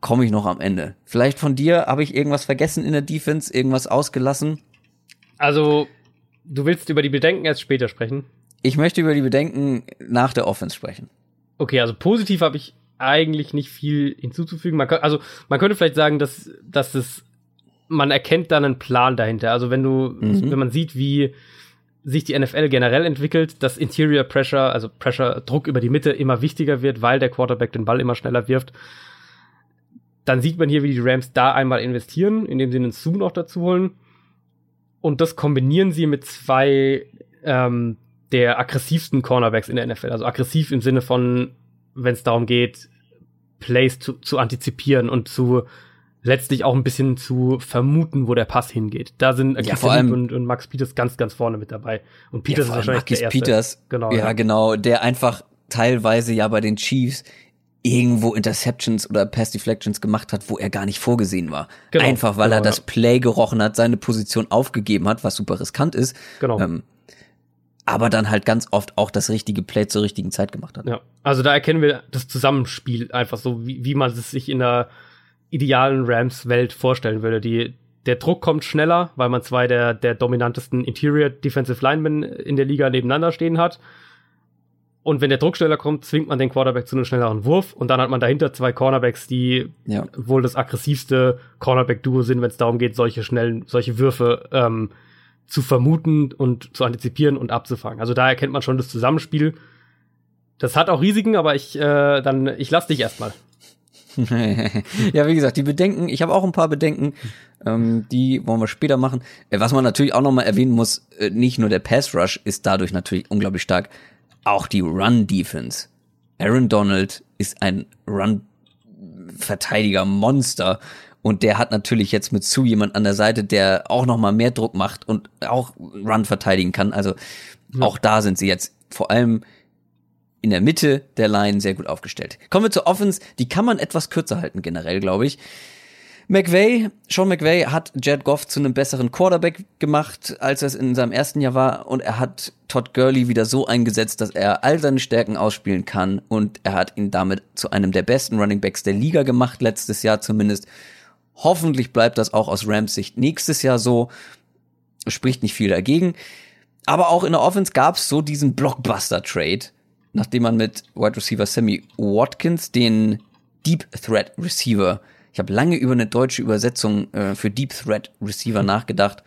komme ich noch am Ende. Vielleicht von dir habe ich irgendwas vergessen in der Defense, irgendwas ausgelassen. Also, du willst über die Bedenken erst später sprechen? Ich möchte über die Bedenken nach der Offense sprechen. Okay, also positiv habe ich eigentlich nicht viel hinzuzufügen. Man kann, also man könnte vielleicht sagen, dass, dass es, man erkennt dann einen Plan dahinter. Also wenn du, mhm. wenn man sieht, wie sich die NFL generell entwickelt, dass Interior Pressure, also Pressure, Druck über die Mitte immer wichtiger wird, weil der Quarterback den Ball immer schneller wirft. Dann sieht man hier, wie die Rams da einmal investieren, indem sie einen Zoom noch dazu holen. Und das kombinieren sie mit zwei ähm, der aggressivsten Cornerbacks in der NFL. Also aggressiv im Sinne von, wenn es darum geht, Plays zu, zu antizipieren und zu letztlich auch ein bisschen zu vermuten, wo der Pass hingeht. Da sind ja, vor allem, und, und, Max Peters ganz, ganz vorne mit dabei. Und Peters ja, ist wahrscheinlich Marcus der erste. Peters, genau, ja, ja, genau, der einfach teilweise ja bei den Chiefs irgendwo Interceptions oder Pass Deflections gemacht hat, wo er gar nicht vorgesehen war. Genau, einfach weil genau, er das. Play gerochen hat, seine Position aufgegeben hat, was super riskant ist. Genau. Ähm, aber dann halt ganz oft auch das richtige Play zur richtigen Zeit gemacht hat. Ja, also da erkennen wir das Zusammenspiel einfach so, wie, wie man es sich in der idealen Rams-Welt vorstellen würde. Die, der Druck kommt schneller, weil man zwei der, der dominantesten Interior Defensive Linemen in der Liga nebeneinander stehen hat. Und wenn der Druck schneller kommt, zwingt man den Quarterback zu einem schnelleren Wurf. Und dann hat man dahinter zwei Cornerbacks, die Ja. wohl das aggressivste Cornerback-Duo sind, wenn es darum geht, solche schnellen, solche Würfe ähm, zu vermuten und zu antizipieren und abzufangen. Also da erkennt man schon das Zusammenspiel. Das hat auch Risiken, aber ich äh, dann ich lass dich erstmal. ja, wie gesagt, die Bedenken, ich habe auch ein paar Bedenken, ähm, die wollen wir später machen. Äh, was man natürlich auch nochmal erwähnen muss, äh, nicht nur der Pass Rush ist dadurch natürlich unglaublich stark, auch die Run Defense. Aaron Donald ist ein Run Verteidiger Monster und der hat natürlich jetzt mit Sue jemand an der Seite, der auch nochmal mehr Druck macht und auch Run verteidigen kann. Also auch da sind sie jetzt vor allem in der Mitte der Line sehr gut aufgestellt. Kommen wir zur Offense, die kann man etwas kürzer halten generell, glaube ich. McVay, Sean McVay hat Jared Goff zu einem besseren Quarterback gemacht, als es in seinem ersten Jahr war und er hat Todd Gurley wieder so eingesetzt, dass er all seine Stärken ausspielen kann und er hat ihn damit zu einem der besten Running Backs der Liga gemacht, letztes Jahr zumindest. Hoffentlich bleibt das auch aus Rams Sicht nächstes Jahr so. Spricht nicht viel dagegen. Aber auch in der Offense gab es so diesen Blockbuster-Trade, nachdem man mit Wide Receiver Sammy Watkins den Deep Threat Receiver, ich habe lange über eine deutsche Übersetzung äh, für Deep Threat Receiver nachgedacht.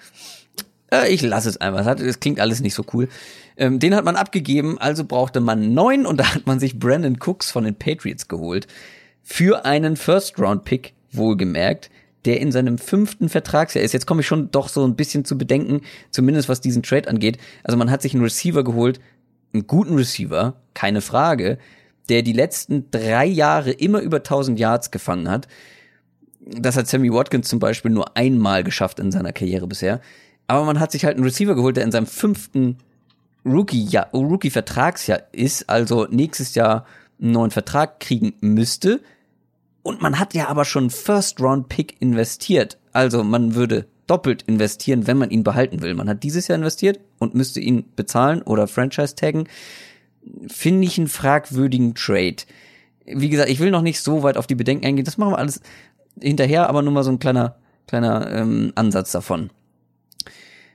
Äh, ich lasse es einfach, es klingt alles nicht so cool. Ähm, den hat man abgegeben, also brauchte man neun und da hat man sich Brandon Cooks von den Patriots geholt. Für einen First-Round-Pick, wohlgemerkt, der in seinem fünften Vertragsjahr ist. Jetzt komme ich schon doch so ein bisschen zu bedenken, zumindest was diesen Trade angeht. Also man hat sich einen Receiver geholt, einen guten Receiver, keine Frage, der die letzten drei Jahre immer über 1000 Yards gefangen hat. Das hat Sammy Watkins zum Beispiel nur einmal geschafft in seiner Karriere bisher. Aber man hat sich halt einen Receiver geholt, der in seinem fünften Rookie-Jahr, Rookie-Vertragsjahr ist, also nächstes Jahr einen neuen Vertrag kriegen müsste. Und man hat ja aber schon First-Round-Pick investiert. Also man würde doppelt investieren, wenn man ihn behalten will. Man hat dieses Jahr investiert und müsste ihn bezahlen oder Franchise taggen. Finde ich einen fragwürdigen Trade. Wie gesagt, ich will noch nicht so weit auf die Bedenken eingehen. Das machen wir alles hinterher, aber nur mal so ein kleiner, kleiner ähm, Ansatz davon.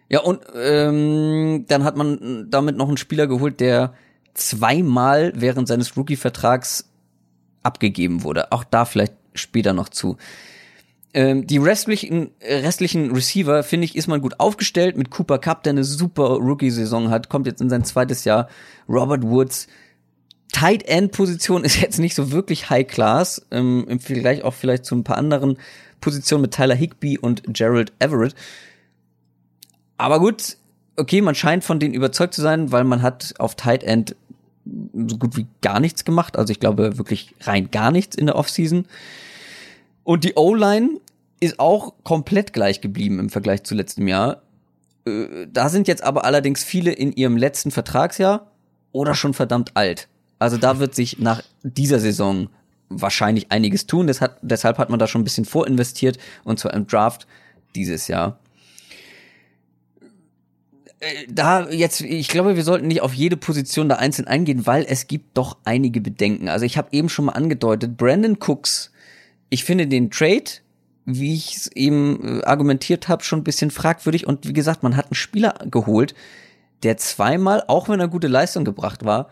Ja, und ähm, dann hat man damit noch einen Spieler geholt, der zweimal während seines Rookie-Vertrags abgegeben wurde. Auch da vielleicht später noch zu. Ähm, die restlichen, restlichen Receiver, finde ich, ist man gut aufgestellt mit Cooper Cup, der eine super Rookie-Saison hat, kommt jetzt in sein zweites Jahr. Robert Woods. Tight End Position ist jetzt nicht so wirklich High Class, ähm, im Vergleich auch vielleicht zu ein paar anderen Positionen mit Tyler Higby und Gerald Everett. Aber gut, okay, man scheint von denen überzeugt zu sein, weil man hat auf Tight End so gut wie gar nichts gemacht. Also ich glaube wirklich rein gar nichts in der Offseason. Und die O-Line ist auch komplett gleich geblieben im Vergleich zu letztem Jahr. Äh, Da sind jetzt aber allerdings viele in ihrem letzten Vertragsjahr oder schon verdammt alt. Also da wird sich nach dieser Saison wahrscheinlich einiges tun. Hat, deshalb hat man da schon ein bisschen vorinvestiert und zwar im Draft dieses Jahr Äh, da jetzt, ich glaube, wir sollten nicht auf jede Position da einzeln eingehen, weil es gibt doch einige Bedenken. Also ich habe eben schon mal angedeutet, Brandon Cooks, ich finde den Trade, wie ich es eben äh, argumentiert habe, schon ein bisschen fragwürdig. Und wie gesagt, man hat einen Spieler geholt, der zweimal, auch wenn er gute Leistung gebracht war,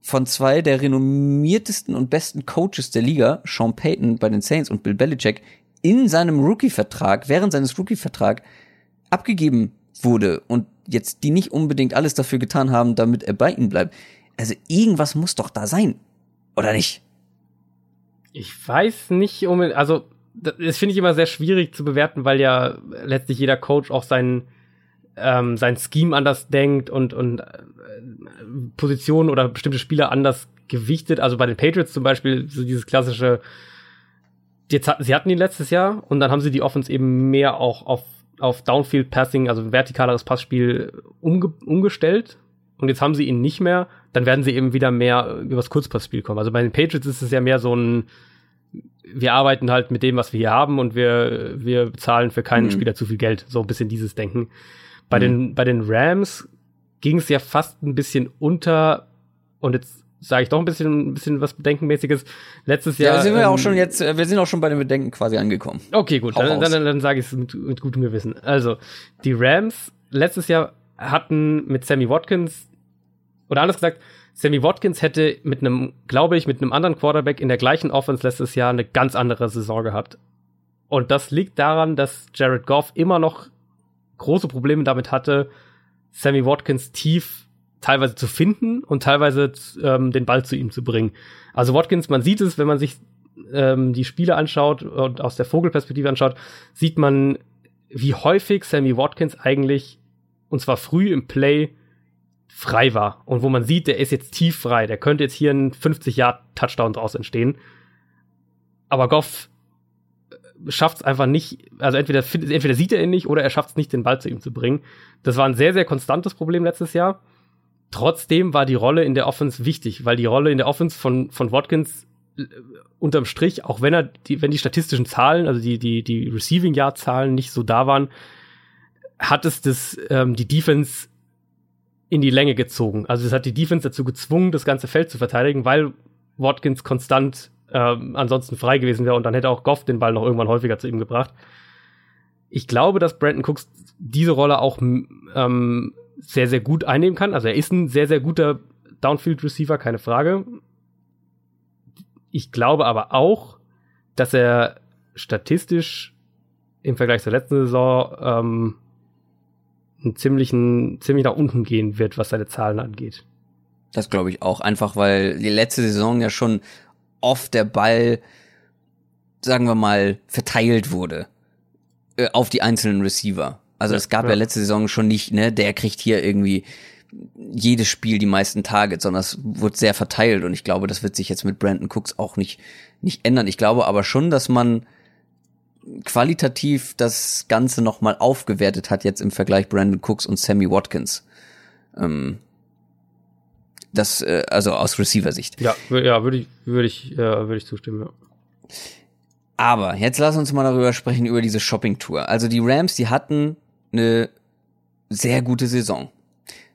von zwei der renommiertesten und besten Coaches der Liga, Sean Payton bei den Saints und Bill Belichick, in seinem Rookie-Vertrag, während seines Rookie-Vertrag abgegeben wurde und jetzt die nicht unbedingt alles dafür getan haben, damit er bei ihnen bleibt. Also irgendwas muss doch da sein. Oder nicht? Ich weiß nicht, um, also das finde ich immer sehr schwierig zu bewerten, weil ja letztlich jeder Coach auch seinen ähm, sein Scheme anders denkt und, und äh, Positionen oder bestimmte Spieler anders gewichtet. Also bei den Patriots zum Beispiel so dieses klassische, jetzt hatten, sie hatten ihn letztes Jahr und dann haben sie die Offense eben mehr auch auf, auf Downfield Passing, also vertikaleres Passspiel umge umgestellt. Und jetzt haben sie ihn nicht mehr, dann werden sie eben wieder mehr übers Kurzpassspiel kommen. Also bei den Patriots ist es ja mehr so ein, wir arbeiten halt mit dem, was wir hier haben und wir, wir bezahlen für keinen mhm. Spieler zu viel Geld. So ein bisschen dieses Denken. Bei mhm. den, bei den Rams ging es ja fast ein bisschen unter und jetzt sage ich doch ein bisschen, ein bisschen was Bedenkenmäßiges. Letztes Jahr. Ja, sind wir ähm, auch schon jetzt, äh, wir sind auch schon bei den Bedenken quasi angekommen. Okay, gut, dann, dann, dann, dann sage ich es mit, mit gutem Gewissen. Also, die Rams letztes Jahr hatten mit Sammy Watkins, oder anders gesagt, Sammy Watkins hätte mit einem, glaube ich, mit einem anderen Quarterback in der gleichen Offense letztes Jahr eine ganz andere Saison gehabt. Und das liegt daran, dass Jared Goff immer noch große Probleme damit hatte, Sammy Watkins tief teilweise zu finden und teilweise ähm, den Ball zu ihm zu bringen. Also Watkins, man sieht es, wenn man sich ähm, die Spiele anschaut und aus der Vogelperspektive anschaut, sieht man, wie häufig Sammy Watkins eigentlich, und zwar früh im Play, frei war. Und wo man sieht, der ist jetzt tief frei. Der könnte jetzt hier ein 50-Yard-Touchdown draus entstehen. Aber Goff äh, schafft es einfach nicht, also entweder, entweder sieht er ihn nicht oder er schafft es nicht, den Ball zu ihm zu bringen. Das war ein sehr, sehr konstantes Problem letztes Jahr. Trotzdem war die Rolle in der Offense wichtig, weil die Rolle in der Offense von, von Watkins äh, unterm Strich, auch wenn er die, wenn die statistischen Zahlen, also die, die, die Receiving Yard Zahlen nicht so da waren, hat es das, ähm, die Defense in die Länge gezogen. Also es hat die Defense dazu gezwungen, das ganze Feld zu verteidigen, weil Watkins konstant ähm, ansonsten frei gewesen wäre und dann hätte auch Goff den Ball noch irgendwann häufiger zu ihm gebracht. Ich glaube, dass Brandon Cooks diese Rolle auch ähm, sehr, sehr gut einnehmen kann. Also er ist ein sehr, sehr guter Downfield-Receiver, keine Frage. Ich glaube aber auch, dass er statistisch im Vergleich zur letzten Saison ähm, einen ziemlichen, ziemlich nach unten gehen wird, was seine Zahlen angeht. Das glaube ich auch, einfach weil die letzte Saison ja schon oft der Ball, sagen wir mal, verteilt wurde äh, auf die einzelnen Receiver. Also ja, es gab ja. ja letzte Saison schon nicht, ne, der kriegt hier irgendwie jedes Spiel die meisten Targets, sondern es wird sehr verteilt und ich glaube, das wird sich jetzt mit Brandon Cooks auch nicht, nicht ändern. Ich glaube aber schon, dass man qualitativ das Ganze nochmal aufgewertet hat jetzt im Vergleich Brandon Cooks und Sammy Watkins. Ähm, das, äh, also aus Receiver-Sicht. Ja, ja, würde ich, würde ich, äh, würde ich zustimmen, ja. Aber jetzt lass uns mal darüber sprechen, über diese Shopping-Tour. Also die Rams, die hatten eine sehr gute Saison.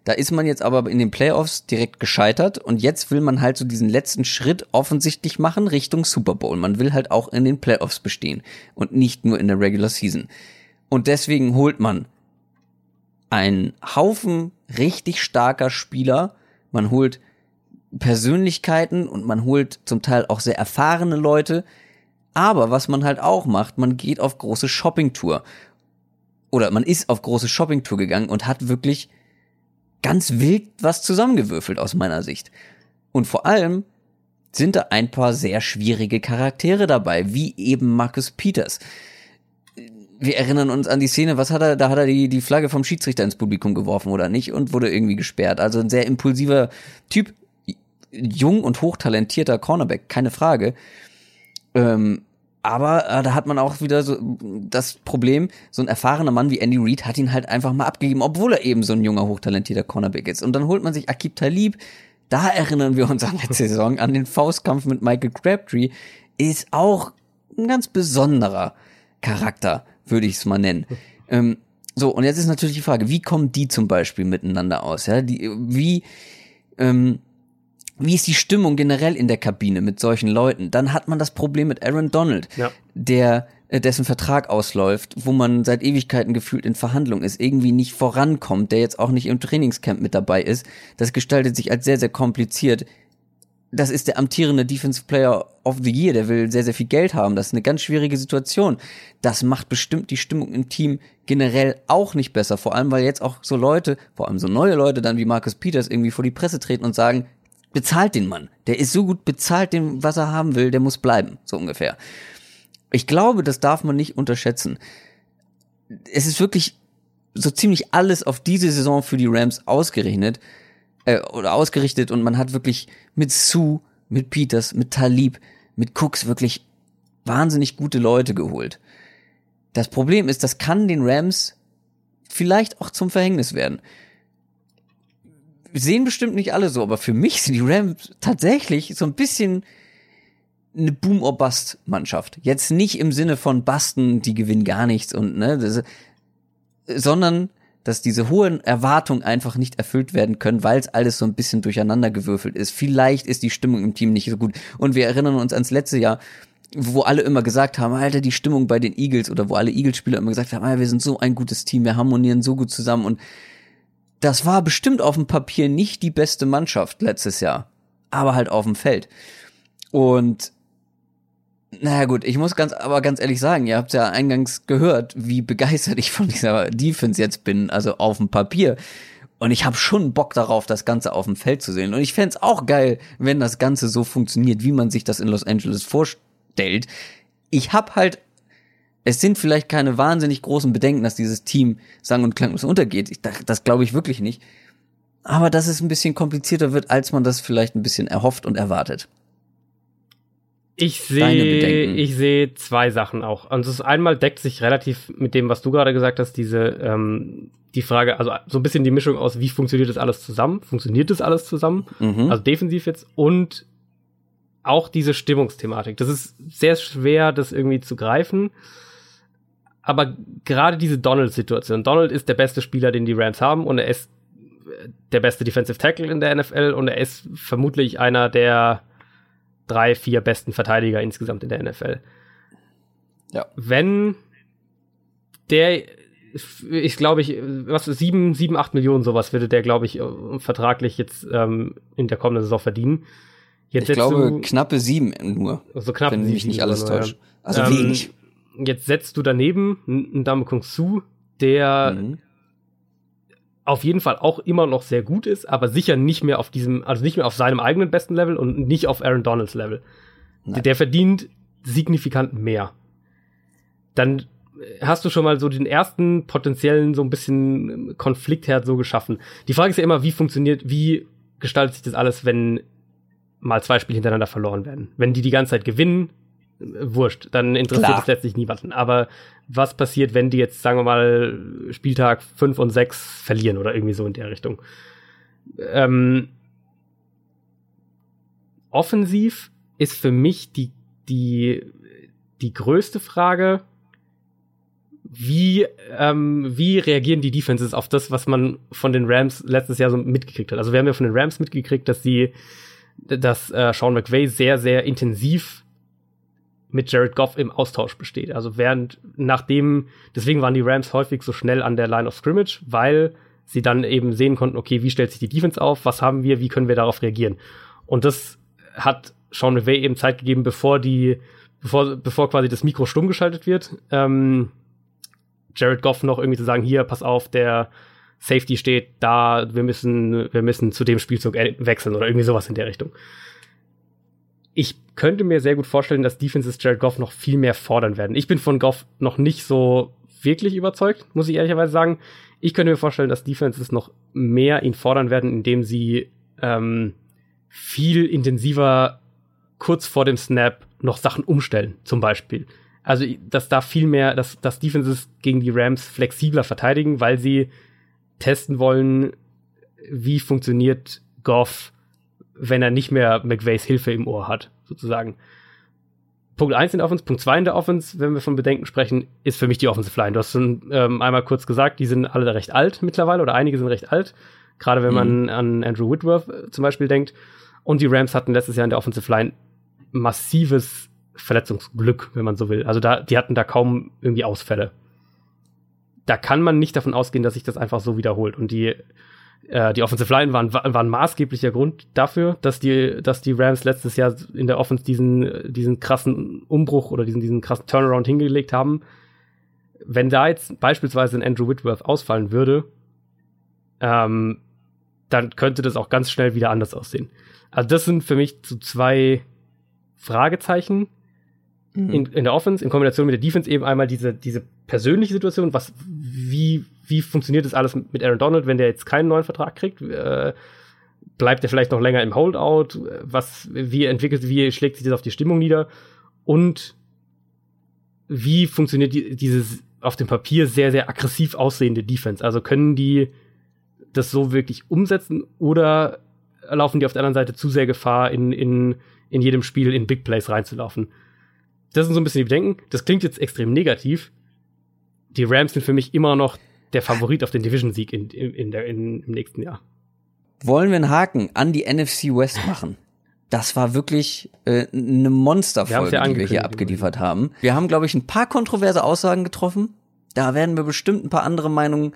Da ist man jetzt aber in den Playoffs direkt gescheitert und jetzt will man halt so diesen letzten Schritt offensichtlich machen Richtung Super Bowl. Man will halt auch in den Playoffs bestehen und nicht nur in der Regular Season. Und deswegen holt man einen Haufen richtig starker Spieler. Man holt Persönlichkeiten und man holt zum Teil auch sehr erfahrene Leute. Aber was man halt auch macht, man geht auf große Shoppingtour oder man ist auf große Shoppingtour gegangen und hat wirklich ganz wild was zusammengewürfelt aus meiner Sicht. Und vor allem sind da ein paar sehr schwierige Charaktere dabei, wie eben Marcus Peters. Wir erinnern uns an die Szene, was hat er, da hat er die, die Flagge vom Schiedsrichter ins Publikum geworfen oder nicht und wurde irgendwie gesperrt. Also ein sehr impulsiver Typ, jung und hochtalentierter Cornerback, keine Frage. Ähm, aber äh, da hat man auch wieder so das Problem, so ein erfahrener Mann wie Andy Reid hat ihn halt einfach mal abgegeben, obwohl er eben so ein junger, hochtalentierter Cornerback ist. Und dann holt man sich Akib Talib. Da erinnern wir uns an letzte Saison, an den Faustkampf mit Michael Crabtree. Ist auch ein ganz besonderer Charakter, würde ich es mal nennen. Ähm, so, und jetzt ist natürlich die Frage, wie kommen die zum Beispiel miteinander aus? Ja, die, wie, ähm, wie ist die Stimmung generell in der Kabine mit solchen Leuten? Dann hat man das Problem mit Aaron Donald, ja. der äh, dessen Vertrag ausläuft, wo man seit Ewigkeiten gefühlt in Verhandlung ist, irgendwie nicht vorankommt, der jetzt auch nicht im Trainingscamp mit dabei ist. Das gestaltet sich als sehr, sehr kompliziert. Das ist der amtierende Defensive Player of the Year, der will sehr, sehr viel Geld haben. Das ist eine ganz schwierige Situation. Das macht bestimmt die Stimmung im Team generell auch nicht besser. Vor allem, weil jetzt auch so Leute, vor allem so neue Leute dann wie Marcus Peters irgendwie vor die Presse treten und sagen, bezahlt den Mann. Der ist so gut bezahlt, dem, was er haben will, der muss bleiben, so ungefähr. Ich glaube, das darf man nicht unterschätzen. Es ist wirklich so ziemlich alles auf diese Saison für die Rams ausgerechnet äh, oder ausgerichtet und man hat wirklich mit Sue, mit Peters, mit Talib, mit Cooks wirklich wahnsinnig gute Leute geholt. Das Problem ist, das kann den Rams vielleicht auch zum Verhängnis werden. Sehen bestimmt nicht alle so, aber für mich sind die Rams tatsächlich so ein bisschen eine Boom or Bust Mannschaft. Jetzt nicht im Sinne von Basten, die gewinnen gar nichts und ne, das, sondern dass diese hohen Erwartungen einfach nicht erfüllt werden können, weil es alles so ein bisschen durcheinander gewürfelt ist. Vielleicht ist die Stimmung im Team nicht so gut. Und wir erinnern uns ans letzte Jahr, wo alle immer gesagt haben, Alter, die Stimmung bei den Eagles oder wo alle Eagles-Spieler immer gesagt haben, wir sind so ein gutes Team, wir harmonieren so gut zusammen und das war bestimmt auf dem Papier nicht die beste Mannschaft letztes Jahr, aber halt auf dem Feld. Und naja gut, ich muss ganz, aber ganz ehrlich sagen, ihr habt ja eingangs gehört, wie begeistert ich von dieser Defense jetzt bin, also auf dem Papier. Und ich habe schon Bock darauf, das Ganze auf dem Feld zu sehen. Und ich fände auch geil, wenn das Ganze so funktioniert, wie man sich das in Los Angeles vorstellt. Ich habe halt, es sind vielleicht keine wahnsinnig großen Bedenken, dass dieses Team sang- und klanglos untergeht. Ich, das das glaube ich wirklich nicht. Aber dass es ein bisschen komplizierter wird, als man das vielleicht ein bisschen erhofft und erwartet. Ich sehe, ich sehe zwei Sachen auch. Und das ist einmal deckt sich relativ mit dem, was du gerade gesagt hast, diese ähm, die Frage, also so ein bisschen die Mischung aus, wie funktioniert das alles zusammen? Funktioniert das alles zusammen? Mhm. Also defensiv jetzt und auch diese Stimmungsthematik. Das ist sehr schwer, das irgendwie zu greifen. Aber gerade diese Donald-Situation. Donald ist der beste Spieler, den die Rams haben und er ist der beste Defensive Tackle in der NFL und er ist vermutlich einer der drei, vier besten Verteidiger insgesamt in der NFL. Ja. Wenn der, ich glaube ich, was sieben, sieben, acht Millionen sowas würde der, glaube ich, vertraglich jetzt ähm, in der kommenden Saison verdienen. Jetzt ich glaube du, knappe sieben nur, so knapp wenn mich sieben nicht alles täuscht. Also Ähm, wenig. Jetzt setzt du daneben einen Dame Kung Su, der Mhm. auf jeden Fall auch immer noch sehr gut ist, aber sicher nicht mehr auf diesem, also nicht mehr auf seinem eigenen besten Level und nicht auf Aaron Donalds Level. Nein. Der verdient signifikant mehr. Dann hast du schon mal so den ersten potenziellen so ein bisschen Konfliktherd so geschaffen. Die Frage ist ja immer, wie funktioniert, wie gestaltet sich das alles, wenn mal zwei Spiele hintereinander verloren werden? Wenn die die ganze Zeit gewinnen, äh, wurscht, dann interessiert es letztlich niemanden. Aber was passiert, wenn die jetzt, sagen wir mal, Spieltag 5 und 6 verlieren oder irgendwie so in der Richtung? Ähm, offensiv ist für mich die, die, die größte Frage, wie, ähm, wie reagieren die Defenses auf das, was man von den Rams letztes Jahr so mitgekriegt hat? Also wir haben ja von den Rams mitgekriegt, dass die, dass äh, Sean McVay sehr, sehr intensiv mit Jared Goff im Austausch besteht. Also während, nachdem, deswegen waren die Rams häufig so schnell an der Line of Scrimmage, weil sie dann eben sehen konnten, okay, wie stellt sich die Defense auf, was haben wir, wie können wir darauf reagieren? Und das hat Sean McVay eben Zeit gegeben, bevor die, bevor, bevor quasi das Mikro stumm geschaltet wird, ähm, Jared Goff noch irgendwie zu sagen, hier, pass auf, der Safety steht da, wir müssen, wir müssen zu dem Spielzug äh, wechseln oder irgendwie sowas in der Richtung. Ich könnte mir sehr gut vorstellen, dass Defenses Jared Goff noch viel mehr fordern werden. Ich bin von Goff noch nicht so wirklich überzeugt, muss ich ehrlicherweise sagen. Ich könnte mir vorstellen, dass Defenses noch mehr ihn fordern werden, indem sie ähm, viel intensiver kurz vor dem Snap noch Sachen umstellen, zum Beispiel. Also, dass da viel mehr, dass, dass Defenses gegen die Rams flexibler verteidigen, weil sie testen wollen, wie funktioniert Goff, wenn er nicht mehr McVays Hilfe im Ohr hat, sozusagen. Punkt eins in der Offense, Punkt zwei in der Offense, wenn wir von Bedenken sprechen, ist für mich die Offensive Line. Du hast schon ähm, einmal kurz gesagt, die sind alle recht alt mittlerweile oder einige sind recht alt. Gerade wenn man an Andrew Whitworth äh, zum Beispiel denkt. Und die Rams hatten letztes Jahr in der Offensive Line massives Verletzungsglück, wenn man so will. Also da, die hatten da kaum irgendwie Ausfälle. Da kann man nicht davon ausgehen, dass sich das einfach so wiederholt. Und die, äh, die Offensive Line waren, waren maßgeblicher Grund dafür, dass die, dass die Rams letztes Jahr in der Offense diesen, diesen krassen Umbruch oder diesen, diesen krassen Turnaround hingelegt haben. Wenn da jetzt beispielsweise ein Andrew Whitworth ausfallen würde, ähm, dann könnte das auch ganz schnell wieder anders aussehen. Also das sind für mich so zwei Fragezeichen. Mhm. in, in der Offense, in Kombination mit der Defense eben einmal diese, diese persönliche Situation, was, wie, wie funktioniert das alles mit Aaron Donald, wenn der jetzt keinen neuen Vertrag kriegt? Äh, bleibt er vielleicht noch länger im Holdout? Was, wie entwickelt, wie schlägt sich das auf die Stimmung nieder? Und wie funktioniert die, dieses auf dem Papier sehr, sehr aggressiv aussehende Defense? Also können die das so wirklich umsetzen oder laufen die auf der anderen Seite zu sehr Gefahr, in, in, in jedem Spiel in Big Plays reinzulaufen? Das sind so ein bisschen die Bedenken. Das klingt jetzt extrem negativ. Die Rams sind für mich immer noch der Favorit auf den Division-Sieg in, in, in der, in, im nächsten Jahr. Wollen wir einen Haken an die NFC West machen? Das war wirklich äh, eine Monsterfolge, ja die wir hier abgeliefert haben. Wir haben, glaube ich, ein paar kontroverse Aussagen getroffen. Da werden wir bestimmt ein paar andere Meinungen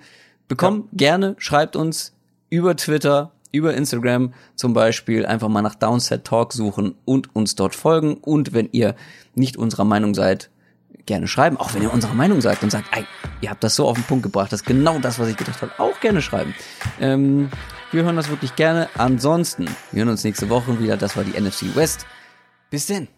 bekommen. Ja. Gerne schreibt uns über Twitter, über Instagram zum Beispiel einfach mal nach Downset Talk suchen und uns dort folgen. Und wenn ihr nicht unserer Meinung seid, gerne schreiben. Auch wenn ihr unserer Meinung seid und sagt, ey, ihr habt das so auf den Punkt gebracht, das ist genau das, was ich gedacht habe, auch gerne schreiben. Ähm, wir hören das wirklich gerne. Ansonsten, wir hören uns nächste Woche wieder. Das war die NFC West. Bis denn.